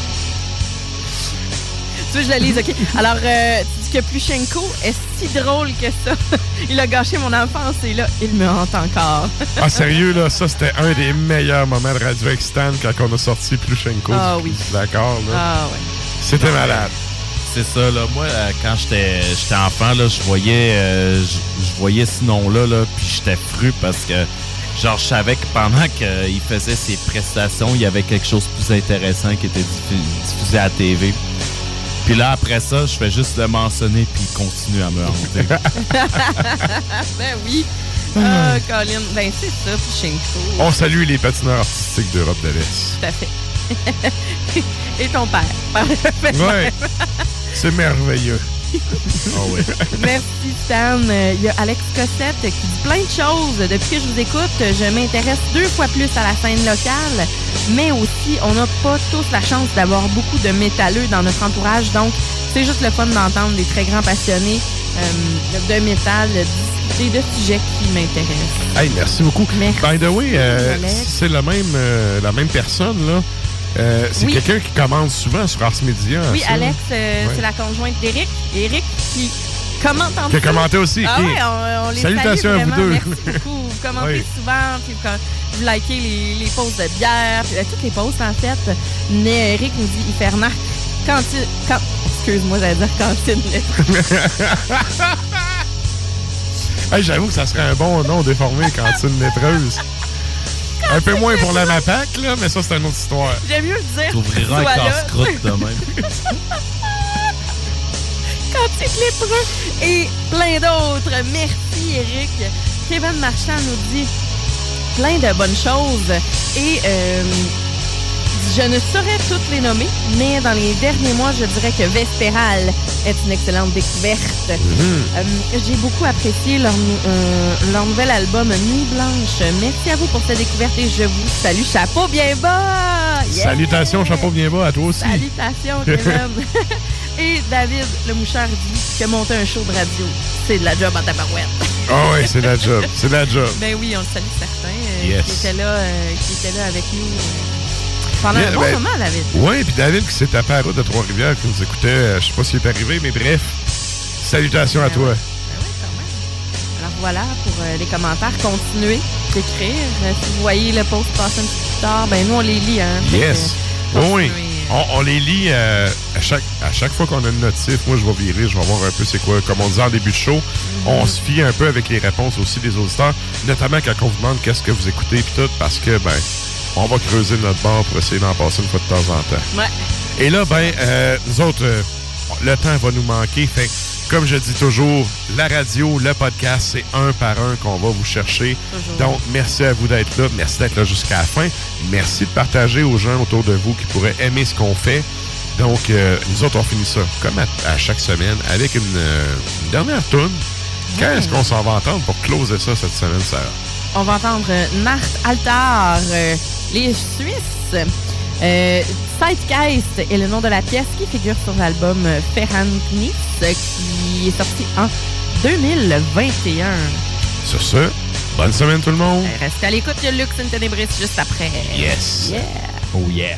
tu veux que je le lise, OK. Alors, euh, tu dis que Plushenko est si drôle que ça. *laughs* il a gâché mon enfance et là, il me hante encore. Ah, sérieux, là, ça, c'était un des meilleurs moments de Radio Stan quand on a sorti Plushenko. Ah oui. D'accord, là. Ah ouais. C'était malade. C'est ça, là. Moi, euh, quand j'étais j'étais enfant, là, je voyais, euh, je voyais ce nom-là, là, puis j'étais fru parce que, genre, je savais que pendant qu'il faisait ses prestations, il y avait quelque chose de plus intéressant qui était diffu- diffusé à la TV. Puis là, après ça, je fais juste le mentionner, puis il continue à me hanter. *laughs* ben oui. Ah, Colin. Ben, c'est ça, Plushenko. On salue les patineurs artistiques d'Europe de l'Est. Tout à fait. *laughs* Et ton père. Ouais. C'est merveilleux. Ah oui. *laughs* Merci Stan. Il y a Alex Cossette qui dit plein de choses. Depuis que je vous écoute, je m'intéresse deux fois plus à la scène locale, mais aussi on n'a pas tous la chance d'avoir beaucoup de métalleux dans notre entourage, donc c'est juste le fun d'entendre des très grands passionnés euh, de métal discuter de sujets qui m'intéressent. Hey, merci beaucoup. Merci, By the way, euh, c'est la même, euh, la même personne, là. Euh, c'est Oui. quelqu'un qui commande souvent sur Ars Media. Oui, ça. Alex, euh, Ouais. c'est la conjointe d'Éric. Eric qui commente en Qui a commenté aussi, Ah ouais, on, on les Salutations salue à vous vraiment. deux. Merci beaucoup. Vous commentez Oui. souvent, puis vous, vous likez les, les posts de bière, puis, euh, toutes les posts en fait. Mais Eric nous dit, il fait remarque quand il... Quand, excuse-moi, j'allais dire cantine. *laughs* Hey, J'avoue que ça serait un bon nom déformé, cantine nétreuse. Un peu moins pour la MAPAC, là, mais ça, c'est une autre histoire. J'aime mieux le dire. T'ouvriras un casse-croûte de même. *laughs* Lépreux et plein d'autres. Merci, Eric. Kevin Marchand nous dit plein de bonnes choses. Et euh, je ne saurais toutes les nommer, mais dans les derniers mois, je dirais que Vespéral est une excellente découverte. Euh, J'ai beaucoup apprécié leur, euh, leur nouvel album Nuit Blanche. Merci à vous pour cette découverte et je vous salue. Chapeau bien bas! Yeah! Salutations, chapeau bien bas à toi aussi. Salutations, Kevin. *laughs* *laughs* Et David, le mouchard, dit que monter un show de radio, c'est de la job en tabarouette. Ah ouais, c'est la job. C'est la job. Ben oui, on le salue certains euh, Yes. qui, étaient là, qui étaient là avec nous. Pendant un bon ben, moment, David. Oui, puis David qui s'est tapé à la route de Trois-Rivières, qui nous écoutait, euh, je sais pas s'il est arrivé, mais bref, salutations à Ben toi. Alors voilà, pour euh, les commentaires, continuez d'écrire. Euh, si vous voyez le post passer un petit peu plus tard, ben nous, on les lit. Hein, Yes. Oui, oui. On, on les lit euh, à, chaque, à chaque fois qu'on a une notif. Moi, je vais virer, je vais voir un peu c'est quoi. Comme on disait en début de show, Mm-hmm. on se fie un peu avec les réponses aussi des auditeurs, notamment quand on vous demande qu'est-ce que vous écoutez puis tout, parce que, ben, on va creuser notre bord pour essayer d'en passer une fois de temps en temps. Ouais. Et là, ben, euh, nous autres, euh, le temps va nous manquer. Fait que, comme je dis toujours, la radio, le podcast, c'est un par un qu'on va vous chercher. Toujours. Donc, merci à vous d'être là. Merci d'être là jusqu'à la fin. Merci de partager aux gens autour de vous qui pourraient aimer ce qu'on fait. Donc, euh, nous autres, on finit ça, comme à, à chaque semaine, avec une, une dernière tune. Quand est-ce qu'on s'en va entendre pour closer ça cette semaine, Sarah? On va entendre Nart Altar, les Suisses. Euh, est le nom de la pièce qui figure sur l'album euh, Ferranknis euh, qui est sorti en 2021. Sur ce, bonne semaine tout le monde. Restez à l'écoute de Lux in Tenebris juste après. Yes. Yeah. Oh yeah.